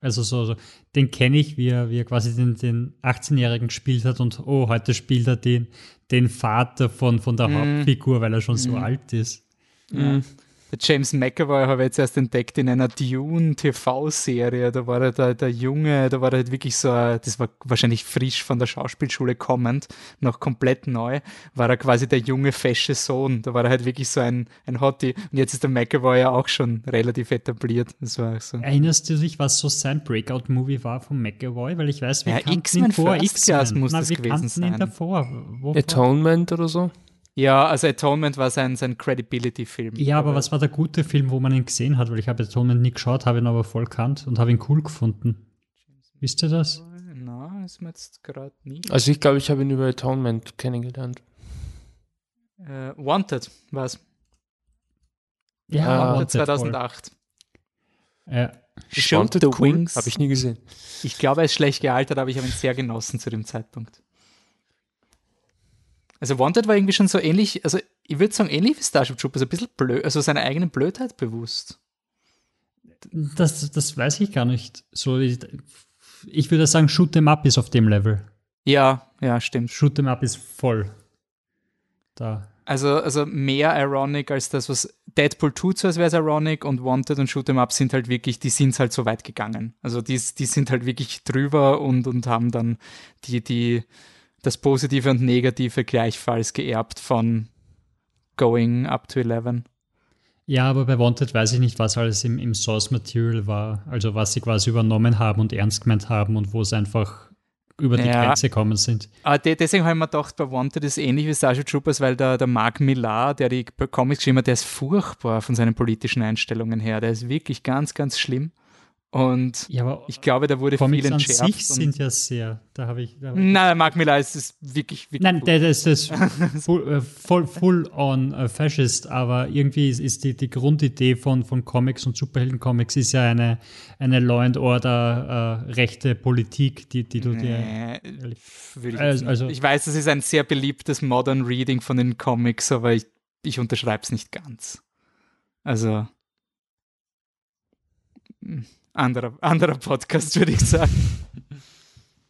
Speaker 3: Also so, so den kenne ich, wie er, wie er quasi den, den 18-Jährigen gespielt hat und oh, heute spielt er den, den Vater von, von der mm. Hauptfigur, weil er schon mm. so mhm. alt ist.
Speaker 1: Ja. Der James McAvoy habe ich jetzt erst entdeckt in einer Dune-TV-Serie. Da war er der, der Junge, da war er halt wirklich so, das war wahrscheinlich frisch von der Schauspielschule kommend, noch komplett neu, war er quasi der junge, fesche Sohn. Da war er halt wirklich so ein, ein Hottie. Und jetzt ist der McAvoy ja auch schon relativ etabliert. Das war so.
Speaker 3: Erinnerst du dich, was so sein Breakout-Movie war von McAvoy? Weil ich weiß, wir
Speaker 1: ja, kannten ihn vor X-Men. muss Na, das gewesen sein.
Speaker 3: Ihn davor.
Speaker 4: Atonement oder so?
Speaker 1: Ja, also Atonement war sein, sein Credibility-Film.
Speaker 3: Ja, aber was war der gute Film, wo man ihn gesehen hat? Weil ich habe Atonement nie geschaut, habe ihn aber voll kannt und habe ihn cool gefunden. Wisst ihr das?
Speaker 1: Na, ist mir jetzt gerade nie.
Speaker 4: Also ich glaube, ich habe ihn über Atonement kennengelernt.
Speaker 1: Äh, Wanted war es.
Speaker 3: Ja,
Speaker 1: Wanted 2008.
Speaker 3: Ja.
Speaker 1: Shoot the cool. Wings.
Speaker 4: Habe ich nie gesehen.
Speaker 1: Ich glaube, er ist schlecht gealtert, aber ich habe ihn sehr genossen zu dem Zeitpunkt. Also Wanted war irgendwie schon so ähnlich, also ich würde sagen ähnlich wie Starship Troopers, ein bisschen blöd, also seiner eigenen Blödheit bewusst.
Speaker 3: Das, das weiß ich gar nicht. So, ich, ich würde sagen, Shoot 'em Up ist auf dem Level.
Speaker 1: Ja, ja, stimmt.
Speaker 3: Shoot 'em Up ist voll da.
Speaker 1: Also, also mehr ironic als das, was Deadpool tut, so als wäre es ironic und Wanted und Shoot 'em Up sind halt wirklich, die sind halt so weit gegangen. Also die, die sind halt wirklich drüber und, und haben dann die, die, das Positive und Negative gleichfalls geerbt von Going Up to 11.
Speaker 3: Ja, aber bei Wanted weiß ich nicht, was alles im, im Source Material war. Also was sie quasi übernommen haben und ernst gemeint haben und wo es einfach über die ja. Grenze gekommen sind.
Speaker 1: Ah, deswegen habe ich mir gedacht, bei Wanted ist ähnlich wie Starship Troopers, weil der, der Mark Millar, der die Comics geschrieben hat, der ist furchtbar von seinen politischen Einstellungen her. Der ist wirklich ganz, ganz schlimm. Und
Speaker 3: ja,
Speaker 1: ich glaube, da wurde
Speaker 3: Comics
Speaker 1: viel entschärft.
Speaker 3: An sich sind ja sehr, da habe ich. Da
Speaker 1: hab Nein, Mark Millar ist es wirklich, wirklich.
Speaker 3: Nein, der, ist das full, äh, full, full on uh, Fascist, aber irgendwie ist, ist die, die Grundidee von, von Comics und Superhelden-Comics ist ja eine, eine Law and Order uh, rechte Politik, die, die du
Speaker 1: nee, dir. Ich, also, also, ich weiß, das ist ein sehr beliebtes Modern Reading von den Comics, aber ich, ich unterschreibe es nicht ganz. Also. Hm anderer, anderer Podcast, würde ich sagen.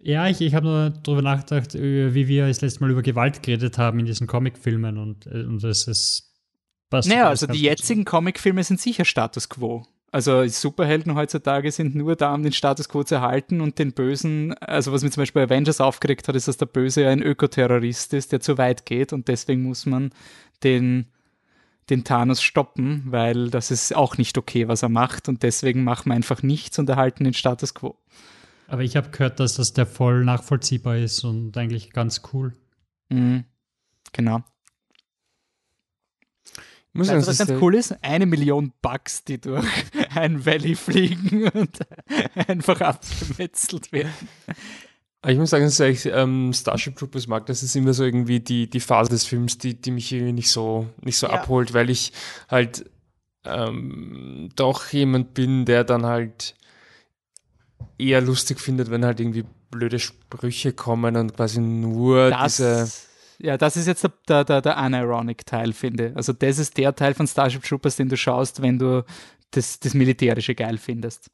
Speaker 3: Ja, ich, ich habe nur darüber nachgedacht, wie wir das letzte Mal über Gewalt geredet haben in diesen Comicfilmen und, äh, und das ist
Speaker 1: passt. Naja, also die jetzigen Comicfilme sind sicher Status Quo. Also Superhelden heutzutage sind nur da, um den Status quo zu erhalten und den Bösen, also was mir zum Beispiel Avengers aufgeregt hat, ist, dass der Böse ja ein Ökoterrorist ist, der zu weit geht und deswegen muss man den, den Thanos stoppen, weil das ist auch nicht okay, was er macht und deswegen machen wir einfach nichts und erhalten den Status quo.
Speaker 3: Aber ich habe gehört, dass das der voll nachvollziehbar ist und eigentlich ganz cool.
Speaker 1: Mhm. Genau. Muss weißt du, was ganz cool ist? Eine Million Bugs, die durch ein Valley fliegen und einfach abgemetzelt werden.
Speaker 4: Ich muss sagen, dass ich ähm, Starship Troopers mag. Das ist immer so irgendwie die, die Phase des Films, die, die mich irgendwie nicht so, nicht so ja. abholt, weil ich halt ähm, doch jemand bin, der dann halt eher lustig findet, wenn halt irgendwie blöde Sprüche kommen und quasi nur das, diese
Speaker 1: ja, das ist jetzt der, der, der Unironic-Teil, finde. Also das ist der Teil von Starship Troopers, den du schaust, wenn du das, das Militärische geil findest.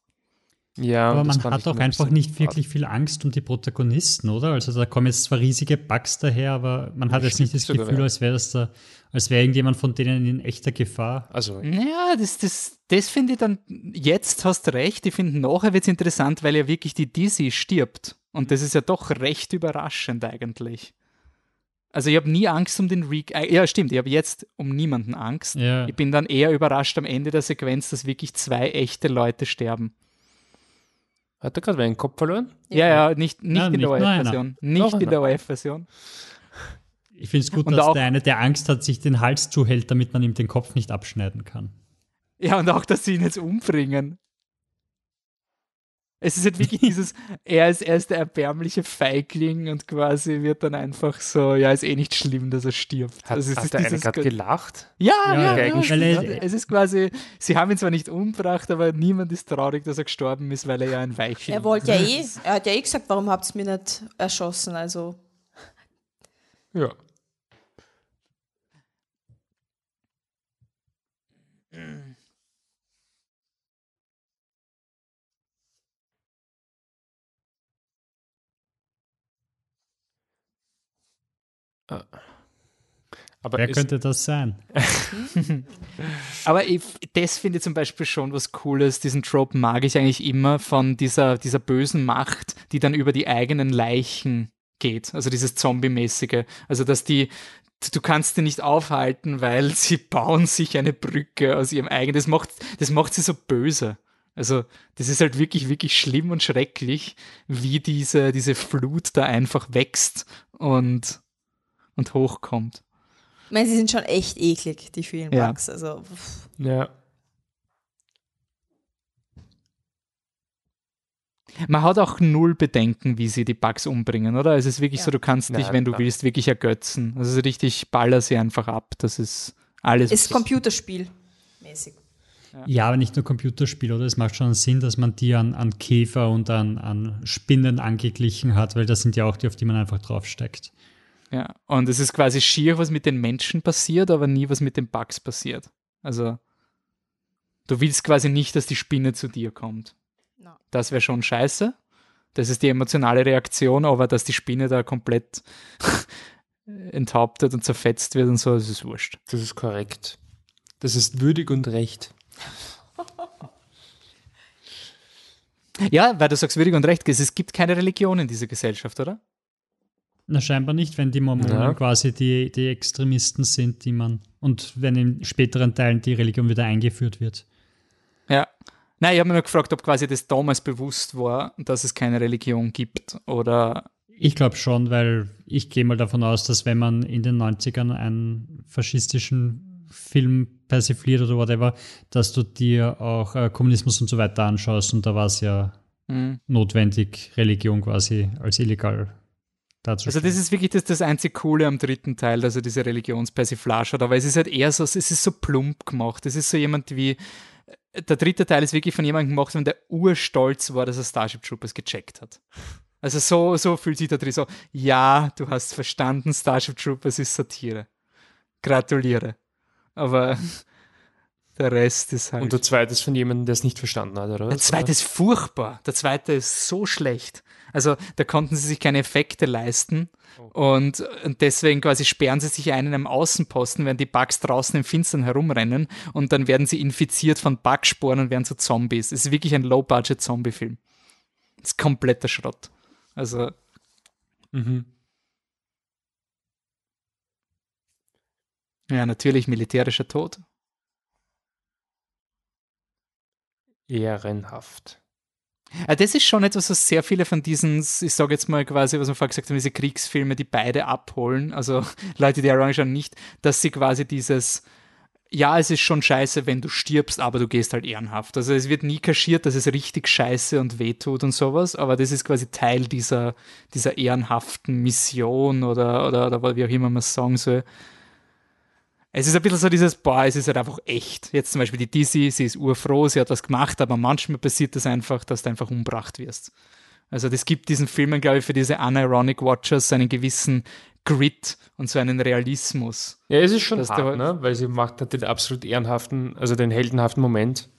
Speaker 3: Ja, aber man hat auch einfach nicht wirklich viel Angst um die Protagonisten, oder? Also da kommen jetzt zwar riesige Bugs daher, aber man hat jetzt nicht das Gefühl, als wäre das da, als wäre irgendjemand von denen in echter Gefahr.
Speaker 1: Also ja, das, das, das finde ich dann, jetzt hast du recht, ich finde nachher wird es interessant, weil ja wirklich die Dizzy stirbt. Und das ist ja doch recht überraschend eigentlich. Also ich habe nie Angst um den Reek. Äh, ja, stimmt, ich habe jetzt um niemanden Angst. Ja. Ich bin dann eher überrascht am Ende der Sequenz, dass wirklich zwei echte Leute sterben.
Speaker 4: Hat er gerade einen Kopf verloren?
Speaker 1: Ja, ja, nicht, nicht ja, in der OF-Version. Nicht in der OF-Version.
Speaker 3: Ich finde es gut, und dass der eine, der Angst hat, sich den Hals zuhält, damit man ihm den Kopf nicht abschneiden kann.
Speaker 1: Ja, und auch, dass sie ihn jetzt umbringen. Es ist halt wirklich dieses, er ist, er ist der erbärmliche Feigling und quasi wird dann einfach so, ja, ist eh nicht schlimm, dass er stirbt.
Speaker 4: Hat,
Speaker 1: also
Speaker 4: es hat ist der eine gerade gelacht?
Speaker 1: Ja, ja, ja, ja, ja es ist quasi, sie haben ihn zwar nicht umgebracht, aber niemand ist traurig, dass er gestorben ist, weil er ja ein Weichling
Speaker 2: ist. Er wollte ja eh, er hat ja eh gesagt, warum habt ihr mich nicht erschossen, also.
Speaker 4: Ja.
Speaker 3: Aber Wer könnte das sein?
Speaker 1: Aber ich, das finde ich zum Beispiel schon was Cooles. Diesen Trope mag ich eigentlich immer von dieser, dieser bösen Macht, die dann über die eigenen Leichen geht. Also dieses Zombie-mäßige. Also, dass die, du kannst die nicht aufhalten, weil sie bauen sich eine Brücke aus ihrem eigenen. Das macht, das macht sie so böse. Also, das ist halt wirklich, wirklich schlimm und schrecklich, wie diese, diese Flut da einfach wächst und und hochkommt.
Speaker 2: Ich meine, sie sind schon echt eklig, die vielen ja. Bugs. Also,
Speaker 4: ja.
Speaker 1: Man hat auch null Bedenken, wie sie die Bugs umbringen, oder? Es ist wirklich ja. so, du kannst dich, wenn du willst, wirklich ergötzen. Also richtig, baller sie einfach ab. Das ist alles.
Speaker 2: Ist Computerspiel mäßig.
Speaker 3: Ja. ja, aber nicht nur Computerspiel, oder? Es macht schon Sinn, dass man die an, an Käfer und an, an Spinnen angeglichen hat, weil das sind ja auch die, auf die man einfach draufsteckt.
Speaker 1: Ja, und es ist quasi schier, was mit den Menschen passiert, aber nie, was mit den Bugs passiert. Also, du willst quasi nicht, dass die Spinne zu dir kommt. No. Das wäre schon scheiße. Das ist die emotionale Reaktion, aber dass die Spinne da komplett enthauptet und zerfetzt wird und so, das ist wurscht.
Speaker 4: Das ist korrekt. Das ist würdig und recht.
Speaker 1: ja, weil du sagst würdig und recht, es gibt keine Religion in dieser Gesellschaft, oder?
Speaker 3: Na, scheinbar nicht, wenn die Mormonen ja. quasi die, die Extremisten sind, die man. Und wenn in späteren Teilen die Religion wieder eingeführt wird.
Speaker 1: Ja. Nein, ich habe mir nur gefragt, ob quasi das damals bewusst war, dass es keine Religion gibt oder.
Speaker 3: Ich glaube schon, weil ich gehe mal davon aus, dass wenn man in den 90ern einen faschistischen Film persifliert oder whatever, dass du dir auch äh, Kommunismus und so weiter anschaust und da war es ja mhm. notwendig, Religion quasi als illegal
Speaker 1: also das ist wirklich das, das einzig Coole am dritten Teil, dass er diese Religionspersiflage hat, aber es ist halt eher so, es ist so plump gemacht. Es ist so jemand wie, der dritte Teil ist wirklich von jemandem gemacht, der urstolz war, dass er Starship Troopers gecheckt hat. Also so, so fühlt sich da drin so, ja, du hast verstanden, Starship Troopers ist Satire. Gratuliere. Aber Der Rest ist halt.
Speaker 4: Und der zweite ist von jemandem, der es nicht verstanden hat, oder?
Speaker 1: Der zweite ist furchtbar. Der zweite ist so schlecht. Also da konnten sie sich keine Effekte leisten. Oh. Und, und deswegen quasi sperren sie sich ein in einem Außenposten, während die Bugs draußen im Finstern herumrennen und dann werden sie infiziert von Bugsporen und werden zu Zombies. Es ist wirklich ein Low-Budget-Zombie-Film. Das ist kompletter Schrott. Also. Mhm. Ja, natürlich militärischer Tod.
Speaker 4: Ehrenhaft.
Speaker 1: Ja, das ist schon etwas, was sehr viele von diesen, ich sage jetzt mal quasi, was wir vorher gesagt haben, diese Kriegsfilme, die beide abholen, also Leute, die Ironisch schauen, nicht, dass sie quasi dieses, ja, es ist schon scheiße, wenn du stirbst, aber du gehst halt ehrenhaft. Also es wird nie kaschiert, dass es richtig scheiße und wehtut und sowas, aber das ist quasi Teil dieser, dieser ehrenhaften Mission oder, oder, oder wie auch immer man es sagen soll. Es ist ein bisschen so dieses, boah, es ist halt einfach echt. Jetzt zum Beispiel die Dizzy, sie ist urfroh, sie hat was gemacht, aber manchmal passiert das einfach, dass du einfach umbracht wirst. Also das gibt diesen Filmen, glaube ich, für diese unironic Watchers einen gewissen Grit und so einen Realismus.
Speaker 4: Ja, es ist schon hart, halt ne? weil sie macht halt den absolut ehrenhaften, also den heldenhaften Moment.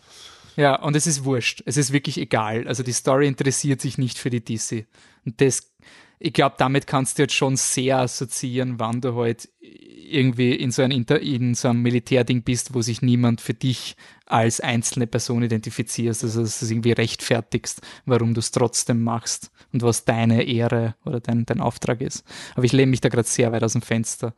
Speaker 1: Ja, und es ist wurscht. Es ist wirklich egal. Also die Story interessiert sich nicht für die DC. Und das, ich glaube, damit kannst du jetzt schon sehr assoziieren, wann du halt irgendwie in so, ein Inter in so einem Militärding bist, wo sich niemand für dich als einzelne Person identifizierst, also dass du es irgendwie rechtfertigst, warum du es trotzdem machst und was deine Ehre oder dein, dein Auftrag ist. Aber ich lehne mich da gerade sehr weit aus dem Fenster.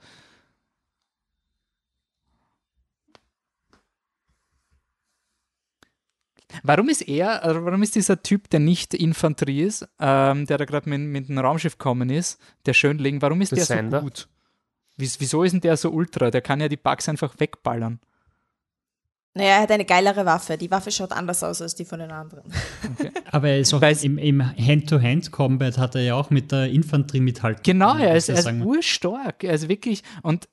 Speaker 1: Warum ist er, also warum ist dieser Typ, der nicht Infanterie ist, ähm, der da gerade mit, mit einem Raumschiff gekommen ist, der Schönling, warum ist der, der so gut? Wieso ist denn der so ultra? Der kann ja die Bugs einfach wegballern.
Speaker 2: Naja, er hat eine geilere Waffe. Die Waffe schaut anders aus als die von den anderen.
Speaker 3: Okay. Aber er ist auch im, im Hand-to-Hand-Combat hat er ja auch mit der Infanterie mithalten.
Speaker 1: Genau, er ist, er ist urstark. Er ist wirklich, und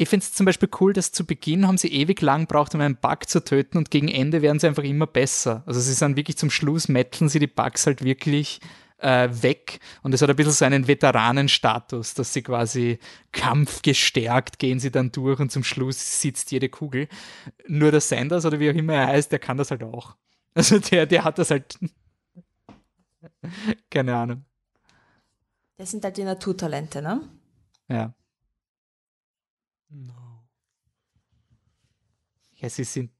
Speaker 1: ich finde es zum Beispiel cool, dass zu Beginn haben sie ewig lang braucht, um einen Bug zu töten und gegen Ende werden sie einfach immer besser. Also sie sind wirklich zum Schluss metteln sie die Bugs halt wirklich äh, weg und es hat ein bisschen so einen Veteranenstatus, dass sie quasi kampfgestärkt gehen sie dann durch und zum Schluss sitzt jede Kugel. Nur der Sanders oder wie auch immer er heißt, der kann das halt auch. Also der, der hat das halt. Keine Ahnung.
Speaker 2: Das sind halt die Naturtalente, ne?
Speaker 1: Ja. No. Ja, sie sind.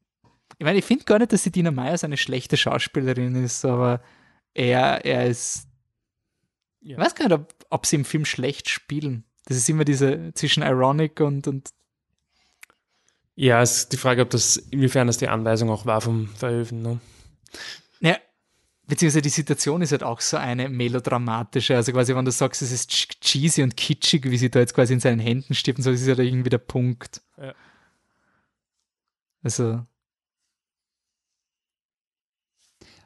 Speaker 1: Ich meine, ich finde gar nicht, dass die Dina Meyer eine schlechte Schauspielerin ist, aber er, er ist ja. Ich weiß gar nicht, ob, ob, sie im Film schlecht spielen. Das ist immer diese zwischen ironic und, und
Speaker 4: ja, es ist die Frage, ob das, inwiefern das die Anweisung auch war vom Verhöfen. Ne?
Speaker 1: Ja, beziehungsweise die Situation ist halt auch so eine melodramatische. Also quasi, wenn du sagst, es ist cheesy und kitschig, wie sie da jetzt quasi in seinen Händen stirbt, so ist ja da irgendwie der Punkt. Ja. Also.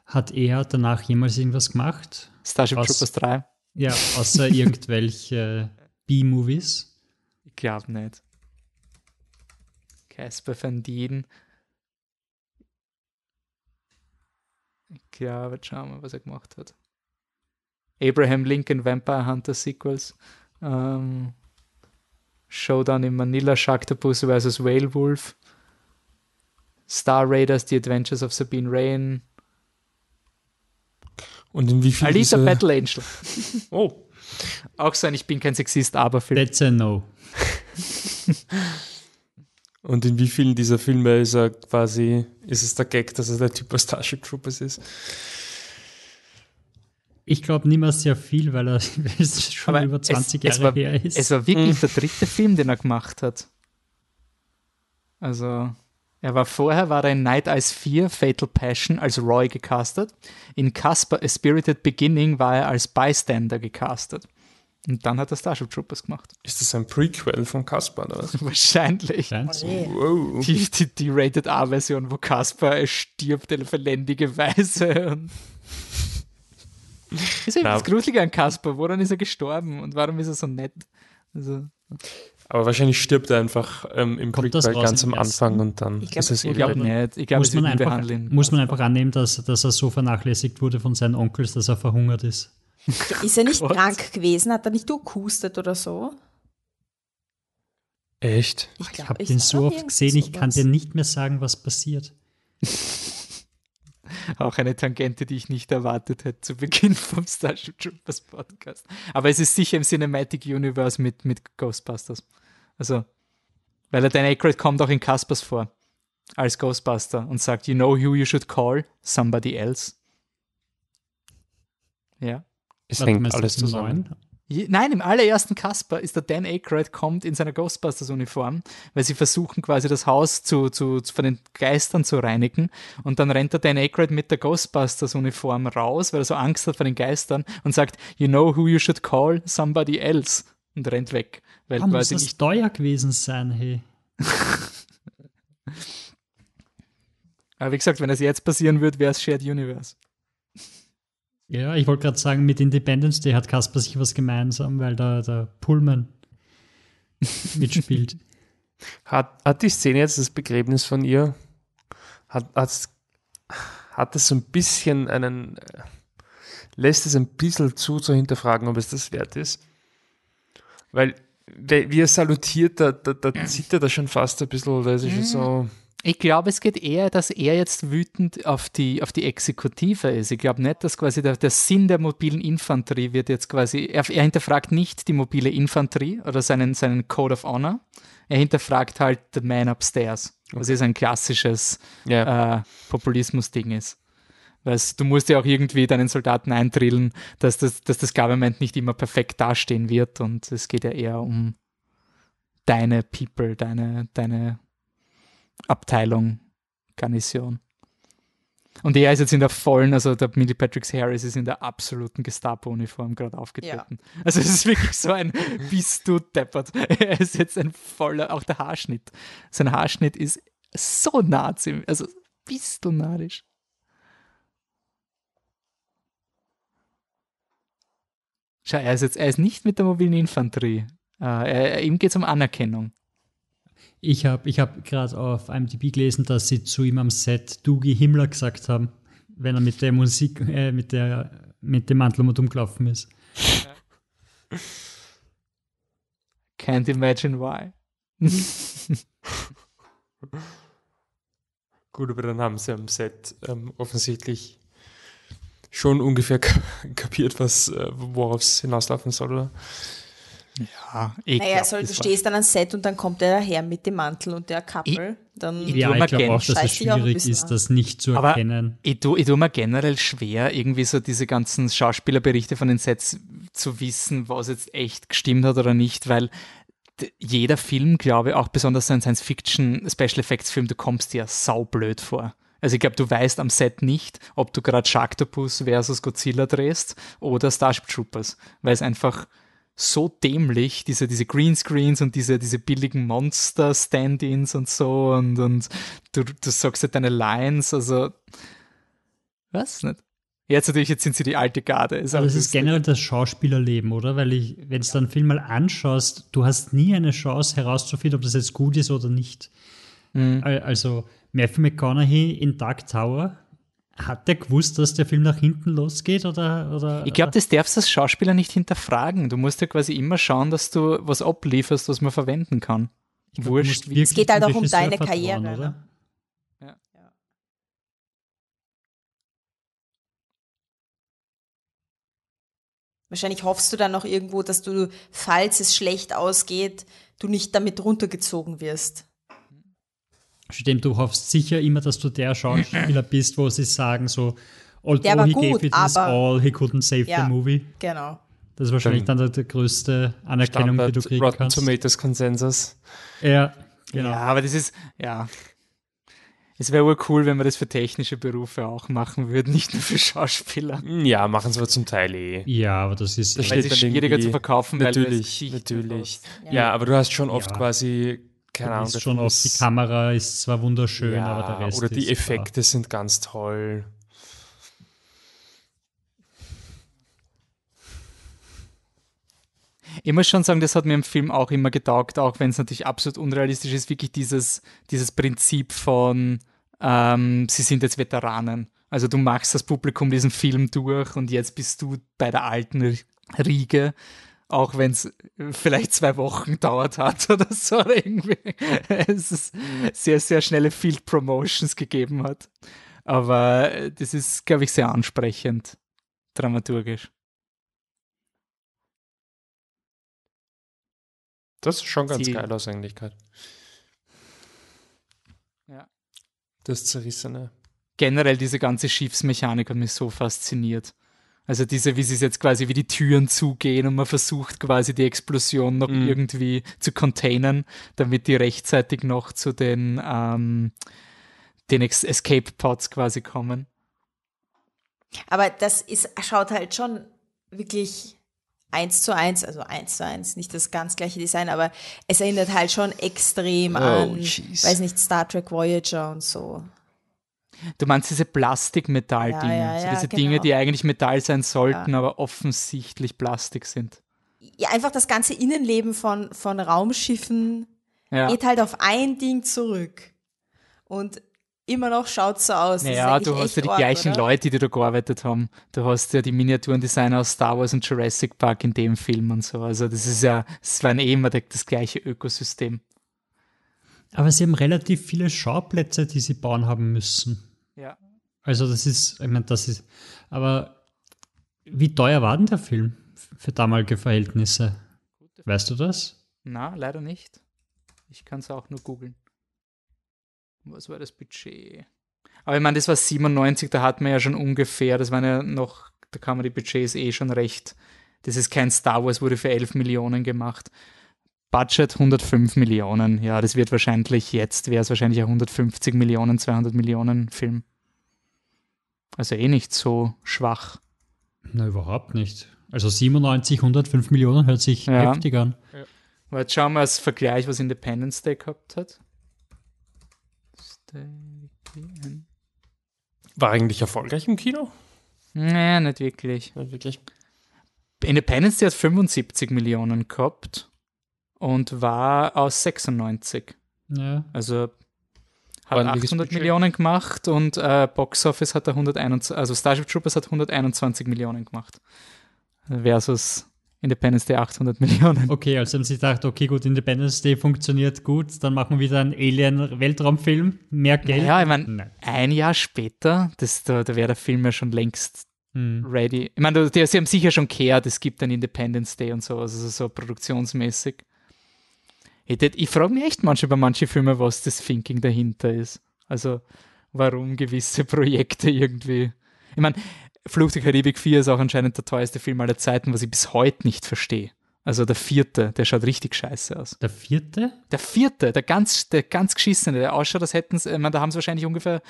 Speaker 3: Hat er danach jemals irgendwas gemacht?
Speaker 1: Starship Troopers 3.
Speaker 3: Ja, außer irgendwelche B-Movies.
Speaker 1: Ich glaube nicht. Casper van Dien. Ich glaube, schauen wir, was er gemacht hat. Abraham Lincoln Vampire Hunter Sequels. Ähm, Showdown in Manila, Sharktopus vs. Whale Wolf. Star Raiders, The Adventures of Sabine Rain.
Speaker 4: Und in wie viel
Speaker 1: diese... Battle Angel. oh. Auch so ein Ich bin kein Sexist, aber
Speaker 3: Film. That's a no.
Speaker 4: Und in wie vielen dieser Filme ist er quasi, ist es der Gag, dass er der Typ aus Starship Troopers ist?
Speaker 3: Ich glaube nicht mehr sehr viel, weil er schon Aber über 20 es, Jahre
Speaker 1: es war,
Speaker 3: her ist.
Speaker 1: Es war wirklich hm. der dritte Film, den er gemacht hat. Also, er war vorher, war er in Night Eyes 4 Fatal Passion als Roy gecastet. In Casper A Spirited Beginning war er als Bystander gecastet. Und dann hat er Starship Troopers gemacht.
Speaker 4: Ist das ein Prequel von Casper oder was?
Speaker 1: Wahrscheinlich. Wow. Die, die, die Rated R-Version, wo Casper stirbt auf verländige Weise. ist ja das Gruselige an Casper. Woran ist er gestorben und warum ist er so nett? Also.
Speaker 4: Aber wahrscheinlich stirbt er einfach ähm, im Kommt Prequel ganz am Anfang und dann
Speaker 1: ich glaub, ist es eh glaub nicht. Ich glaube, muss, man
Speaker 3: einfach, muss man einfach annehmen, dass, dass er so vernachlässigt wurde von seinen Onkels, dass er verhungert ist.
Speaker 2: Ist er nicht krank gewesen? Hat er nicht gehustet oder so?
Speaker 4: Echt?
Speaker 3: Ich, ich habe den so oft gesehen, ich kann dir nicht mehr sagen, was passiert.
Speaker 1: Auch eine Tangente, die ich nicht erwartet hätte zu Beginn vom Starship Troopers Podcast. Aber es ist sicher im Cinematic Universe mit, mit Ghostbusters. Also, weil er Dan Aykroyd kommt auch in Caspers vor als Ghostbuster und sagt, you know who you should call? Somebody else. Ja.
Speaker 4: Es hängt alles zusammen.
Speaker 1: Nein, im allerersten Casper ist der Dan Aykroyd kommt in seiner Ghostbusters-Uniform, weil sie versuchen quasi das Haus zu, zu, zu, von den Geistern zu reinigen und dann rennt der Dan Aykroyd mit der Ghostbusters-Uniform raus, weil er so Angst hat vor den Geistern und sagt, you know who you should call? Somebody else und rennt weg.
Speaker 3: Weil ah, quasi muss das teuer gewesen sein, hey.
Speaker 1: Aber wie gesagt, wenn es jetzt passieren würde, wäre es Shared Universe.
Speaker 3: Ja, ich wollte gerade sagen, mit Independence Day hat Casper sich was gemeinsam, weil da der Pullman mitspielt.
Speaker 4: Hat, hat die Szene jetzt das Begräbnis von ihr, hat, hat, hat es so ein bisschen einen, lässt es ein bisschen zu, zu hinterfragen, ob es das wert ist? Weil, wie er salutiert, da, da, da zieht er da schon fast ein bisschen, da ist schon so
Speaker 1: ich glaube, es geht eher, dass er jetzt wütend auf die, auf die Exekutive ist. Ich glaube nicht, dass quasi der, der, Sinn der mobilen Infanterie wird jetzt quasi, er, er, hinterfragt nicht die mobile Infanterie oder seinen, seinen Code of Honor. Er hinterfragt halt the man upstairs, was okay. ist ein klassisches yeah. äh, Populismus-Ding ist. Weil du musst ja auch irgendwie deinen Soldaten eintrillen, dass das, dass das Government nicht immer perfekt dastehen wird und es geht ja eher um deine People, deine, deine Abteilung, Garnison. Und er ist jetzt in der vollen, also der Millie Patrick Harris ist in der absoluten Gestapo-Uniform gerade aufgetreten. Ja. Also es ist wirklich so ein, bist du deppert. Er ist jetzt ein voller, auch der Haarschnitt. Sein Haarschnitt ist so nazi, also bist du narisch. Schau, er ist jetzt, er ist nicht mit der mobilen Infanterie. Uh, er, ihm geht es um Anerkennung.
Speaker 3: Ich habe ich hab gerade auf IMDb gelesen, dass sie zu ihm am Set Dougie Himmler gesagt haben, wenn er mit der Musik, äh, mit, der, mit dem Mantel um und umgelaufen ist.
Speaker 1: Can't imagine why.
Speaker 4: Gut, aber dann haben sie am Set ähm, offensichtlich schon ungefähr kapiert, was, äh, worauf es hinauslaufen soll, oder?
Speaker 2: Ja, ich Naja, glaub, soll, du stehst dann am Set und dann kommt er daher mit dem Mantel und der Kappel. Dann
Speaker 3: ich, ja, ich glaube auch, dass es schwierig ist, das nicht zu aber erkennen.
Speaker 1: Ich tue, ich tue mir generell schwer, irgendwie so diese ganzen Schauspielerberichte von den Sets zu wissen, was jetzt echt gestimmt hat oder nicht, weil jeder Film, glaube ich, auch besonders ein Science-Fiction-Special Effects-Film, du kommst dir saublöd vor. Also ich glaube, du weißt am Set nicht, ob du gerade Sharktopus versus Godzilla drehst oder Starship Troopers, weil es einfach so dämlich, diese, diese Greenscreens und diese, diese billigen Monster-Stand-ins und so und, und du, du sagst halt deine Lines, also was nicht. Jetzt natürlich, jetzt sind sie die alte Garde.
Speaker 3: Ist Aber das ist generell das Schauspielerleben, oder? Weil ich, wenn du dann Film mal anschaust, du hast nie eine Chance herauszufinden, ob das jetzt gut ist oder nicht. Mhm. Also Matthew McConaughey in Dark Tower hat der gewusst, dass der Film nach hinten losgeht? Oder, oder,
Speaker 1: ich glaube, das darfst du als Schauspieler nicht hinterfragen. Du musst ja quasi immer schauen, dass du was ablieferst, was man verwenden kann.
Speaker 2: Ich Wurscht. Glaub, es geht halt auch um deine Karriere. Ne? Ja. ja. Wahrscheinlich hoffst du dann noch irgendwo, dass du, falls es schlecht ausgeht, du nicht damit runtergezogen wirst.
Speaker 3: Stimmt, du hoffst sicher immer, dass du der Schauspieler bist, wo sie sagen so, although he
Speaker 2: gut,
Speaker 3: gave it his all, he couldn't save ja, the movie.
Speaker 2: Genau.
Speaker 3: Das ist wahrscheinlich dann, dann die größte Anerkennung, Standard die du kriegen
Speaker 4: Rotten
Speaker 3: kannst.
Speaker 4: Tomatoes Konsensus.
Speaker 3: Ja, genau.
Speaker 1: Ja, aber das ist, ja. Es wäre wohl cool, wenn wir das für technische Berufe auch machen würden, nicht nur für Schauspieler.
Speaker 4: Ja, machen sie aber zum Teil eh.
Speaker 3: Ja, aber das ist
Speaker 1: das weil es ist schwieriger zu verkaufen.
Speaker 4: Natürlich, natürlich. Ja. ja. aber du hast schon oft ja. quasi keine Ahnung.
Speaker 3: schon auf die Kamera ist zwar wunderschön, ja, aber der Rest
Speaker 4: Oder die Effekte klar. sind ganz toll.
Speaker 1: Ich muss schon sagen, das hat mir im Film auch immer getaugt, auch wenn es natürlich absolut unrealistisch ist, wirklich dieses, dieses Prinzip von, ähm, sie sind jetzt Veteranen. Also du machst das Publikum diesen Film durch und jetzt bist du bei der alten Riege Auch wenn es vielleicht zwei Wochen dauert hat oder so. Oder irgendwie es ist sehr, sehr schnelle Field Promotions gegeben hat. Aber das ist, glaube ich, sehr ansprechend, dramaturgisch.
Speaker 4: Das ist schon ganz Die, geil aus eigentlich
Speaker 1: Ja.
Speaker 4: Das Zerrissene.
Speaker 1: Generell diese ganze Schiffsmechanik hat mich so fasziniert. Also diese, wie sie jetzt quasi wie die Türen zugehen und man versucht quasi die Explosion noch mhm. irgendwie zu containen, damit die rechtzeitig noch zu den, ähm, den Escape Pods quasi kommen.
Speaker 2: Aber das ist, schaut halt schon wirklich eins zu eins, also eins zu eins, nicht das ganz gleiche Design, aber es erinnert halt schon extrem oh, an, geez. weiß nicht, Star Trek Voyager und so.
Speaker 1: Du meinst diese Plastikmetall-Dinge, ja, ja, ja, diese genau. Dinge, die eigentlich Metall sein sollten, aber offensichtlich Plastik sind.
Speaker 2: Ja, einfach das ganze Innenleben von, von Raumschiffen geht halt auf ein Ding zurück. Und immer noch schaut es so aus.
Speaker 1: Naja, du hast ja die Ort, gleichen oder? Leute, die da gearbeitet haben. Du hast ja die Miniaturendesigner aus Star Wars und Jurassic Park in dem Film und so. Also das ist ja, es war eh immer das gleiche Ökosystem.
Speaker 3: Aber sie haben relativ viele Schauplätze, die sie bauen haben müssen. Also das ist, ich meine, das ist, aber wie teuer war denn der Film für damalige Verhältnisse? Weißt du das?
Speaker 1: Na, leider nicht. Ich kann es auch nur googeln. Was war das Budget? Aber ich meine, das war 97, da hat man ja schon ungefähr, das waren ja noch, da kann man die Budgets eh schon recht. Das ist kein Star Wars, wurde für 11 Millionen gemacht. Budget 105 Millionen. Ja, das wird wahrscheinlich jetzt, wäre es wahrscheinlich ein 150 Millionen, 200 Millionen Film. Also eh nicht so schwach.
Speaker 3: Na, überhaupt nicht. Also 97, 105 Millionen hört sich ja. heftig an.
Speaker 1: Ja. Jetzt schauen wir als Vergleich, was Independence Day gehabt hat.
Speaker 4: War eigentlich erfolgreich im Kino?
Speaker 1: Nee, nicht wirklich.
Speaker 4: Nicht wirklich.
Speaker 1: Independence Day hat 75 Millionen gehabt und war aus 96.
Speaker 3: Ja.
Speaker 1: Also hat 800 Millionen gemacht und äh, Box Office hat er 121, also Starship Troopers hat 121 Millionen gemacht. Versus Independence Day 800 Millionen.
Speaker 3: Okay, also haben sie gedacht, okay, gut, Independence Day funktioniert gut, dann machen wir wieder einen Alien-Weltraumfilm, mehr Geld.
Speaker 1: Ja, ich meine, ein Jahr später, das, da, da wäre der Film ja schon längst hm. ready. Ich meine, sie haben sicher schon gehört, es gibt einen Independence Day und so, also so produktionsmäßig. Ich, ich frage mich echt manchmal bei manchen Filmen, was das Thinking dahinter ist. Also, warum gewisse Projekte irgendwie. Ich meine, Flucht der Karibik 4 ist auch anscheinend der teuerste Film aller Zeiten, was ich bis heute nicht verstehe. Also der vierte, der schaut richtig scheiße aus.
Speaker 3: Der vierte?
Speaker 1: Der vierte, der ganz, der ganz geschissene, der ausschaut, als hätten sie, da haben sie wahrscheinlich ungefähr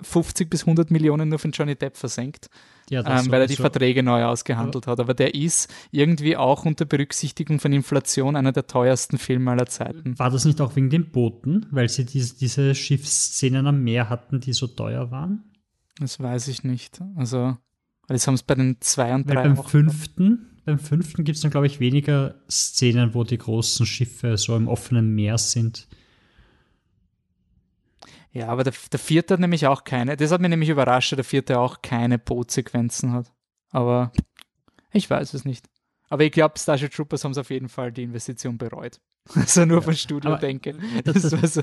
Speaker 1: 50 bis 100 Millionen nur von Johnny Depp versenkt, ja, ähm, weil er die Verträge neu ausgehandelt ja. hat. Aber der ist irgendwie auch unter Berücksichtigung von Inflation einer der teuersten Filme aller Zeiten.
Speaker 3: War das nicht auch wegen den Booten, weil sie diese, diese Schiffsszenen am Meer hatten, die so teuer waren?
Speaker 1: Das weiß ich nicht. Also weil das haben es bei den zwei und drei.
Speaker 3: Weil beim fünften, beim fünften gibt es dann, glaube ich, weniger Szenen, wo die großen Schiffe so im offenen Meer sind.
Speaker 1: Ja, aber der, der vierte hat nämlich auch keine. Das hat mich nämlich überrascht, dass der vierte auch keine Bootsequenzen hat. Aber ich weiß es nicht. Aber ich glaube, Starship Troopers haben es auf jeden Fall die Investition bereut. Also nur ja. von Studio denke.
Speaker 3: Das, das, so.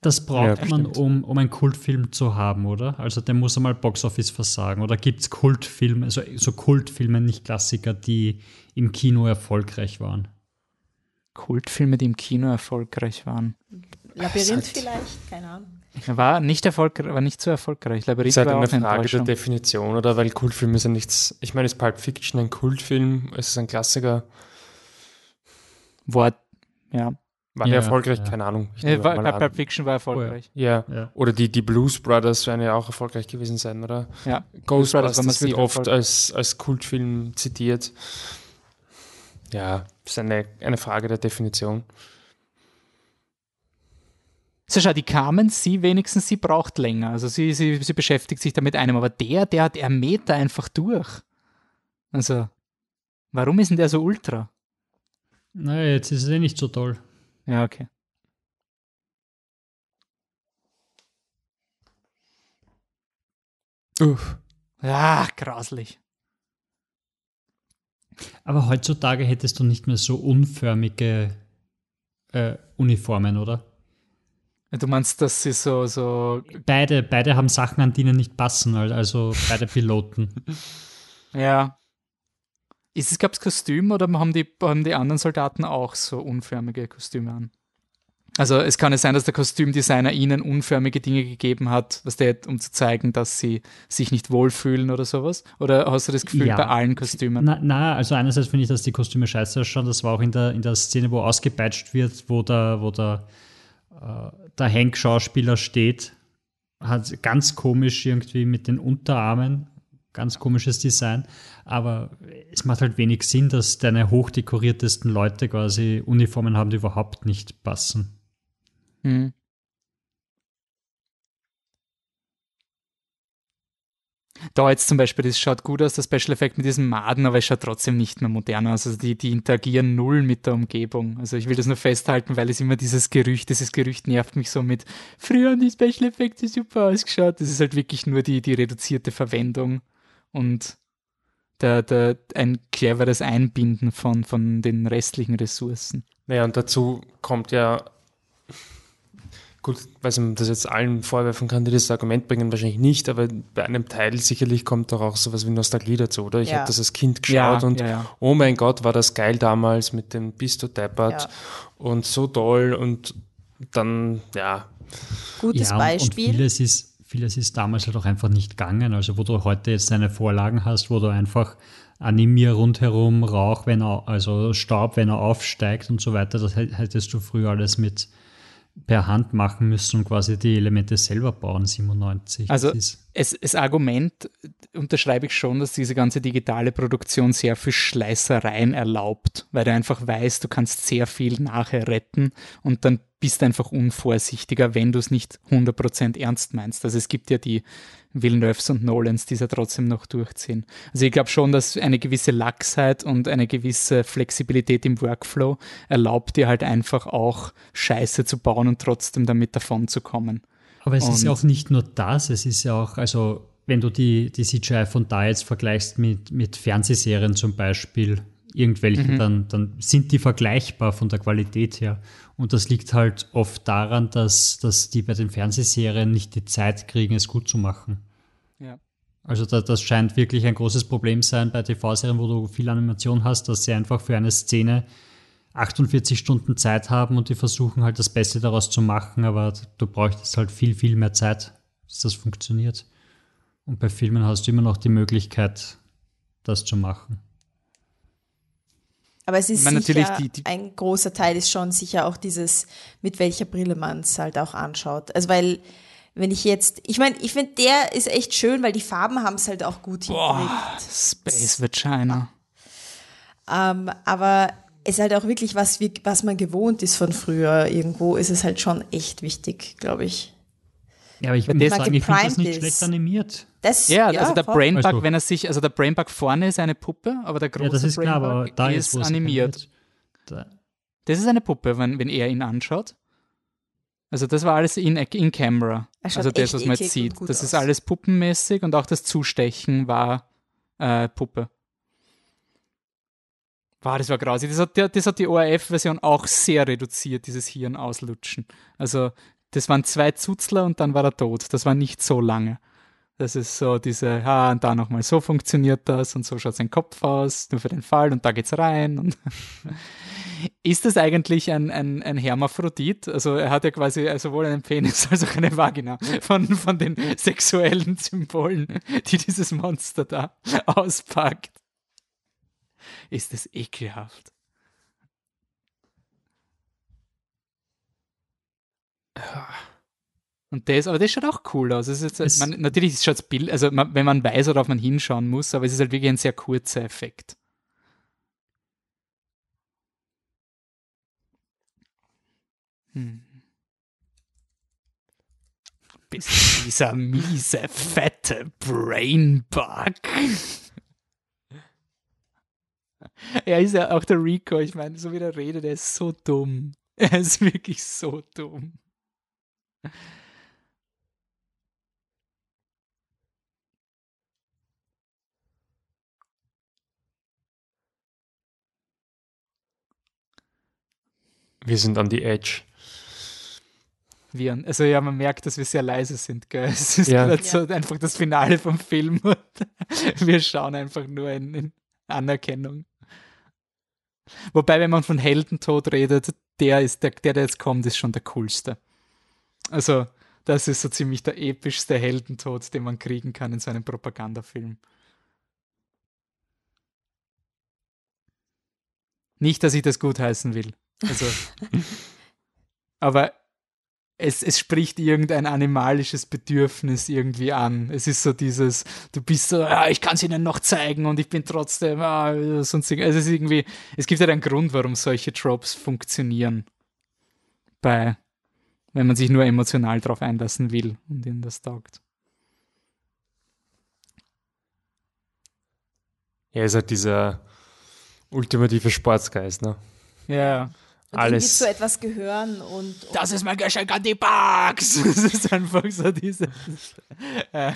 Speaker 3: Das braucht ja, man, um, um einen Kultfilm zu haben, oder? Also der muss einmal Boxoffice versagen. Oder gibt es Kultfilme, also so Kultfilme, nicht Klassiker, die im Kino erfolgreich waren?
Speaker 1: Kultfilme, die im Kino erfolgreich waren.
Speaker 2: Labyrinth vielleicht, keine Ahnung.
Speaker 1: War nicht, erfolgreich, war nicht so erfolgreich.
Speaker 4: Labyrinth das ist halt eine Frage der Definition, oder? Weil Kultfilm ist ja nichts. Ich meine, ist Pulp Fiction ein Kultfilm? Ist es ein Klassiker?
Speaker 1: Wort, ja.
Speaker 4: War ja, erfolgreich? Ja. Keine Ahnung.
Speaker 1: Ja, war, Pulp Fiction war erfolgreich.
Speaker 4: Oh, ja. ja. Oder die, die Blues Brothers werden ja auch erfolgreich gewesen sein, oder?
Speaker 1: Ja.
Speaker 4: Ghostbusters wird oft als, als Kultfilm zitiert. Ja, ist eine, eine Frage der Definition.
Speaker 1: Sascha, die Carmen, sie wenigstens, sie braucht länger. Also sie, sie, sie beschäftigt sich damit einem. Aber der, der, der mäht da einfach durch. Also, warum ist denn der so ultra?
Speaker 3: Naja, jetzt ist es eh nicht so toll.
Speaker 1: Ja, okay. Uff. Ja, grauslich.
Speaker 3: Aber heutzutage hättest du nicht mehr so unförmige äh, Uniformen, oder?
Speaker 1: Du meinst, dass sie so, so.
Speaker 3: Beide, beide haben Sachen, an die ihnen nicht passen, also beide Piloten.
Speaker 1: ja. Ist es, gab es Kostüm oder haben die, haben die anderen Soldaten auch so unförmige Kostüme an? Also es kann ja sein, dass der Kostümdesigner ihnen unförmige Dinge gegeben hat, was der, um zu zeigen, dass sie sich nicht wohlfühlen oder sowas? Oder hast du das Gefühl ja. bei allen Kostümen?
Speaker 3: Na, na also einerseits finde ich, dass die Kostüme scheiße ausschauen. Das war auch in der, in der Szene, wo ausgepeitscht wird, wo der, wo der, äh, der Hank-Schauspieler steht. Hat ganz komisch irgendwie mit den Unterarmen. Ganz komisches Design. Aber es macht halt wenig Sinn, dass deine hochdekoriertesten Leute quasi Uniformen haben, die überhaupt nicht passen. Mhm.
Speaker 1: Da jetzt zum Beispiel, das schaut gut aus, der Special Effect mit diesem Maden, aber es schaut trotzdem nicht mehr modern aus. Also die, die interagieren null mit der Umgebung. Also ich will das nur festhalten, weil es immer dieses Gerücht, dieses Gerücht nervt mich so mit, früher haben die Special Effects super ausgeschaut. Das ist halt wirklich nur die, die reduzierte Verwendung und der, der, ein cleveres Einbinden von, von den restlichen Ressourcen.
Speaker 4: Naja, und dazu kommt ja gut, weiß man das jetzt allen vorwerfen kann, die das Argument bringen, wahrscheinlich nicht, aber bei einem Teil sicherlich kommt doch auch sowas wie Nostalgie dazu, oder? Ich ja. habe das als Kind geschaut ja, und ja, oh mein Gott, war das geil damals mit dem Bist du deppert und so toll und dann, ja.
Speaker 2: Gutes Beispiel.
Speaker 3: Und vieles ist, vieles ist damals halt auch einfach nicht gegangen, also wo du heute jetzt deine Vorlagen hast, wo du einfach animier rundherum Rauch, wenn er, also Staub, wenn er aufsteigt und so weiter, das hättest du früher alles mit per Hand machen müssen und quasi die Elemente selber bauen, 97.
Speaker 1: Also es, das Argument unterschreibe ich schon, dass diese ganze digitale Produktion sehr viel Schleißereien erlaubt, weil du einfach weißt, du kannst sehr viel nachher retten und dann bist einfach unvorsichtiger, wenn du es nicht 100% ernst meinst. Also es gibt ja die Villeneuves und Nolans, die es ja trotzdem noch durchziehen. Also ich glaube schon, dass eine gewisse Lachsheit und eine gewisse Flexibilität im Workflow erlaubt dir halt einfach auch Scheiße zu bauen und trotzdem damit davon zu kommen.
Speaker 3: Aber es und ist ja auch nicht nur das, es ist ja auch, also wenn du die, die CGI von da jetzt vergleichst mit, mit Fernsehserien zum Beispiel, irgendwelchen, mhm. dann, dann sind die vergleichbar von der Qualität her. Und das liegt halt oft daran, dass, dass die bei den Fernsehserien nicht die Zeit kriegen, es gut zu machen. Ja. Also da, das scheint wirklich ein großes Problem sein bei TV-Serien, wo du viel Animation hast, dass sie einfach für eine Szene 48 Stunden Zeit haben und die versuchen halt das Beste daraus zu machen, aber du bräuchtest halt viel, viel mehr Zeit, dass das funktioniert. Und bei Filmen hast du immer noch die Möglichkeit, das zu machen.
Speaker 2: Aber es ist sicher, die, die ein großer Teil ist schon sicher auch dieses, mit welcher Brille man es halt auch anschaut. Also weil, wenn ich jetzt, ich meine, ich finde, der ist echt schön, weil die Farben haben es halt auch gut hingekriegt.
Speaker 1: Space Vagina.
Speaker 2: Ähm, aber ist halt auch wirklich was, wie, was man gewohnt ist von früher. Irgendwo ist es halt schon echt wichtig, glaube ich.
Speaker 3: Ja, aber ich würde sagen, ich finde das nicht ist. schlecht animiert.
Speaker 1: Das, ja, ja, also der Brainbug, also, wenn er sich, also der Brainbug vorne ist eine Puppe, aber der große ja, das ist Brainbug klar, aber da ist, ist animiert. Da. Das ist eine Puppe, wenn, wenn er ihn anschaut. Also das war alles in, in Camera. Also das, was man jetzt sieht. Das aus. ist alles puppenmäßig und auch das Zustechen war äh, Puppe. Wow, das war grausig. Das hat, das hat die ORF-Version auch sehr reduziert, dieses Hirn auslutschen. Also das waren zwei Zuzler und dann war er tot. Das war nicht so lange. Das ist so diese, ja, und da nochmal so funktioniert das und so schaut sein Kopf aus, nur für den Fall und da geht's rein. Ist das eigentlich ein, ein, ein Hermaphrodit? Also er hat ja quasi sowohl einen Penis als auch eine Vagina von, von den sexuellen Symbolen, die dieses Monster da auspackt. Ist das ekelhaft. Und das, aber das schaut auch cool aus. Es ist, es man, natürlich schaut es Bild, also man, wenn man weiß, worauf man hinschauen muss, aber es ist halt wirklich ein sehr kurzer Effekt. Hm. Bis dieser miese, fette Brainbug. er ist ja auch der Rico, ich meine, so wie der redet, der ist so dumm. Er ist wirklich so dumm.
Speaker 4: Wir sind an die Edge.
Speaker 1: Wir, also ja, man merkt, dass wir sehr leise sind, gell? Es ist ja. so einfach das Finale vom Film und wir schauen einfach nur in, in Anerkennung. Wobei, wenn man von Heldentod redet, der ist der, der, der jetzt kommt, ist schon der coolste. Also, das ist so ziemlich der epischste Heldentod, den man kriegen kann in so einem Propagandafilm. Nicht, dass ich das gutheißen will. Also, aber es, es spricht irgendein animalisches Bedürfnis irgendwie an. Es ist so dieses, du bist so, ja, ich kann es ihnen noch zeigen und ich bin trotzdem, ah, sonst, also es ist irgendwie, es gibt halt einen Grund, warum solche Tropes funktionieren. Bei, wenn man sich nur emotional drauf einlassen will und ihnen das taugt.
Speaker 4: Ja, ist halt dieser ultimative Sportsgeist, ne?
Speaker 1: Ja.
Speaker 2: Und alles. zu etwas gehören und, und,
Speaker 1: Das ist mein Geschenk an die Bugs! Das ist einfach so diese. Äh,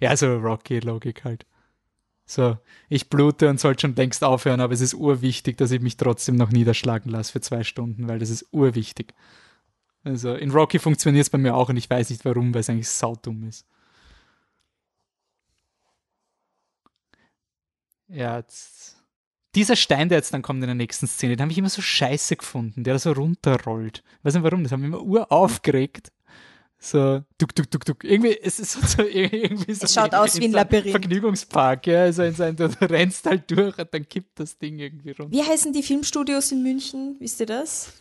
Speaker 1: ja, so Rocky-Logik halt. So, ich blute und sollte schon längst aufhören, aber es ist urwichtig, dass ich mich trotzdem noch niederschlagen lasse für zwei Stunden, weil das ist urwichtig. Also in Rocky funktioniert es bei mir auch und ich weiß nicht warum, weil es eigentlich saudumm ist. Ja, jetzt dieser Stein, der jetzt dann kommt in der nächsten Szene, den habe ich immer so scheiße gefunden, der da so runterrollt. Ich weiß nicht warum, das haben wir immer uraufgeregt. So, duck, duck, duck, duck. Irgendwie, es ist so, irgendwie so.
Speaker 2: Es schaut aus wie ein Labyrinth.
Speaker 1: Vergnügungspark, ja. Also in sein, du rennst halt durch und dann kippt das Ding irgendwie runter.
Speaker 2: Wie heißen die Filmstudios in München? Wisst ihr das?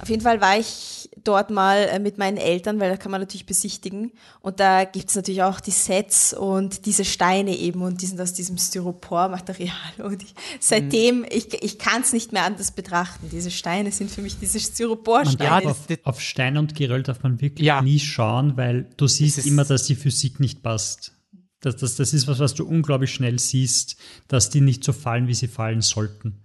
Speaker 2: Auf jeden Fall war ich dort mal äh, mit meinen Eltern, weil da kann man natürlich besichtigen. Und da gibt es natürlich auch die Sets und diese Steine eben und die sind aus diesem Styropor-Material. Und ich, seitdem, mhm. ich, ich kann es nicht mehr anders betrachten. Diese Steine sind für mich diese Styropor-Steine.
Speaker 3: Ja, auf, auf Stein und Geröll darf man wirklich ja. nie schauen, weil du siehst immer, dass die Physik nicht passt. Das, das, das ist was, was du unglaublich schnell siehst, dass die nicht so fallen, wie sie fallen sollten.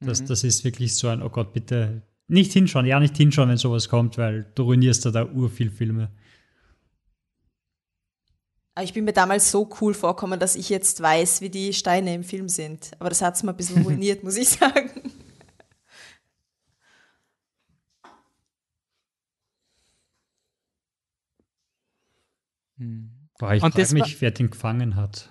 Speaker 3: Das, mhm. das ist wirklich so ein, oh Gott, bitte nicht hinschauen, ja, nicht hinschauen, wenn sowas kommt, weil du ruinierst da, da urviel Filme.
Speaker 2: Ich bin mir damals so cool vorkommen, dass ich jetzt weiß, wie die Steine im Film sind. Aber das hat es mir ein bisschen ruiniert, muss ich sagen.
Speaker 3: Hm. Boah, ich frage mich, wer den gefangen hat.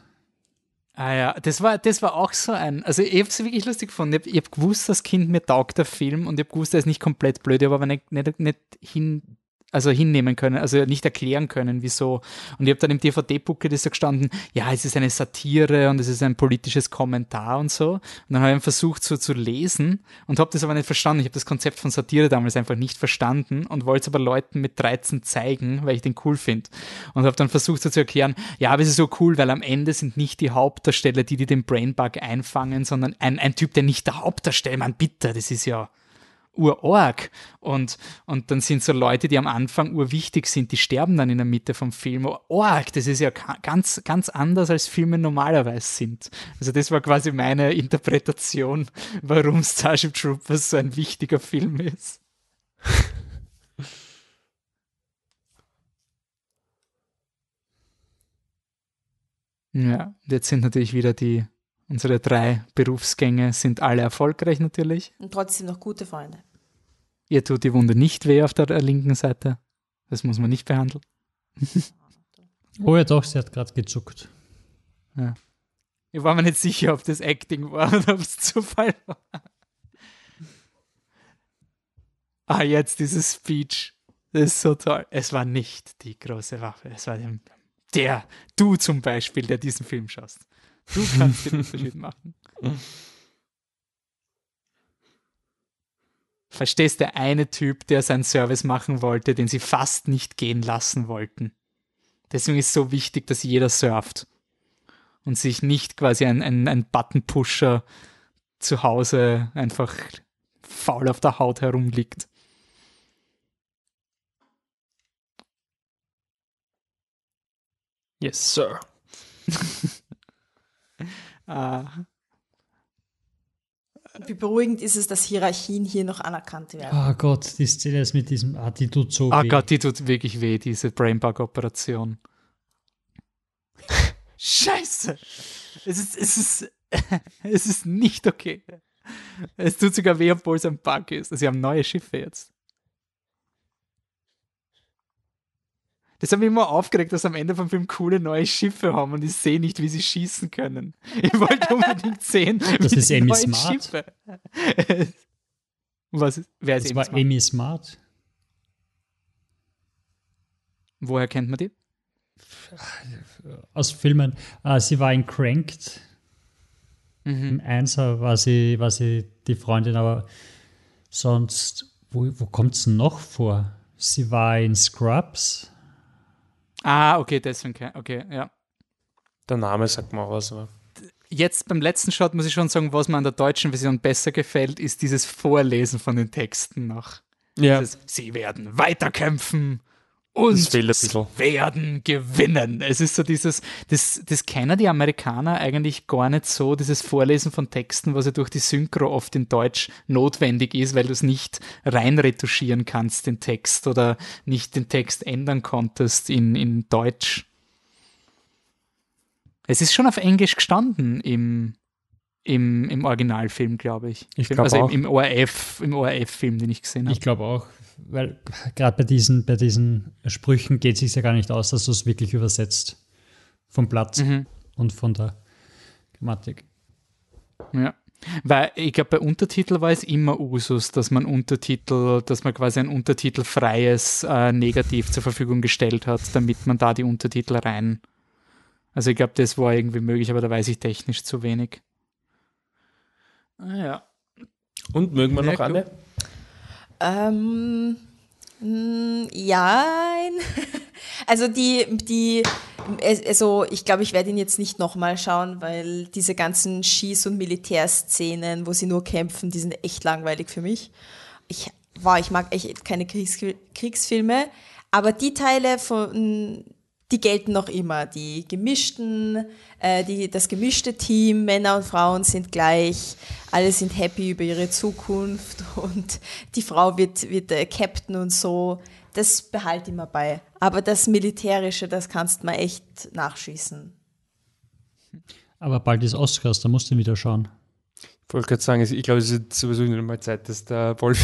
Speaker 1: Ah ja, das war, das war auch so ein, also ich habe es wirklich lustig gefunden. Ich habe hab gewusst, das Kind mir taugt der Film und ich habe gewusst, er ist nicht komplett blöd, ich habe aber nicht, nicht, nicht hin, also hinnehmen können, also nicht erklären können, wieso. Und ich habe dann im DVD-Booklet ist so gestanden, ja, es ist eine Satire und es ist ein politisches Kommentar und so. Und dann habe ich versucht so zu lesen und habe das aber nicht verstanden. Ich habe das Konzept von Satire damals einfach nicht verstanden und wollte es aber Leuten mit 13 zeigen, weil ich den cool finde. Und habe dann versucht so zu erklären, ja, aber es ist so cool, weil am Ende sind nicht die Hauptdarsteller, die, die den Brainbug einfangen, sondern ein, ein Typ, der nicht der Hauptdarsteller, man bitte, das ist ja urorg. Und, und dann sind so Leute, die am Anfang urwichtig sind, die sterben dann in der Mitte vom Film. Org, das ist ja ganz, ganz anders, als Filme normalerweise sind. Also das war quasi meine Interpretation, warum Starship Troopers so ein wichtiger Film ist. ja, jetzt sind natürlich wieder die Unsere drei Berufsgänge sind alle erfolgreich natürlich.
Speaker 2: Und trotzdem noch gute Freunde.
Speaker 1: Ihr tut die Wunde nicht weh auf der linken Seite. Das muss man nicht behandeln.
Speaker 3: oh ja, doch, sie hat gerade gezuckt.
Speaker 1: Ja. Ich war mir nicht sicher, ob das Acting war oder ob es Zufall war. Ah, jetzt dieses Speech. Das ist so toll. Es war nicht die große Waffe. Es war der, du zum Beispiel, der diesen Film schaust. Du kannst den Unterschied machen. Verstehst der eine Typ, der seinen Service machen wollte, den sie fast nicht gehen lassen wollten. Deswegen ist es so wichtig, dass jeder surft und sich nicht quasi ein, ein, ein Button-Pusher zu Hause einfach faul auf der Haut herumliegt.
Speaker 4: Yes, sir.
Speaker 2: ah. Wie beruhigend ist es, dass Hierarchien hier noch anerkannt werden?
Speaker 3: Oh Gott, die Szene ist mit diesem, ah, die tut so
Speaker 1: ah weh. Ah Gott, die tut wirklich weh, diese Brainbug-Operation. Scheiße! Es ist, es ist, es ist nicht okay. Es tut sogar weh, obwohl es ein Bug ist. Sie haben neue Schiffe jetzt. Das hat mich immer aufgeregt, dass am Ende vom Film coole neue Schiffe haben und ich sehe nicht, wie sie schießen können. Ich wollte unbedingt sehen,
Speaker 3: das wie ist Amy Smart. Schiffe.
Speaker 1: Was ist, wer ist
Speaker 3: das Amy war Smart? Amy Smart.
Speaker 1: Woher kennt man die?
Speaker 3: Aus Filmen. Uh, sie war in Cranked. Mhm. Im Einser war sie, war sie die Freundin, aber sonst, wo, wo kommt es noch vor? Sie war in Scrubs.
Speaker 1: Ah, okay, deswegen, okay, ja.
Speaker 4: Der Name sagt mal was, aber.
Speaker 1: Jetzt beim letzten Shot muss ich schon sagen, was mir an der deutschen Version besser gefällt, ist dieses Vorlesen von den Texten noch. Ja. Dieses, Sie werden weiterkämpfen und werden gewinnen. Es ist so dieses, das, das kennen die Amerikaner eigentlich gar nicht so, dieses Vorlesen von Texten, was ja durch die Synchro oft in Deutsch notwendig ist, weil du es nicht reinretuschieren kannst, den Text, oder nicht den Text ändern konntest in, in Deutsch. Es ist schon auf Englisch gestanden im, im, im Originalfilm, glaube ich.
Speaker 3: ich
Speaker 1: glaub
Speaker 3: also
Speaker 1: auch. im ORF, im ORF-Film, den ich gesehen habe.
Speaker 3: Ich glaube auch weil gerade bei diesen, bei diesen Sprüchen geht es sich ja gar nicht aus, dass du es wirklich übersetzt vom Platz mhm. und von der Grammatik.
Speaker 1: Ja. Weil ich glaube, bei Untertitel war es immer Usus, dass man Untertitel, dass man quasi ein untertitelfreies äh, Negativ zur Verfügung gestellt hat, damit man da die Untertitel rein. Also ich glaube, das war irgendwie möglich, aber da weiß ich technisch zu wenig.
Speaker 4: Ah, ja. Und mögen wir noch eine?
Speaker 2: Ähm, ja, also die, die, also ich glaube, ich werde ihn jetzt nicht nochmal schauen, weil diese ganzen Schieß- und Militärszenen, wo sie nur kämpfen, die sind echt langweilig für mich. Ich, wow, ich mag echt keine Kriegs Kriegsfilme, aber die Teile von die gelten noch immer. Die gemischten, äh, die, das gemischte Team, Männer und Frauen sind gleich, alle sind happy über ihre Zukunft und die Frau wird, wird äh, Captain und so. Das behalte ich mir bei. Aber das Militärische, das kannst du mal echt nachschießen.
Speaker 3: Aber bald ist Oscars, da musst du wieder schauen.
Speaker 4: Ich wollte gerade sagen, ich glaube, es ist sowieso nicht mal Zeit, dass der Wolf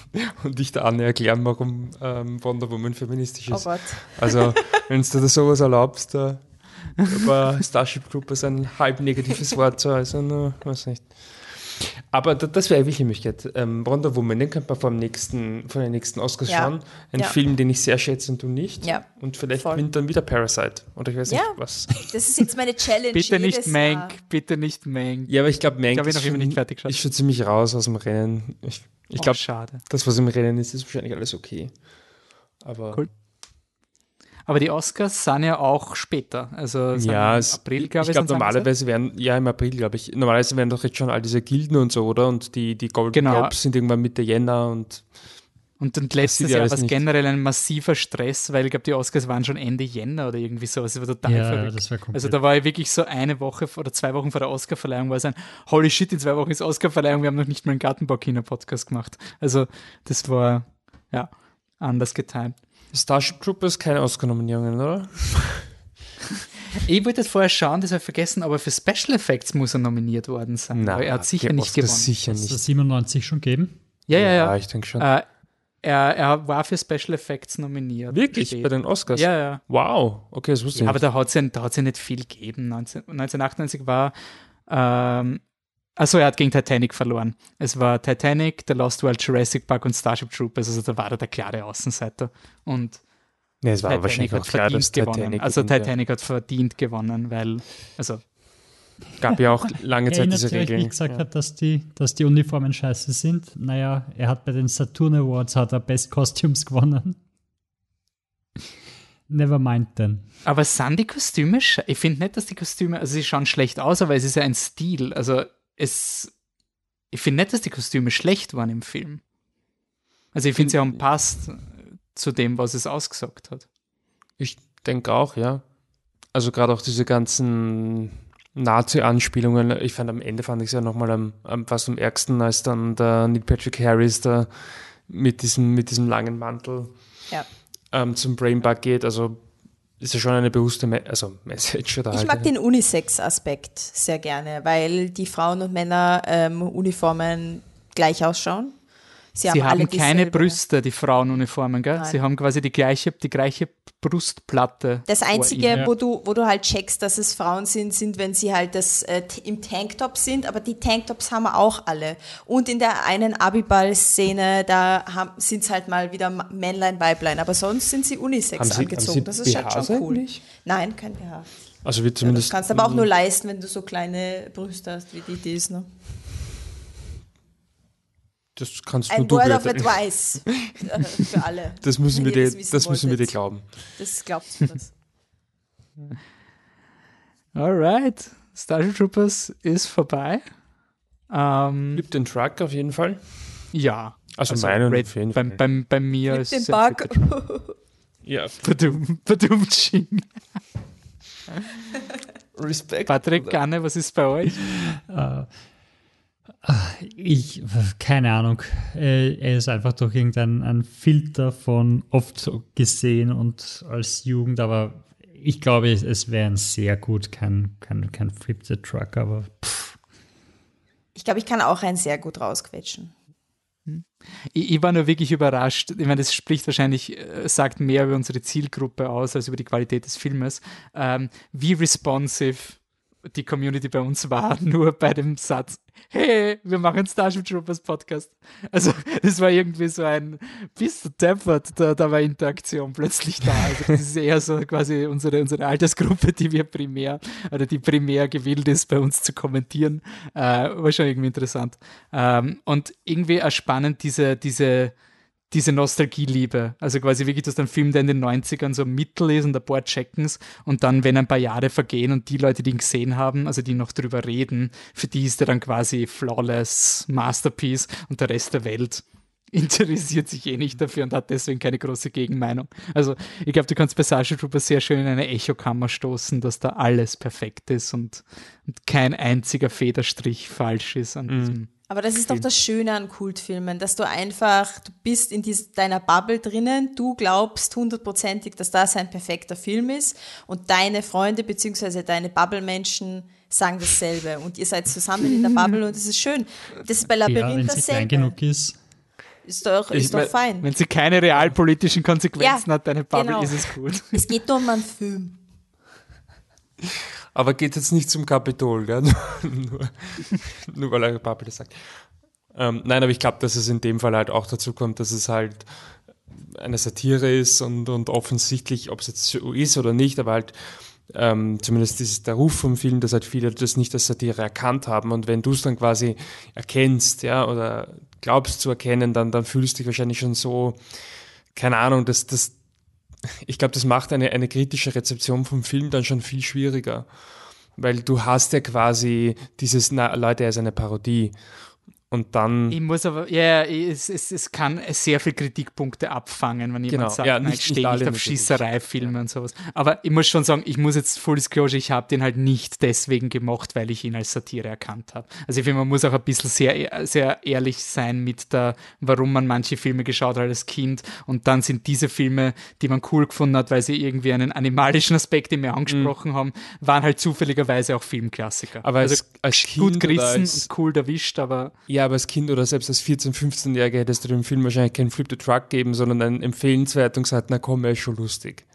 Speaker 4: und ich der Anne erklären, warum ähm, Wonder Woman feministisch ist. Oh Gott. Also, wenn du dir sowas erlaubst, da über Starship Troopers ein halb negatives Wort zu äußern, weiß nicht. Aber das wäre wirklich eine Möglichkeit. Ähm, Wonder Woman, den könnte man vom nächsten, von den nächsten Oscars ja. schauen. Ein ja. Film, den ich sehr schätze und du nicht. Ja. Und vielleicht Voll. gewinnt dann wieder Parasite. Oder ich weiß ja. nicht was.
Speaker 2: Das ist jetzt meine Challenge.
Speaker 1: bitte nicht Mank, bitte nicht Mank.
Speaker 4: Ja, aber ich glaube, Mank glaub, ist, schon, ist schon ziemlich raus aus dem Rennen. Ich, ich oh, glaube, schade. Das, was im Rennen ist, ist wahrscheinlich alles okay. Aber cool.
Speaker 1: Aber die Oscars sind ja auch später. Also
Speaker 4: ja, im April, glaube ich. Ich glaube, normalerweise werden, ja, im April, glaube ich. Normalerweise werden doch jetzt schon all diese Gilden und so, oder? Und die, die Golden genau. Globes sind irgendwann Mitte Jänner und.
Speaker 1: Und dann letztes Jahr war es generell ein massiver Stress, weil ich glaube, die Oscars waren schon Ende Jänner oder irgendwie so. Das war total ja, verrückt. Das war also da war ich wirklich so eine Woche oder zwei Wochen vor der Oscarverleihung, war es ein Holy shit, in zwei Wochen ist Oscarverleihung, wir haben noch nicht mal einen Gartenbaukino-Podcast gemacht. Also das war ja anders getimt.
Speaker 4: Starship Troopers keine Oscar-Nominierungen, oder?
Speaker 1: ich wollte jetzt vorher schauen, das habe ich vergessen, aber für Special Effects muss er nominiert worden sein.
Speaker 3: Nein,
Speaker 1: er hat sicher nicht gewonnen.
Speaker 3: Sicher nicht. es 97 schon geben?
Speaker 1: Ja, ja, ja. ja
Speaker 4: ich denke schon.
Speaker 1: Äh, er, er, war für Special Effects nominiert.
Speaker 4: Wirklich? Spät. Bei den Oscars?
Speaker 1: Ja, ja.
Speaker 4: Wow, okay, das wusste ich
Speaker 1: ja, Aber da hat es ja, ja nicht viel gegeben. 19, 1998 war ähm, Achso, er hat gegen Titanic verloren. Es war Titanic, The Lost World, Jurassic Park und Starship Troopers. Also da war er der klare Außenseiter. Und
Speaker 4: ja, es war Titanic wahrscheinlich hat klar, verdient
Speaker 1: gewonnen. Titanic also Titanic ja. hat verdient gewonnen, weil, also
Speaker 4: gab ja auch lange Zeit diese
Speaker 3: Regeln. Wie gesagt ja. hat, dass die, dass die Uniformen scheiße sind. Naja, er hat bei den Saturn Awards hat er Best Costumes gewonnen. Never mind then.
Speaker 1: Aber sind die Kostüme, ich finde nicht, dass die Kostüme, also sie schauen schlecht aus, aber es ist ja ein Stil. Also es, ich finde nicht, dass die Kostüme schlecht waren im Film. Also ich finde, sie haben passt zu dem, was es ausgesagt hat.
Speaker 4: Ich denke auch, ja. Also gerade auch diese ganzen Nazi-Anspielungen, ich fand am Ende fand ich es ja nochmal am, am, fast am ärgsten, als dann der Neil Patrick Harris da mit diesem, mit diesem langen Mantel ja. ähm, zum Brainbug geht. Also ist ja schon eine bewusste Me also Message oder
Speaker 2: Ich
Speaker 4: halt
Speaker 2: mag den Unisex-Aspekt sehr gerne, weil die Frauen und Männer ähm, Uniformen gleich ausschauen.
Speaker 1: Sie, Sie haben, haben keine Brüste, die Frauenuniformen, gell? Nein. Sie haben quasi die gleiche, die gleiche Brustplatte.
Speaker 2: Das Einzige, wo du, wo du halt checkst, dass es Frauen sind, sind, wenn sie halt das äh, im Tanktop sind, aber die Tanktops haben wir auch alle. Und in der einen Abiball-Szene, da sind es halt mal wieder Männlein, Weiblein, aber sonst sind sie Unisex
Speaker 4: haben sie,
Speaker 2: angezogen.
Speaker 4: Haben
Speaker 2: das
Speaker 4: ist halt schon cool.
Speaker 2: Eigentlich? Nein, kein BH.
Speaker 4: Also wie zumindest.
Speaker 2: Ja, das kannst du aber auch nur leisten, wenn du so kleine Brüste hast wie die Disney.
Speaker 4: Das kannst
Speaker 2: Ein
Speaker 4: nur
Speaker 2: Word of Advice äh, für alle.
Speaker 4: Das müssen, wir dir, das, müssen wir dir glauben.
Speaker 2: Das glaubst du das.
Speaker 1: Alright. Starship Troopers ist vorbei. Ähm,
Speaker 4: Liebt den Truck auf jeden Fall.
Speaker 1: Ja.
Speaker 4: Also, also meinen Red, auf jeden
Speaker 1: Fall. Bei, bei, bei mir
Speaker 2: Liebt ist den Bug.
Speaker 1: ja. Badum, badum,
Speaker 4: Respekt.
Speaker 1: Patrick, Ganne, was ist bei euch?
Speaker 3: Ich, keine Ahnung. Äh, er ist einfach durch irgendeinen Filter von oft gesehen und als Jugend, aber ich glaube, es wäre ein sehr gut, kein, kein, kein Flip the Truck, aber pff.
Speaker 2: Ich glaube, ich kann auch ein sehr gut rausquetschen.
Speaker 1: Ich, ich, war nur wirklich überrascht. Ich meine, das spricht wahrscheinlich, äh, sagt mehr über unsere Zielgruppe aus als über die Qualität des Filmes. Ähm, wie responsive die Community bei uns war, nur bei dem Satz, hey, wir machen Starship Troopers Podcast. Also das war irgendwie so ein, bist du deppert, da, da war Interaktion plötzlich da. Also das ist eher so quasi unsere, unsere Altersgruppe, die wir primär, oder die primär gewillt ist, bei uns zu kommentieren. Äh, war schon irgendwie interessant. Ähm, und irgendwie auch spannend, diese, diese, diese Nostalgieliebe. Also quasi wirklich, dass ein Film, der in den 90ern so mittel ist und ein paar checkens und dann, wenn ein paar Jahre vergehen und die Leute, die ihn gesehen haben, also die noch drüber reden, für die ist er dann quasi flawless Masterpiece und der Rest der Welt interessiert sich eh nicht dafür und hat deswegen keine große Gegenmeinung. Also ich glaube, du kannst bei Sasha Trooper sehr schön in eine Echokammer stoßen, dass da alles perfekt ist und, und kein einziger Federstrich falsch ist an mhm. diesem
Speaker 2: aber das ist doch das Schöne an Kultfilmen, dass du einfach, du bist in dies, deiner Bubble drinnen, du glaubst hundertprozentig, dass das ein perfekter Film ist und deine Freunde bzw. deine Bubble-Menschen sagen dasselbe und ihr seid zusammen in der Bubble und es ist schön. Das ist bei Labyrinth ja, wenn dasselbe.
Speaker 3: Sie klein genug ist.
Speaker 2: Ist doch, ist doch fein.
Speaker 1: Wenn sie keine realpolitischen Konsequenzen ja, hat, deine Bubble, genau. ist es gut.
Speaker 2: Es geht nur um einen Film.
Speaker 4: Aber geht jetzt nicht zum Kapitol, gell? nur, nur weil eure Pappe das sagt. Ähm, nein, aber ich glaube, dass es in dem Fall halt auch dazu kommt, dass es halt eine Satire ist und, und offensichtlich, ob es jetzt so ist oder nicht, aber halt ähm, zumindest ist der Ruf vom Film, dass halt viele das nicht als Satire erkannt haben. Und wenn du es dann quasi erkennst, ja, oder glaubst zu erkennen, dann, dann fühlst du dich wahrscheinlich schon so, keine Ahnung, dass das, ich glaube, das macht eine, eine kritische Rezeption vom Film dann schon viel schwieriger. Weil du hast ja quasi dieses, na, Leute, er ist eine Parodie. Und dann.
Speaker 1: Ich muss aber, ja, yeah, es, es, es kann sehr viele Kritikpunkte abfangen, wenn jemand genau, sagt, ja, nicht, ich stehe nicht, auf Schießereifilme ja. und sowas. Aber ich muss schon sagen, ich muss jetzt Full Disclosure, ich habe den halt nicht deswegen gemocht, weil ich ihn als Satire erkannt habe. Also ich finde, man muss auch ein bisschen sehr, sehr ehrlich sein mit der, warum man manche Filme geschaut hat als Kind. Und dann sind diese Filme, die man cool gefunden hat, weil sie irgendwie einen animalischen Aspekt in mir angesprochen mhm. haben, waren halt zufälligerweise auch Filmklassiker.
Speaker 4: Aber also als, als
Speaker 1: gut gerissen und cool erwischt, aber.
Speaker 4: Ja, ja, aber als Kind oder selbst als 14-, 15-Jähriger hättest du dem Film wahrscheinlich keinen Flip the Truck geben, sondern einen empfehlenswert und gesagt, na komm, er ist schon lustig.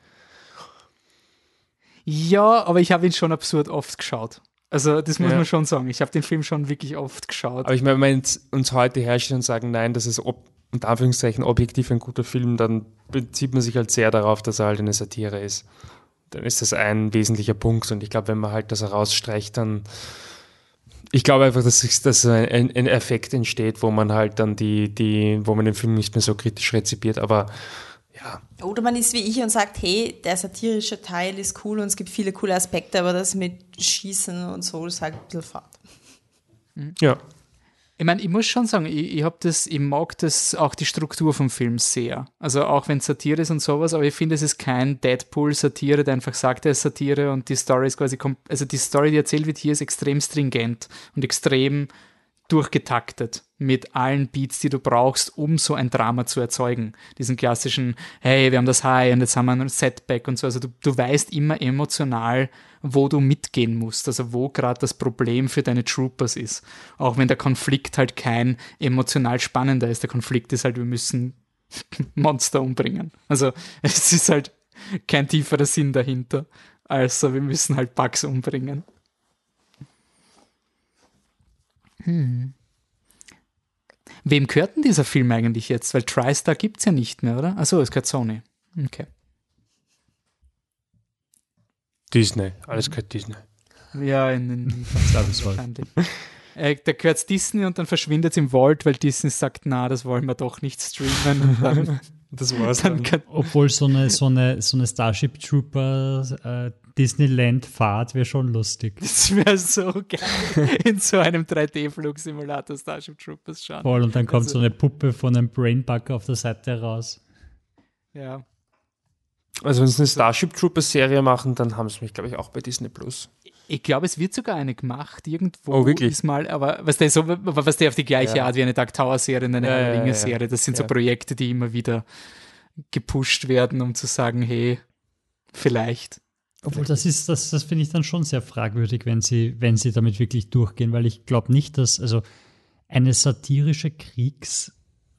Speaker 1: Ja, aber ich habe ihn schon absurd oft geschaut. Also das muss ja. man schon sagen. Ich habe den Film schon wirklich oft geschaut.
Speaker 4: Aber ich meine, wenn uns heute herstellen und sagen, nein, das ist ob, unter Anführungszeichen objektiv ein guter Film, dann bezieht man sich halt sehr darauf, dass er halt eine Satire ist. Dann ist das ein wesentlicher Punkt. Und ich glaube, wenn man halt das herausstreicht, dann ich glaube einfach, dass, dass ein, ein, Effekt entsteht, wo man halt dann die, die, wo man den Film nicht mehr so kritisch rezipiert, aber ja.
Speaker 2: Oder man ist wie ich und sagt, hey, der satirische Teil ist cool und es gibt viele coole Aspekte, aber das mit Schießen und so ist halt ein bisschen fad.
Speaker 1: Ja. Ich meine, ich muss schon sagen, ich, ich, das, ich mag das auch die Struktur vom Film sehr. Also auch wenn es Satire ist und sowas, aber ich finde, es ist kein Deadpool-Satire, der einfach sagt, er ist Satire und die Story ist quasi, also die Story, die erzählt wird hier, ist extrem stringent und extrem durchgetaktet mit allen Beats, die du brauchst, um so ein Drama zu erzeugen. Diesen klassischen, hey, wir haben das High und jetzt haben wir ein Setback und so. Also du, du weißt immer emotional, wo du mitgehen musst, also wo gerade das Problem für deine Troopers ist. Auch wenn der Konflikt halt kein emotional spannender ist. Der Konflikt ist halt, wir müssen Monster umbringen. Also es ist halt kein tieferer Sinn dahinter, als wir müssen halt Bugs umbringen. Hm. Wem gehört denn dieser Film eigentlich jetzt? Weil TriStar gibt es ja nicht mehr, oder? Achso, es gehört Sony. Okay.
Speaker 4: Disney, alles gehört Disney.
Speaker 1: Ja, in den wahrscheinlich. Äh, da gehört Disney und dann verschwindet es im Vault, weil Disney sagt, na, das wollen wir doch nicht streamen. Dann,
Speaker 3: das war's dann. dann. Obwohl so eine, so eine, so eine Starship Trooper äh, Disneyland-Fahrt wäre schon lustig.
Speaker 1: Das wäre so geil. In so einem 3D-Flugsimulator Starship Troopers schauen.
Speaker 3: Voll, und dann kommt also, so eine Puppe von einem Brainbug auf der Seite raus.
Speaker 1: Ja.
Speaker 4: Also wenn sie eine Starship Troopers Serie machen, dann haben sie mich, glaube ich, auch bei Disney Plus.
Speaker 1: Ich glaube, es wird sogar eine gemacht irgendwo.
Speaker 4: Oh, wirklich?
Speaker 1: Diesmal, aber was der so, was der auf die gleiche ja. Art wie eine Dark Tower Serie und eine ja, Ringe ja, Serie. Das sind so Projekte, die immer wieder gepusht werden, um zu sagen, hey, vielleicht.
Speaker 3: Obwohl, das ist, das, das finde ich dann schon sehr fragwürdig, wenn sie, wenn sie damit wirklich durchgehen, weil ich glaube nicht, dass, also eine satirische Kriegs-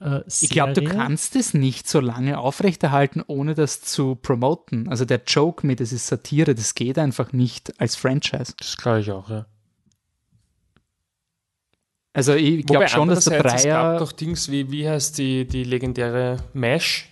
Speaker 1: äh, ich glaube, du kannst es nicht so lange aufrechterhalten, ohne das zu promoten. Also der Joke mit, es ist Satire, das geht einfach nicht als Franchise.
Speaker 4: Das glaube ich auch, ja.
Speaker 1: Also ich glaube schon, dass der Dreier... Es gab
Speaker 4: doch Dings wie, wie heißt die, die legendäre Mesh?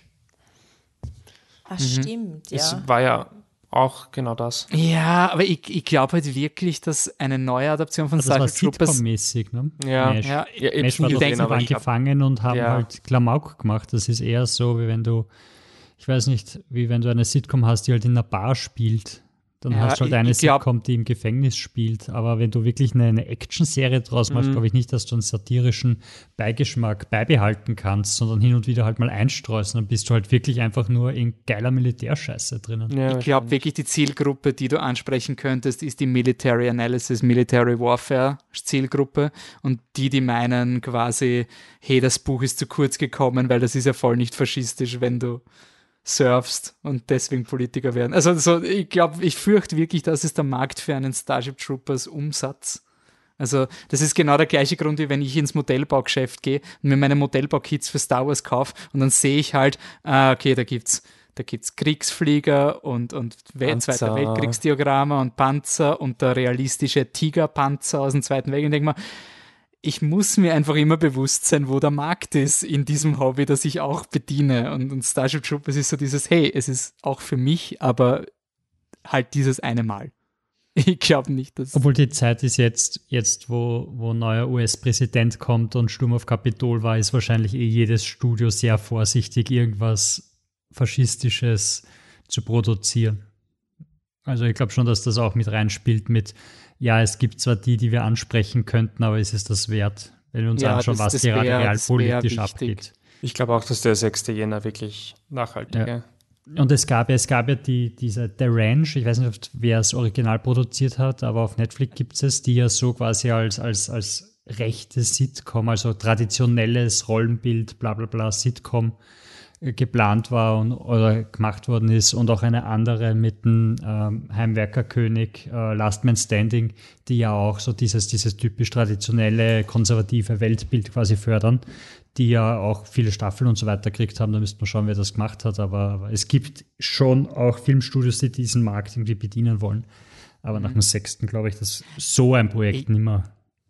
Speaker 2: Ach, mhm. stimmt, ja.
Speaker 4: Es war ja auch genau das.
Speaker 1: Ja, aber ich, ich glaube halt wirklich, dass eine neue Adaption von
Speaker 3: also Starship Troopers. mäßig ne?
Speaker 1: Ja, Mesh. ja,
Speaker 3: ja Mesh war doch denke, angefangen und haben ja. halt Klamauk gemacht. Das ist eher so, wie wenn du, ich weiß nicht, wie wenn du eine Sitcom hast, die halt in einer Bar spielt. Dann ja, hast du halt eine Sitcom, die im Gefängnis spielt. Aber wenn du wirklich eine, eine Action-Serie draus machst, mhm. glaube ich nicht, dass du einen satirischen Beigeschmack beibehalten kannst, sondern hin und wieder halt mal einstreust. Dann bist du halt wirklich einfach nur in geiler Militärscheiße drinnen.
Speaker 1: Ja, ich glaube wirklich, die Zielgruppe, die du ansprechen könntest, ist die Military Analysis, Military Warfare Zielgruppe. Und die, die meinen quasi, hey, das Buch ist zu kurz gekommen, weil das ist ja voll nicht faschistisch, wenn du surfst und deswegen Politiker werden. Also, also ich glaube, ich fürchte wirklich, das ist der Markt für einen Starship Troopers Umsatz. Also das ist genau der gleiche Grund, wie wenn ich ins Modellbaugeschäft gehe und mir meine Modellbaukits für Star Wars kaufe und dann sehe ich halt, ah, okay, da gibt's da gibt's Kriegsflieger und, und Zweiter Weltkriegsdiagramme und Panzer und der realistische Tigerpanzer aus dem Zweiten Weltkrieg. Und denke mal, ich muss mir einfach immer bewusst sein, wo der Markt ist in diesem Hobby, das ich auch bediene. Und, und Starship Troopers ist so dieses, hey, es ist auch für mich, aber halt dieses eine Mal. Ich glaube nicht, dass.
Speaker 3: Obwohl die Zeit ist jetzt, jetzt wo, wo neuer US-Präsident kommt und Sturm auf Kapitol war, ist wahrscheinlich eh jedes Studio sehr vorsichtig, irgendwas Faschistisches zu produzieren. Also ich glaube schon, dass das auch mit reinspielt mit, ja, es gibt zwar die, die wir ansprechen könnten, aber ist es das wert, wenn wir uns ja, anschauen, das, was das gerade wär, realpolitisch abgeht.
Speaker 4: Ich glaube auch, dass der 6. Jänner wirklich nachhaltig ja.
Speaker 3: Und es gab, es gab ja die, diese The Ranch, ich weiß nicht, wer es original produziert hat, aber auf Netflix gibt es es, die ja so quasi als, als, als rechte Sitcom, also traditionelles Rollenbild, bla bla bla, Sitcom geplant war und, oder gemacht worden ist und auch eine andere mit dem ähm, Heimwerkerkönig äh, Last Man Standing, die ja auch so dieses, dieses typisch traditionelle konservative Weltbild quasi fördern, die ja auch viele Staffeln und so weiter gekriegt haben. Da müsste man schauen, wer das gemacht hat. Aber, aber es gibt schon auch Filmstudios, die diesen Markt irgendwie bedienen wollen. Aber mhm. nach dem sechsten glaube ich, dass so ein Projekt ich, nicht mehr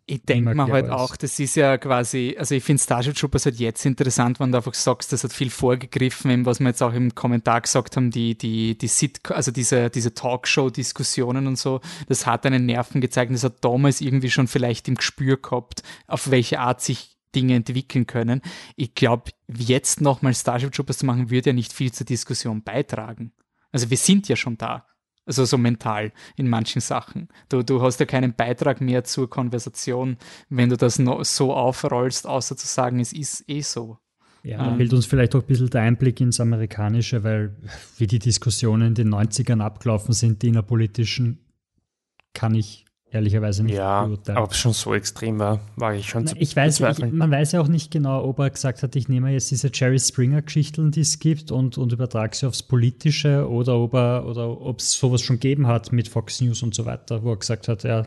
Speaker 1: ich denke mir halt auch, das ist ja quasi, also ich finde Starship Troopers halt jetzt interessant, wenn du einfach sagst, das hat viel vorgegriffen, was wir jetzt auch im Kommentar gesagt haben, die, die, die Sit also diese, diese Talkshow-Diskussionen und so, das hat einen Nerven gezeigt das hat damals irgendwie schon vielleicht im Gespür gehabt, auf welche Art sich Dinge entwickeln können. Ich glaube, jetzt nochmal Starship Troopers zu machen, würde ja nicht viel zur Diskussion beitragen. Also wir sind ja schon da. Also so mental in manchen Sachen. Du, du hast ja keinen Beitrag mehr zur Konversation, wenn du das no, so aufrollst, außer zu sagen, es ist eh so.
Speaker 3: Ja, da ähm, fehlt uns vielleicht auch ein bisschen der Einblick ins Amerikanische, weil wie die Diskussionen in den 90ern abgelaufen sind, die innerpolitischen, kann ich ehrlicherweise nicht
Speaker 4: ja, beurteilen. Aber ob es schon so extrem war, war ich schon
Speaker 3: Na, zu ich weiß, ich, Man weiß ja auch nicht genau, ob er gesagt hat, ich nehme jetzt diese Jerry Springer-Geschichten, die es gibt, und, und übertrage sie aufs Politische oder ob er, oder ob es sowas schon gegeben hat mit Fox News und so weiter, wo er gesagt hat, ja,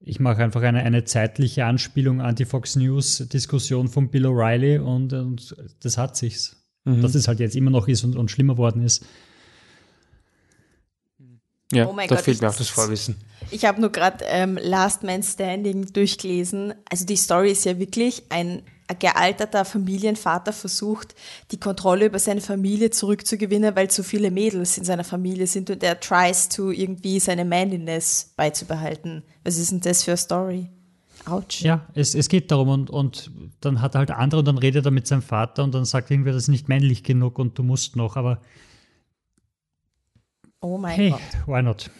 Speaker 3: ich mache einfach eine, eine zeitliche Anspielung an die Fox News-Diskussion von Bill O'Reilly und, und das hat sich's. Mhm. Dass es halt jetzt immer noch ist und, und schlimmer worden ist.
Speaker 4: Ja, oh da Gott, fehlt mir auch das Vorwissen.
Speaker 2: Ich habe nur gerade ähm, Last Man Standing durchgelesen. Also die Story ist ja wirklich ein gealterter Familienvater versucht, die Kontrolle über seine Familie zurückzugewinnen, weil zu viele Mädels in seiner Familie sind und er tries to irgendwie seine Manliness beizubehalten. Was ist denn das für eine Story?
Speaker 3: Autsch. Ja, es, es geht darum und, und dann hat er halt andere und dann redet er mit seinem Vater und dann sagt irgendwer, das ist nicht männlich genug und du musst noch, aber
Speaker 2: Oh mein hey, Gott.
Speaker 3: Why not?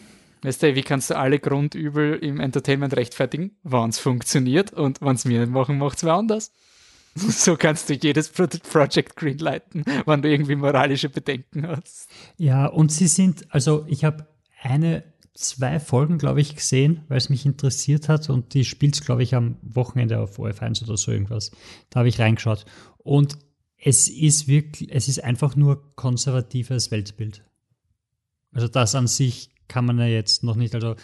Speaker 1: Weißt du, wie kannst du alle Grundübel im Entertainment rechtfertigen? Wann es funktioniert und wann es mir nicht machen, macht es wer anders. So kannst du jedes Project greenlighten, wenn du irgendwie moralische Bedenken hast.
Speaker 3: Ja, und sie sind, also ich habe eine, zwei Folgen, glaube ich, gesehen, weil es mich interessiert hat und die spielt es, glaube ich, am Wochenende auf OF1 oder so irgendwas. Da habe ich reingeschaut. Und es ist wirklich, es ist einfach nur konservatives Weltbild. Also das an sich kann man ja jetzt noch nicht. Also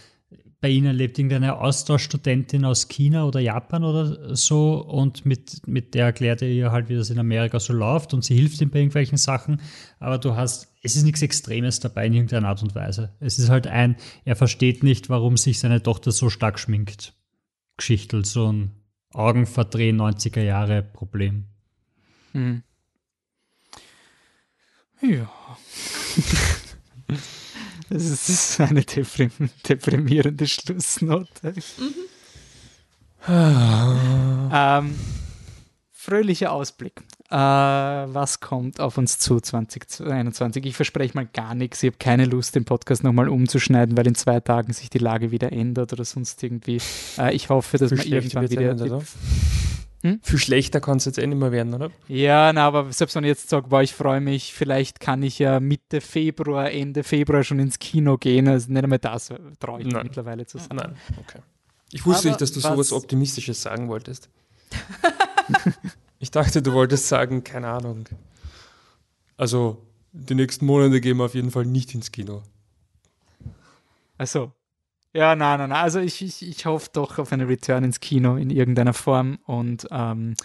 Speaker 3: bei Ihnen lebt irgendeine Austauschstudentin aus China oder Japan oder so und mit, mit der erklärt er ihr halt, wie das in Amerika so läuft und sie hilft ihm bei irgendwelchen Sachen. Aber du hast, es ist nichts Extremes dabei in irgendeiner Art und Weise. Es ist halt ein, er versteht nicht, warum sich seine Tochter so stark schminkt. Geschichtel, so ein Augenverdrehen 90er Jahre Problem. Hm.
Speaker 1: Ja. Das ist eine deprim deprimierende Schlussnote. Mhm. ähm, fröhlicher Ausblick. Äh, was kommt auf uns zu 2021? Ich verspreche mal gar nichts. Ich habe keine Lust, den Podcast nochmal umzuschneiden, weil in zwei Tagen sich die Lage wieder ändert oder sonst irgendwie. Äh, ich hoffe, dass man irgendwann wieder. Die,
Speaker 4: hm? Viel schlechter kann es jetzt eh nicht mehr werden, oder?
Speaker 1: Ja, na, aber selbst wenn ich jetzt sage, boah, ich freue mich, vielleicht kann ich ja Mitte Februar, Ende Februar schon ins Kino gehen. Also nicht einmal das traue ich mir mittlerweile zu sagen. Nein,
Speaker 4: okay. Ich wusste aber nicht, dass du sowas Optimistisches sagen wolltest. ich dachte, du wolltest sagen, keine Ahnung. Also, die nächsten Monate gehen wir auf jeden Fall nicht ins Kino.
Speaker 1: Also, ja, nein, nein, nein. Also ich, ich, ich hoffe doch auf eine Return ins Kino in irgendeiner Form und ähm,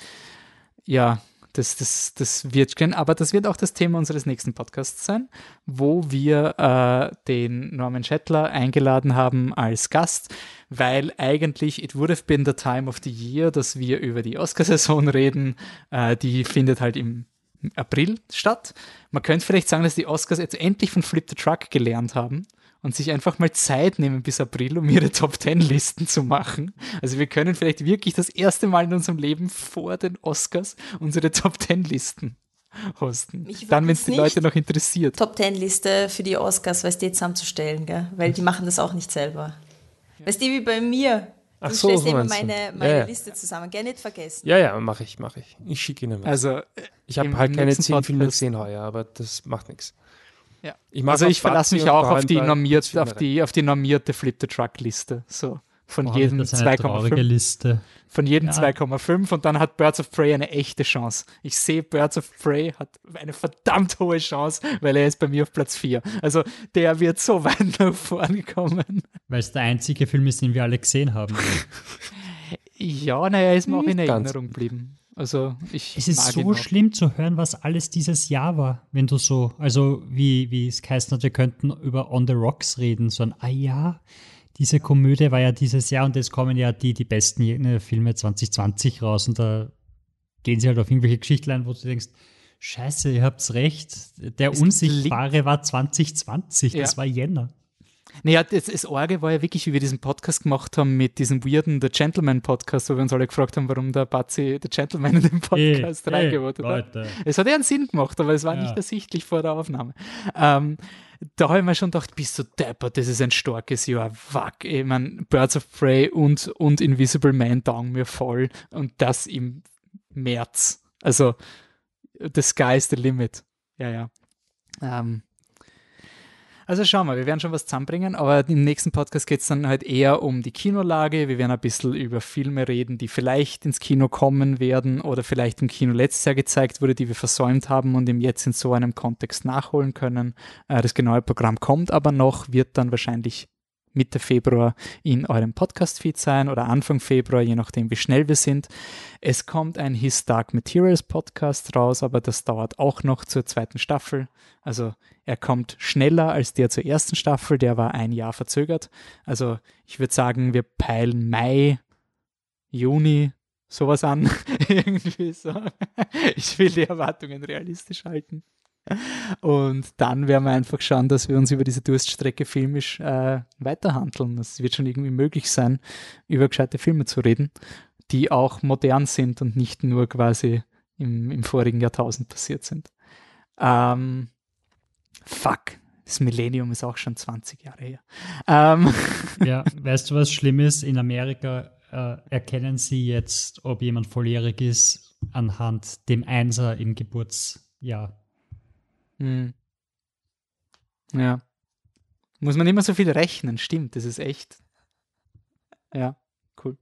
Speaker 1: ja, das, das, das wird gehen. Aber das wird auch das Thema unseres nächsten Podcasts sein, wo wir äh, den Norman Schettler eingeladen haben als Gast, weil eigentlich it would have been the time of the year, dass wir über die Oscarsaison reden. Äh, die findet halt im April statt. Man könnte vielleicht sagen, dass die Oscars jetzt endlich von Flip the Truck gelernt haben und sich einfach mal Zeit nehmen bis April, um ihre Top Ten Listen zu machen. Also wir können vielleicht wirklich das erste Mal in unserem Leben vor den Oscars unsere Top Ten Listen hosten. Dann, wenn es die Leute noch interessiert.
Speaker 2: Top Ten Liste für die Oscars, weißt du, zusammenzustellen, gell? Weil die machen das auch nicht selber. Ja. Weißt du, wie bei mir? Du Ach so, stellst so immer meine, meine ja, ja. Liste zusammen. Gerne nicht vergessen.
Speaker 4: Ja, ja, mache ich, mache ich. Ich schicke Ihnen was.
Speaker 1: Also,
Speaker 4: ich habe halt keine zehn Filme gesehen heuer, aber das macht nichts.
Speaker 1: Ja. Ich also ich verlasse mich auch auf die, normiert, auf, die, auf die normierte Flip the Truck Liste. So. Von oh, jedem 2,5. Von jedem ja. 2,5 und dann hat Birds of Prey eine echte Chance. Ich sehe, Birds of Prey hat eine verdammt hohe Chance, weil er ist bei mir auf Platz 4. Also der wird so weit nach vorne kommen.
Speaker 3: Weil es der einzige Film ist, den wir alle gesehen haben.
Speaker 1: ja, naja, ist mir auch in Erinnerung geblieben. Also ich
Speaker 3: es ist so schlimm zu hören, was alles dieses Jahr war, wenn du so, also wie, wie es geheißen hat, wir könnten über On the Rocks reden, so ein, ah ja, diese Komödie war ja dieses Jahr und jetzt kommen ja die, die besten Filme 2020 raus und da gehen sie halt auf irgendwelche Geschichten ein, wo du denkst, Scheiße, ihr habt's recht. Der es Unsichtbare war 2020, ja. das war Jänner.
Speaker 1: Naja, das, das Orge war ja wirklich, wie wir diesen Podcast gemacht haben mit diesem weirden The Gentleman Podcast, wo wir uns alle gefragt haben, warum der Batzi The Gentleman in den Podcast hey, reingewotet hey, hat. Es hat ja einen Sinn gemacht, aber es war ja. nicht ersichtlich vor der Aufnahme. Ähm, da habe ich mir schon gedacht, bist du deppert, das ist ein starkes Jahr. Wack, ich meine, Birds of Prey und, und Invisible Man taugen mir voll und das im März. Also, the sky is the limit. Ja, ja. Ähm, Also schauen wir, wir werden schon was zusammenbringen, aber im nächsten Podcast geht es dann halt eher um die Kinolage. Wir werden ein bisschen über Filme reden, die vielleicht ins Kino kommen werden oder vielleicht im Kino letztes Jahr gezeigt wurde, die wir versäumt haben und im jetzt in so einem Kontext nachholen können. Äh, das genaue Programm kommt aber noch, wird dann wahrscheinlich Mitte Februar in eurem Podcast-Feed sein oder Anfang Februar, je nachdem, wie schnell wir sind. Es kommt ein His Dark Materials Podcast raus, aber das dauert auch noch zur zweiten Staffel. Also er kommt schneller als der zur ersten Staffel, der war ein Jahr verzögert. Also ich würde sagen, wir peilen Mai, Juni, sowas an. Irgendwie so. Ich will die Erwartungen realistisch halten. Und dann werden wir einfach schauen, dass wir uns über diese Durststrecke filmisch äh, weiterhandeln. Es wird schon irgendwie möglich sein, über gescheite Filme zu reden, die auch modern sind und nicht nur quasi im, im vorigen Jahrtausend passiert sind. Ähm, fuck, das Millennium ist auch schon 20 Jahre her. Ähm.
Speaker 3: Ja, weißt du, was schlimm ist? In Amerika äh, erkennen sie jetzt, ob jemand volljährig ist, anhand dem Einser im Geburtsjahr.
Speaker 1: Hm. Ja. Muss man immer so viel rechnen, stimmt, das ist echt. Ja, cool.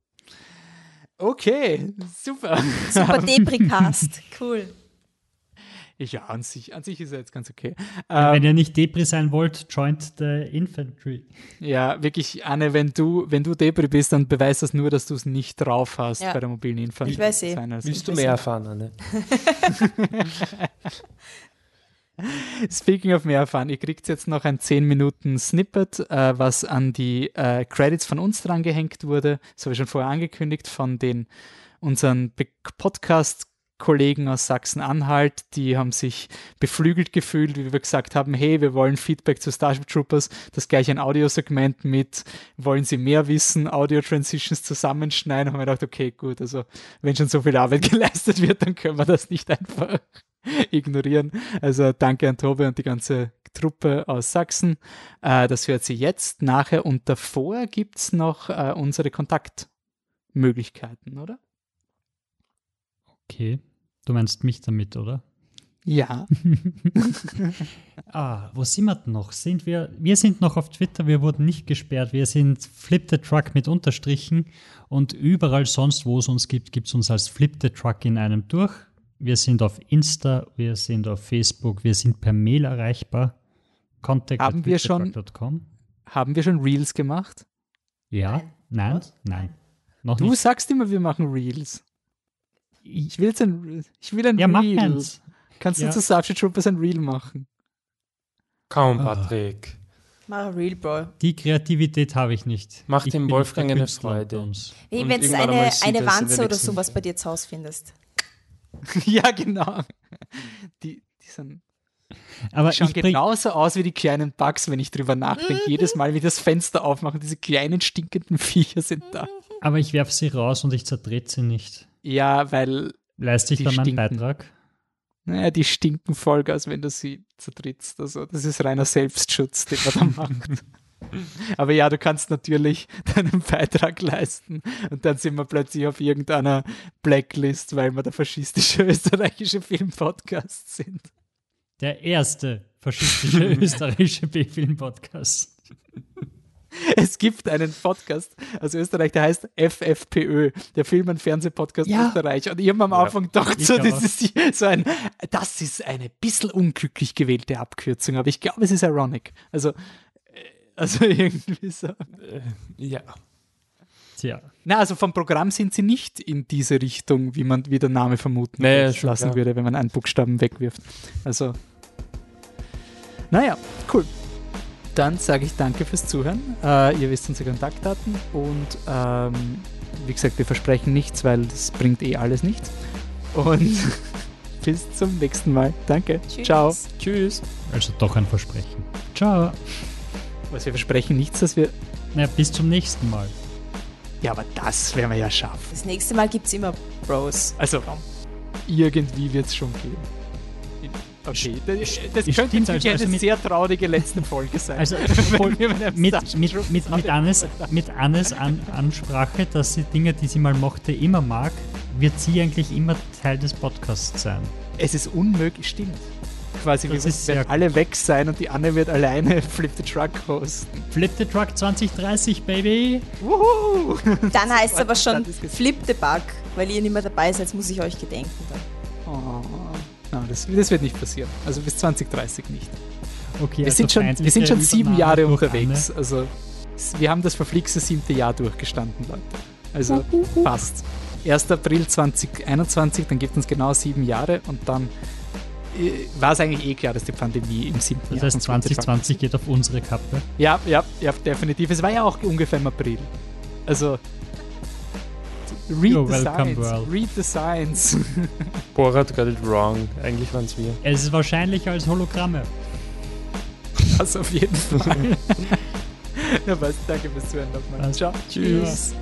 Speaker 1: Okay, super.
Speaker 2: Super Depricast, cool.
Speaker 1: Ja, an sich, an sich ist er jetzt ganz okay.
Speaker 3: Ja, wenn ähm, ihr nicht Depri sein wollt, joint the Infantry.
Speaker 1: Ja, wirklich, Anne, wenn du, wenn du Depri bist, dann beweist das nur, dass du es nicht drauf hast ja. bei der mobilen Infanterie.
Speaker 2: Ich weiß eh.
Speaker 4: Willst du mehr erfahren, Anne?
Speaker 1: Speaking of mehr erfahren, ihr kriegt jetzt noch ein 10 Minuten Snippet, äh, was an die äh, Credits von uns dran gehängt wurde. Das habe ich schon vorher angekündigt von den unseren Podcast Kollegen aus Sachsen-Anhalt, die haben sich beflügelt gefühlt, wie wir gesagt haben, hey, wir wollen Feedback zu Starship Troopers, das gleich ein Audiosegment mit, wollen Sie mehr wissen, Audio-Transitions zusammenschneiden, haben wir gedacht, okay, gut, also wenn schon so viel Arbeit geleistet wird, dann können wir das nicht einfach ignorieren. Also danke an Tobi und die ganze Truppe aus Sachsen. Äh, das hört sie jetzt, nachher und davor gibt es noch äh, unsere Kontaktmöglichkeiten, oder?
Speaker 3: Okay, du meinst mich damit, oder?
Speaker 1: Ja.
Speaker 3: ah, wo sind wir denn noch? Sind wir, wir sind noch auf Twitter, wir wurden nicht gesperrt. Wir sind Flip the Truck mit Unterstrichen und überall sonst, wo es uns gibt, gibt es uns als Flip the Truck in einem durch. Wir sind auf Insta, wir sind auf Facebook, wir sind per Mail erreichbar.
Speaker 1: Contact haben wir schon Haben wir schon Reels gemacht?
Speaker 3: Ja, nein, nein.
Speaker 1: Noch du nicht. sagst immer, wir machen Reels. Ich will, ein, ich will ein
Speaker 3: ja,
Speaker 1: Reel. Kannst ja. du zu Starship Troopers ein Reel machen?
Speaker 4: Kaum, Patrick.
Speaker 2: Mach ein Reel, Bro.
Speaker 3: Die Kreativität habe ich nicht.
Speaker 4: Mach dem Wolfgang eine Freude.
Speaker 2: Wie wenn du eine, eine Wanze oder sowas bei dir zu Hause findest.
Speaker 1: ja, genau. Die, die sind.
Speaker 3: Aber
Speaker 1: die schauen genauso aus wie die kleinen Bugs, wenn ich drüber nachdenke. Mhm. Jedes Mal, wie das Fenster aufmachen, diese kleinen stinkenden Viecher sind da.
Speaker 3: Aber ich werfe sie raus und ich zertrete sie nicht.
Speaker 1: Ja, weil.
Speaker 3: Leiste ich da meinen Beitrag?
Speaker 1: Naja, die stinken Vollgas, wenn du sie zertrittst. Also, das ist reiner Selbstschutz, den man da macht. Aber ja, du kannst natürlich deinen Beitrag leisten und dann sind wir plötzlich auf irgendeiner Blacklist, weil wir der faschistische österreichische Filmpodcast sind.
Speaker 3: Der erste faschistische österreichische B-Film-Podcast.
Speaker 1: Es gibt einen Podcast aus Österreich, der heißt FFPÖ, der Film- und Fernsehpodcast ja. Österreich. Und ich habe am ja, Anfang gedacht, so, das ist so ein, das ist eine bisschen unglücklich gewählte Abkürzung, aber ich glaube, es ist ironic. Also, also irgendwie so. Äh,
Speaker 4: ja.
Speaker 1: Tja. Na, also vom Programm sind sie nicht in diese Richtung, wie man wie der Name vermuten
Speaker 4: naja,
Speaker 1: lassen würde, wenn man einen Buchstaben wegwirft. Also, naja, cool. Dann sage ich danke fürs Zuhören. Äh, ihr wisst unsere Kontaktdaten und ähm, wie gesagt, wir versprechen nichts, weil das bringt eh alles nichts. Und bis zum nächsten Mal. Danke. Tschüss. Ciao.
Speaker 3: Tschüss. Also doch ein Versprechen. Ciao.
Speaker 1: Was wir versprechen nichts, dass wir.
Speaker 3: Naja, bis zum nächsten Mal.
Speaker 1: Ja, aber das werden wir ja schaffen.
Speaker 2: Das nächste Mal gibt es immer Bros.
Speaker 1: Also, irgendwie wird es schon gehen. Okay, das, das könnte jetzt also eine sehr traurige letzte Folge sein.
Speaker 3: Also mit, mit, mit, mit, Annes, mit Annes An Ansprache, dass sie Dinge, die sie mal mochte, immer mag, wird sie eigentlich immer Teil des Podcasts sein.
Speaker 1: Es ist unmöglich, stimmt. Quasi, wir werden alle weg sein und die Anne wird alleine Flip the Truck hosten.
Speaker 3: Flip the Truck 2030, Baby!
Speaker 2: Wuhu! Dann heißt es aber schon Flip the Bug, weil ihr nicht mehr dabei seid, muss ich euch gedenken dann.
Speaker 1: Oh, no, das, das wird nicht passieren. Also bis 2030 nicht.
Speaker 3: Okay,
Speaker 1: wir,
Speaker 3: also
Speaker 1: sind schon, wir sind schon sieben Jahre unterwegs. Anne. Also wir haben das verflixte siebte Jahr durchgestanden, Leute. Also passt. 1. April 2021, dann gibt es genau sieben Jahre und dann war es eigentlich eh klar, dass die Pandemie im siebten
Speaker 3: Jahr. Das heißt, 2020 geht auf unsere Kappe.
Speaker 1: Ja, ja, ja, definitiv. Es war ja auch ungefähr im April. Also. Read You're the science. World. Read the science.
Speaker 4: Borat got it wrong. Eigentlich waren es wir.
Speaker 3: Es ist wahrscheinlicher als Hologramme.
Speaker 1: Das auf jeden Fall. ja, was, danke fürs Zuhören nochmal.
Speaker 3: Ciao. Tschüss.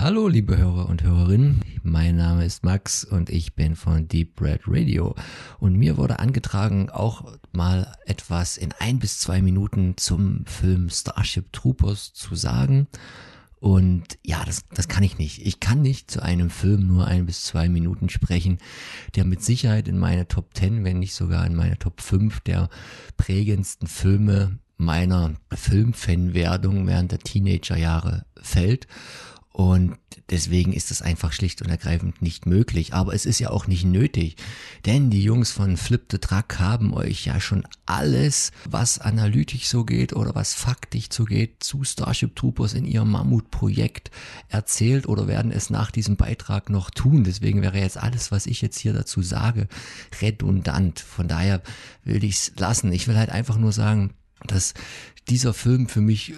Speaker 5: Hallo, liebe Hörer und Hörerinnen. Mein Name ist Max und ich bin von Deep Red Radio. Und mir wurde angetragen, auch mal etwas in ein bis zwei Minuten zum Film Starship Troopers zu sagen. Und ja, das, das kann ich nicht. Ich kann nicht zu einem Film nur ein bis zwei Minuten sprechen, der mit Sicherheit in meine Top 10, wenn nicht sogar in meine Top 5 der prägendsten Filme meiner Filmfanwerdung während der Teenagerjahre fällt. Und deswegen ist es einfach schlicht und ergreifend nicht möglich. Aber es ist ja auch nicht nötig, denn die Jungs von Flip the Truck haben euch ja schon alles, was analytisch so geht oder was faktisch so geht, zu Starship Troopers in ihrem Mammutprojekt erzählt oder werden es nach diesem Beitrag noch tun. Deswegen wäre jetzt alles, was ich jetzt hier dazu sage, redundant. Von daher will ich es lassen. Ich will halt einfach nur sagen, dass dieser Film für mich äh,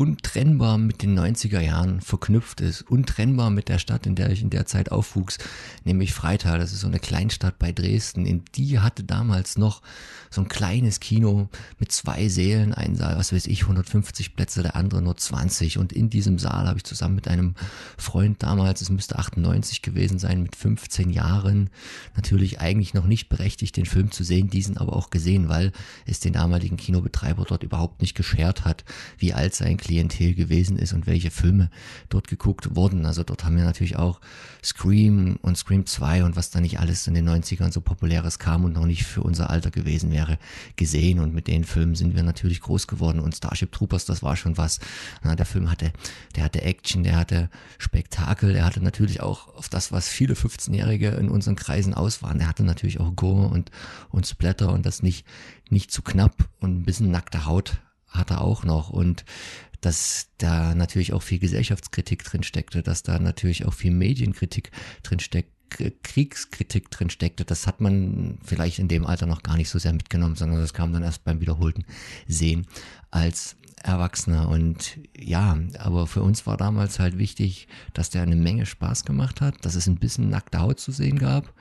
Speaker 5: untrennbar mit den 90er Jahren verknüpft ist, untrennbar mit der Stadt, in der ich in der Zeit aufwuchs, nämlich Freital. Das ist so eine Kleinstadt bei Dresden. In die hatte damals noch so ein kleines Kino mit zwei Sälen, ein Saal, was weiß ich, 150 Plätze, der andere nur 20. Und in diesem Saal habe ich zusammen mit einem Freund damals, es müsste 98 gewesen sein, mit 15 Jahren, natürlich eigentlich noch nicht berechtigt, den Film zu sehen, diesen aber auch gesehen, weil es den damaligen Kinobetreiber dort überhaupt nicht geschert hat, wie alt sein Klientel gewesen ist und welche Filme dort geguckt wurden. Also dort haben wir natürlich auch Scream und Scream 2 und was da nicht alles in den 90ern so populäres kam und noch nicht für unser Alter gewesen wäre, gesehen. Und mit den Filmen sind wir natürlich groß geworden. Und Starship Troopers, das war schon was. Na, der Film hatte, der hatte Action, der hatte Spektakel, der hatte natürlich auch auf das, was viele 15-Jährige in unseren Kreisen aus waren. Der hatte natürlich auch Gore und, und Splatter und das nicht, nicht zu knapp und ein bisschen nackte Haut hat er auch noch. Und dass da natürlich auch viel Gesellschaftskritik drin steckte, dass da natürlich auch viel Medienkritik drin steckt, Kriegskritik drin steckte. Das hat man vielleicht in dem Alter noch gar nicht so sehr mitgenommen, sondern das kam dann erst beim wiederholten Sehen als Erwachsener. Und ja, aber für uns war damals halt wichtig, dass der eine Menge Spaß gemacht hat, dass es ein bisschen nackte Haut zu sehen gab,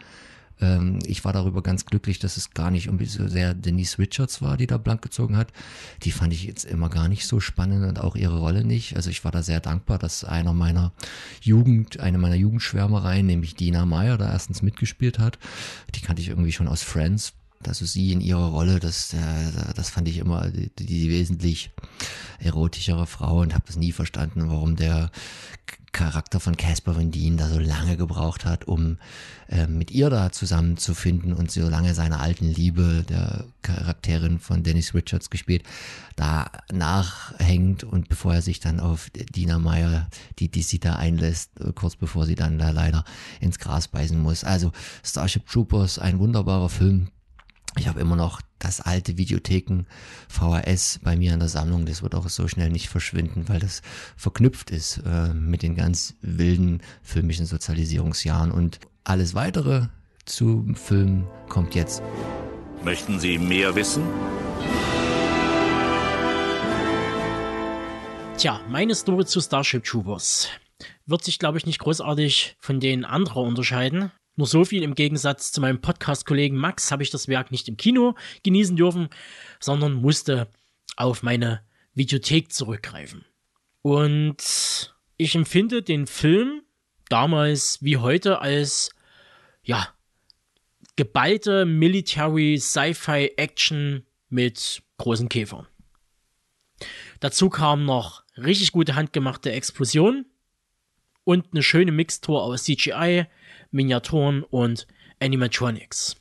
Speaker 5: ähm, ich war darüber ganz glücklich, dass es gar nicht irgendwie so sehr Denise Richards war, die da blank gezogen hat. Die fand ich jetzt immer gar nicht so spannend und auch ihre Rolle nicht. Also ich war da sehr dankbar, dass einer meiner Jugend, eine meiner Jugendschwärmereien, nämlich Dina Meyer, da erstens mitgespielt hat. Die kannte ich irgendwie schon aus Friends also sie in ihrer Rolle, das, äh, das fand ich immer die, die wesentlich erotischere Frau und habe das nie verstanden, warum der Charakter von Casper Van Dien da so lange gebraucht hat, um äh, mit ihr da zusammenzufinden und so lange seine alten Liebe, der Charakterin von Dennis Richards gespielt, da nachhängt und bevor er sich dann auf Dina Meyer, die, die sie da einlässt, äh, kurz bevor sie dann da leider ins Gras beißen muss. Also Starship Troopers, ein wunderbarer Film, ich habe immer noch das alte Videotheken VHS bei mir in der Sammlung. Das wird auch so schnell nicht verschwinden, weil das verknüpft ist äh, mit den ganz wilden filmischen Sozialisierungsjahren. Und alles weitere zum Film kommt jetzt.
Speaker 6: Möchten Sie mehr wissen?
Speaker 7: Tja, meine Story zu Starship Troopers wird sich, glaube ich, nicht großartig von den anderen unterscheiden. Nur so viel im Gegensatz zu meinem Podcast-Kollegen Max habe ich das Werk nicht im Kino genießen dürfen, sondern musste auf meine Videothek zurückgreifen. Und ich empfinde den Film damals wie heute als, ja, geballte Military Sci-Fi Action mit großen Käfern. Dazu kamen noch richtig gute handgemachte Explosion und eine schöne Mixtur aus CGI, Miniaturen und Animatronics.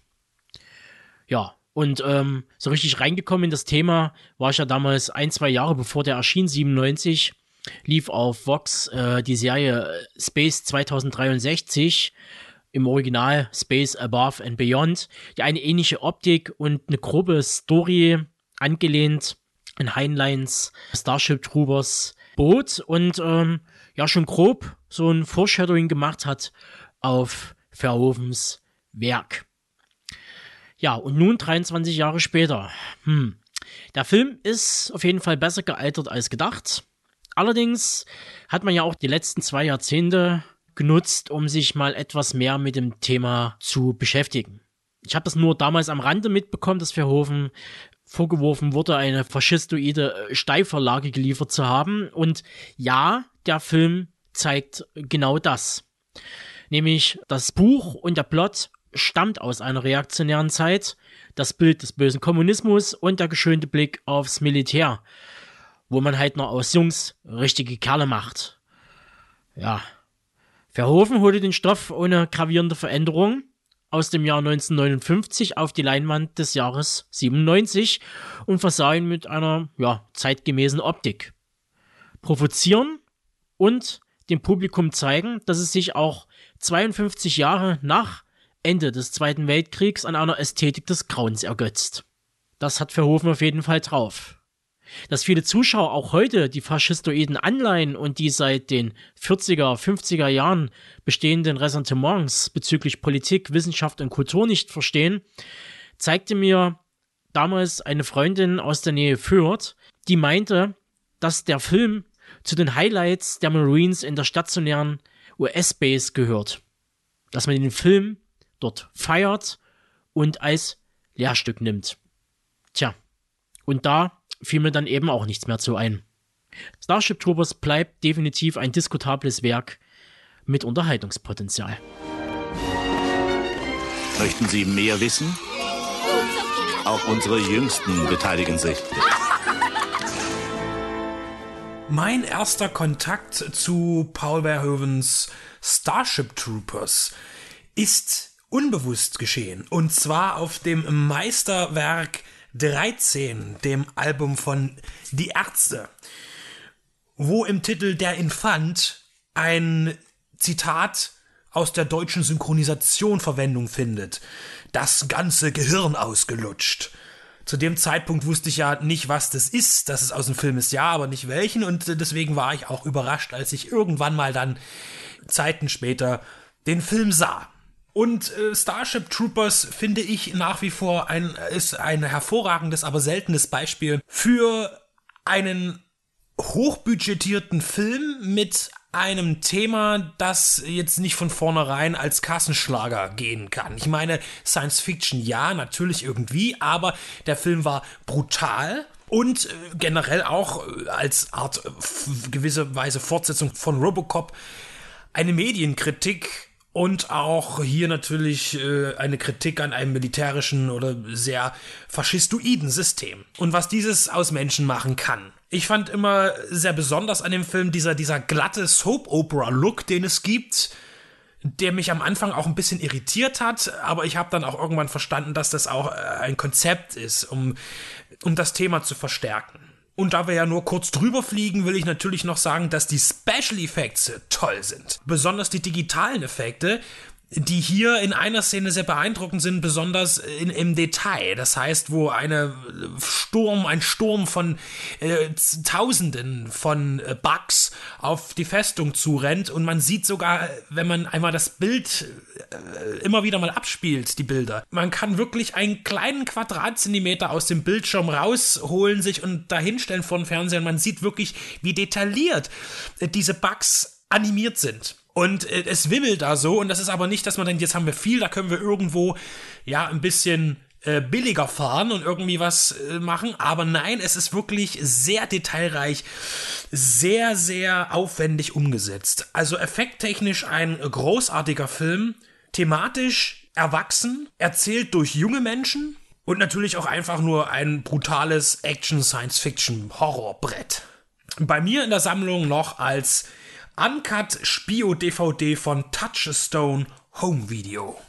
Speaker 7: Ja, und ähm, so richtig reingekommen in das Thema war ich ja damals ein, zwei Jahre bevor der erschien, 97, lief auf Vox äh, die Serie Space 2063 im Original Space Above and Beyond, die eine ähnliche Optik und eine grobe Story angelehnt an Heinleins Starship Troopers Boot und ähm, ja schon grob so ein Foreshadowing gemacht hat auf Verhovens Werk. Ja, und nun 23 Jahre später. Hm. Der Film ist auf jeden Fall besser gealtert als gedacht. Allerdings hat man ja auch die letzten zwei Jahrzehnte genutzt, um sich mal etwas mehr mit dem Thema zu beschäftigen. Ich habe das nur damals am Rande mitbekommen, dass Verhoeven vorgeworfen wurde, eine faschistoide Steilvorlage geliefert zu haben. Und ja, der Film zeigt genau das. Nämlich das Buch und der Plot stammt aus einer reaktionären Zeit, das Bild des bösen Kommunismus und der geschönte Blick aufs Militär, wo man halt noch aus Jungs richtige Kerle macht. Ja. Verhoeven holte den Stoff ohne gravierende Veränderung aus dem Jahr 1959 auf die Leinwand des Jahres 97 und versah ihn mit einer, ja, zeitgemäßen Optik. Provozieren und dem Publikum zeigen, dass es sich auch 52 Jahre nach Ende des Zweiten Weltkriegs an einer Ästhetik des Grauens ergötzt. Das hat Verhoeven auf jeden Fall drauf. Dass viele Zuschauer auch heute die faschistoiden Anleihen und die seit den 40er, 50er Jahren bestehenden Ressentiments bezüglich Politik, Wissenschaft und Kultur nicht verstehen, zeigte mir damals eine Freundin aus der Nähe Fürth, die meinte, dass der Film zu den Highlights der Marines in der stationären US-Base gehört. Dass man den Film dort feiert und als Lehrstück nimmt. Tja, und da fiel mir dann eben auch nichts mehr zu ein. Starship Troopers bleibt definitiv ein diskutables Werk mit Unterhaltungspotenzial.
Speaker 6: Möchten Sie mehr wissen? Auch unsere Jüngsten beteiligen sich.
Speaker 8: Mein erster Kontakt zu Paul Verhoevens Starship Troopers ist unbewusst geschehen. Und zwar auf dem Meisterwerk 13, dem Album von Die Ärzte, wo im Titel Der Infant ein Zitat aus der deutschen Synchronisation Verwendung findet. Das ganze Gehirn ausgelutscht. Zu dem Zeitpunkt wusste ich ja nicht, was das ist. Dass es aus dem Film ist, ja, aber nicht welchen. Und deswegen war ich auch überrascht, als ich irgendwann mal dann Zeiten später den Film sah. Und äh, Starship Troopers finde ich nach wie vor ein, ist ein hervorragendes, aber seltenes Beispiel für einen hochbudgetierten Film mit einem Thema, das jetzt nicht von vornherein als Kassenschlager gehen kann. Ich meine, Science Fiction ja, natürlich irgendwie, aber der Film war brutal und äh, generell auch äh, als Art äh, gewisse Weise Fortsetzung von Robocop eine Medienkritik und auch hier natürlich eine Kritik an einem militärischen oder sehr faschistoiden System. Und was dieses aus Menschen machen kann. Ich fand immer sehr besonders an dem Film dieser, dieser glatte Soap-Opera-Look, den es gibt, der mich am Anfang auch ein bisschen irritiert hat, aber ich habe dann auch irgendwann verstanden, dass das auch äh, ein Konzept ist, um, um das Thema zu verstärken. Und da wir ja nur kurz drüber fliegen, will ich natürlich noch sagen, dass die Special Effects toll sind. Besonders die digitalen Effekte, die hier in einer Szene sehr beeindruckend sind, besonders in, im Detail. Das heißt, wo eine Sturm, ein Sturm von äh, Tausenden von äh, Bugs auf die Festung zurennt und man sieht sogar, wenn man einmal das Bild äh, immer wieder mal abspielt, die Bilder. Man kann wirklich einen kleinen Quadratzentimeter aus dem Bildschirm rausholen, sich und dahinstellen vor den Fernseher und man sieht wirklich, wie detailliert äh, diese Bugs animiert sind. Und äh, es wimmelt da so, und das ist aber nicht, dass man denkt, jetzt haben wir viel, da können wir irgendwo ja ein bisschen äh, billiger fahren und irgendwie was äh, machen. Aber nein, es ist wirklich sehr detailreich, sehr, sehr aufwendig umgesetzt. Also effekttechnisch ein großartiger Film, thematisch erwachsen, erzählt durch junge Menschen und natürlich auch einfach nur ein brutales Action-Science-Fiction-Horrorbrett. bei mir in der Sammlung noch als Uncut Spio DVD von Touchstone Home Video.